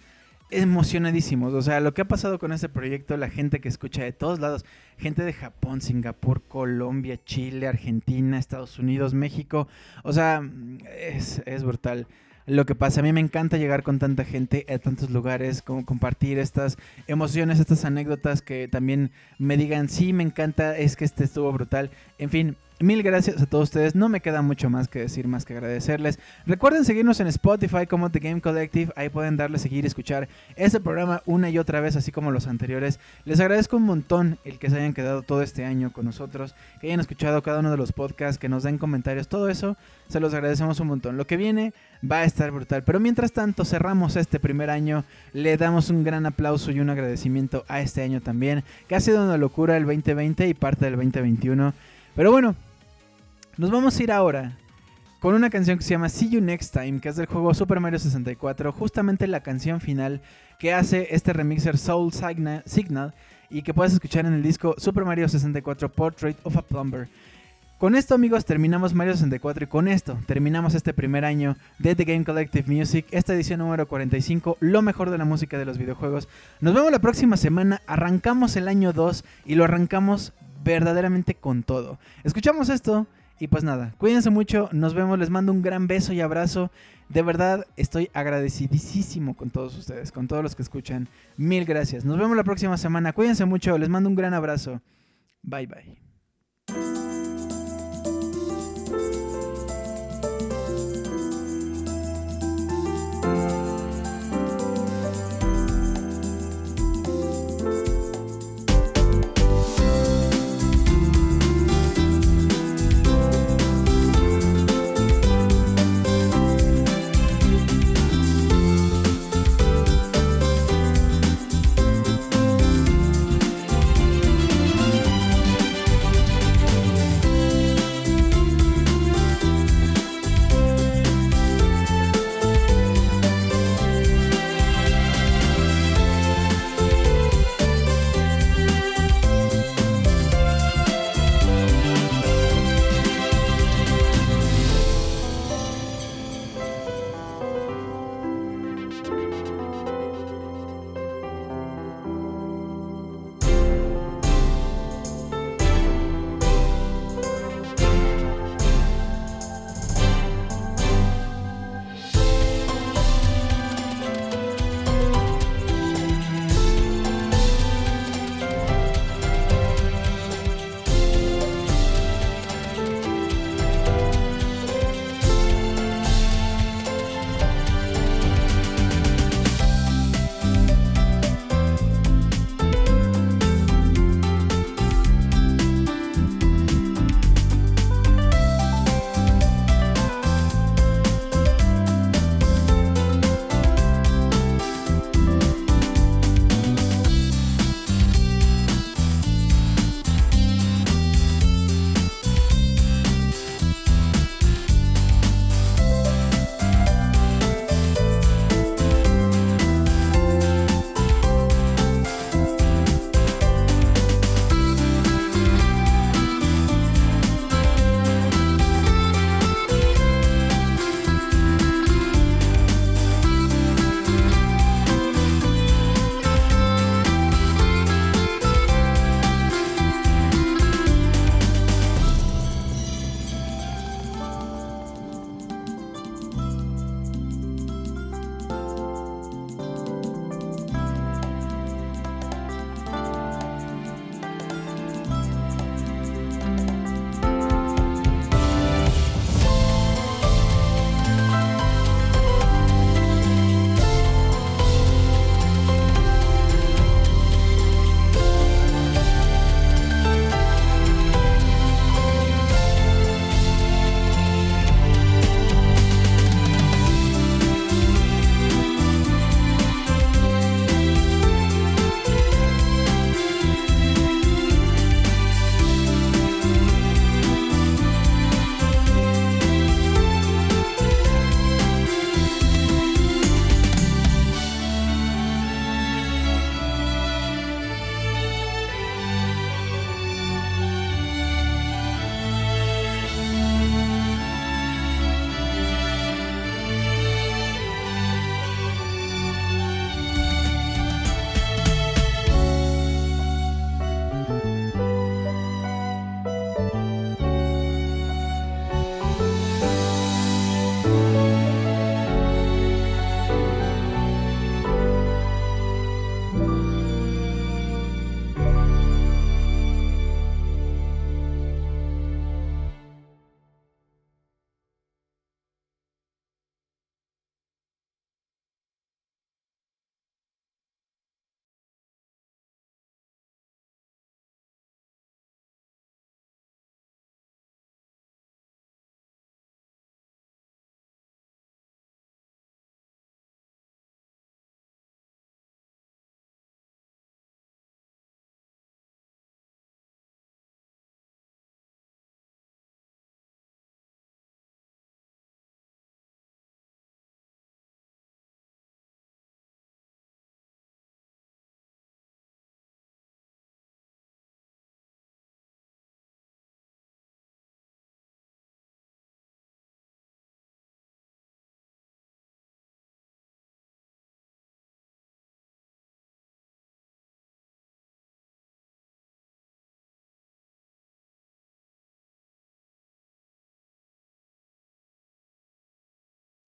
emocionadísimos. O sea, lo que ha pasado con este proyecto, la gente que escucha de todos lados, gente de Japón, Singapur, Colombia, Chile, Argentina, Estados Unidos, México. O sea, es, es brutal lo que pasa. A mí me encanta llegar con tanta gente a tantos lugares, como compartir estas emociones, estas anécdotas que también me digan, sí, me encanta, es que este estuvo brutal. En fin. Mil gracias a todos ustedes. No me queda mucho más que decir, más que agradecerles. Recuerden seguirnos en Spotify como The Game Collective. Ahí pueden darle seguir y escuchar este programa una y otra vez, así como los anteriores. Les agradezco un montón el que se hayan quedado todo este año con nosotros, que hayan escuchado cada uno de los podcasts, que nos den comentarios, todo eso. Se los agradecemos un montón. Lo que viene va a estar brutal. Pero mientras tanto, cerramos este primer año. Le damos un gran aplauso y un agradecimiento a este año también, que ha sido una locura el 2020 y parte del 2021. Pero bueno, nos vamos a ir ahora con una canción que se llama See You Next Time, que es del juego Super Mario 64, justamente la canción final que hace este remixer Soul Signa- Signal y que puedes escuchar en el disco Super Mario 64 Portrait of a Plumber. Con esto amigos terminamos Mario 64 y con esto terminamos este primer año de The Game Collective Music, esta edición número 45, lo mejor de la música de los videojuegos. Nos vemos la próxima semana, arrancamos el año 2 y lo arrancamos verdaderamente con todo. Escuchamos esto y pues nada, cuídense mucho, nos vemos, les mando un gran beso y abrazo. De verdad estoy agradecidísimo con todos ustedes, con todos los que escuchan. Mil gracias. Nos vemos la próxima semana. Cuídense mucho, les mando un gran abrazo. Bye bye.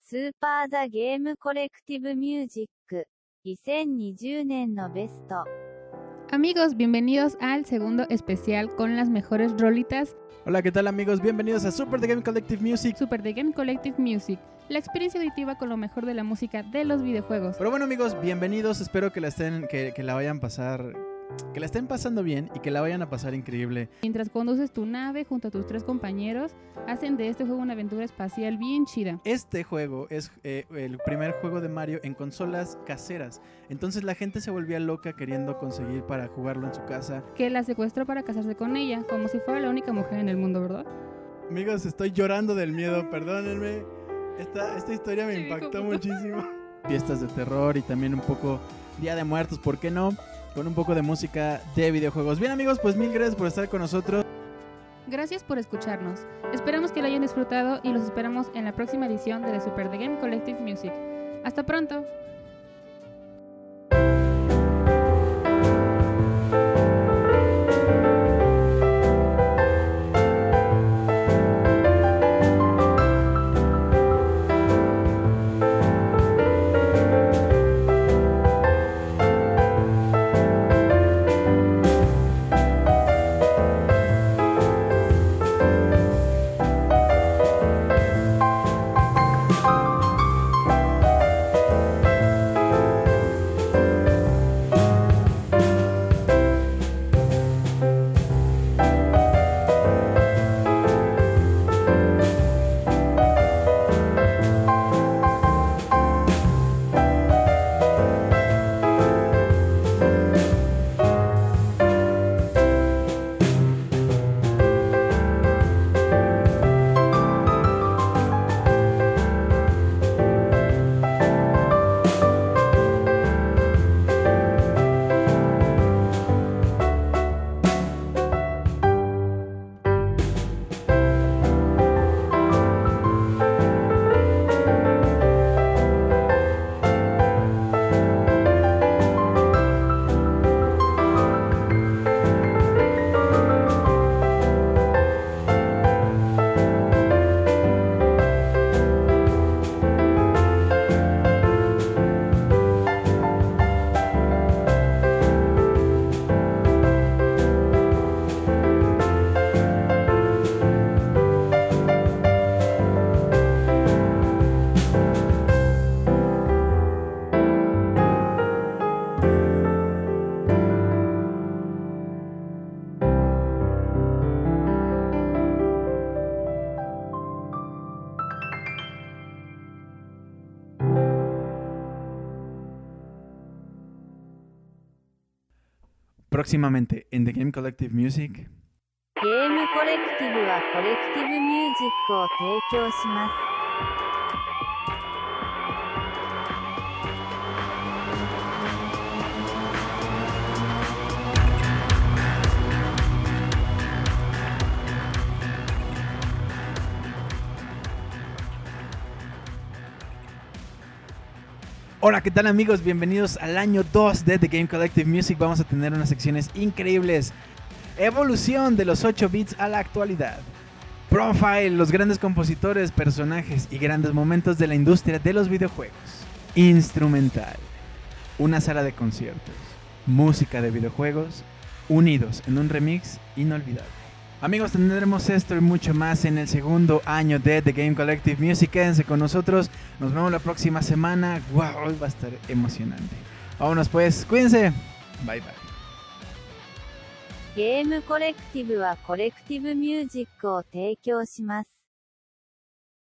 スーパーザゲームコレクティブミュージック2020年のベスト Amigos, bienvenidos al segundo especial con las mejores rolitas Hola, ¿qué tal amigos? Bienvenidos a Super The Game Collective Music. Super The Game Collective Music, la experiencia auditiva con lo mejor de la música de los videojuegos. Pero bueno amigos, bienvenidos. Espero que la estén, que, que la vayan a pasar, que la estén pasando bien y que la vayan a pasar increíble. Mientras conduces tu nave junto a tus tres compañeros, hacen de este juego una aventura espacial bien chida. Este juego es eh, el primer juego de Mario en consolas caseras. Entonces la gente se volvía loca queriendo conseguir para jugarlo en su casa. Que la secuestró para casarse con ella, como si fuera la única mujer en el mundo, ¿verdad? Amigos, estoy llorando del miedo, perdónenme. Esta, esta historia me impactó muchísimo. Fiestas de terror y también un poco Día de Muertos, ¿por qué no? Con un poco de música de videojuegos. Bien amigos, pues mil gracias por estar con nosotros. Gracias por escucharnos. Esperamos que lo hayan disfrutado y los esperamos en la próxima edición de The Super The Game Collective Music. Hasta pronto. Próximamente en The Game Collective Music. ゲームコレクティブはコレクティブミュージックを提供します。 Hola, ¿qué tal amigos? Bienvenidos al año 2 de The Game Collective Music. Vamos a tener unas secciones increíbles. Evolución de los 8 bits a la actualidad. Profile, los grandes compositores, personajes y grandes momentos de la industria de los videojuegos. Instrumental. Una sala de conciertos. Música de videojuegos. Unidos en un remix inolvidable. Amigos, tendremos esto y mucho más en el segundo año de The Game Collective Music. Quédense con nosotros. Nos vemos la próxima semana. Wow, hoy va a estar emocionante. Vámonos pues, cuídense. Bye bye. ゲームコレクティブはコレクティブミュージックを提供します。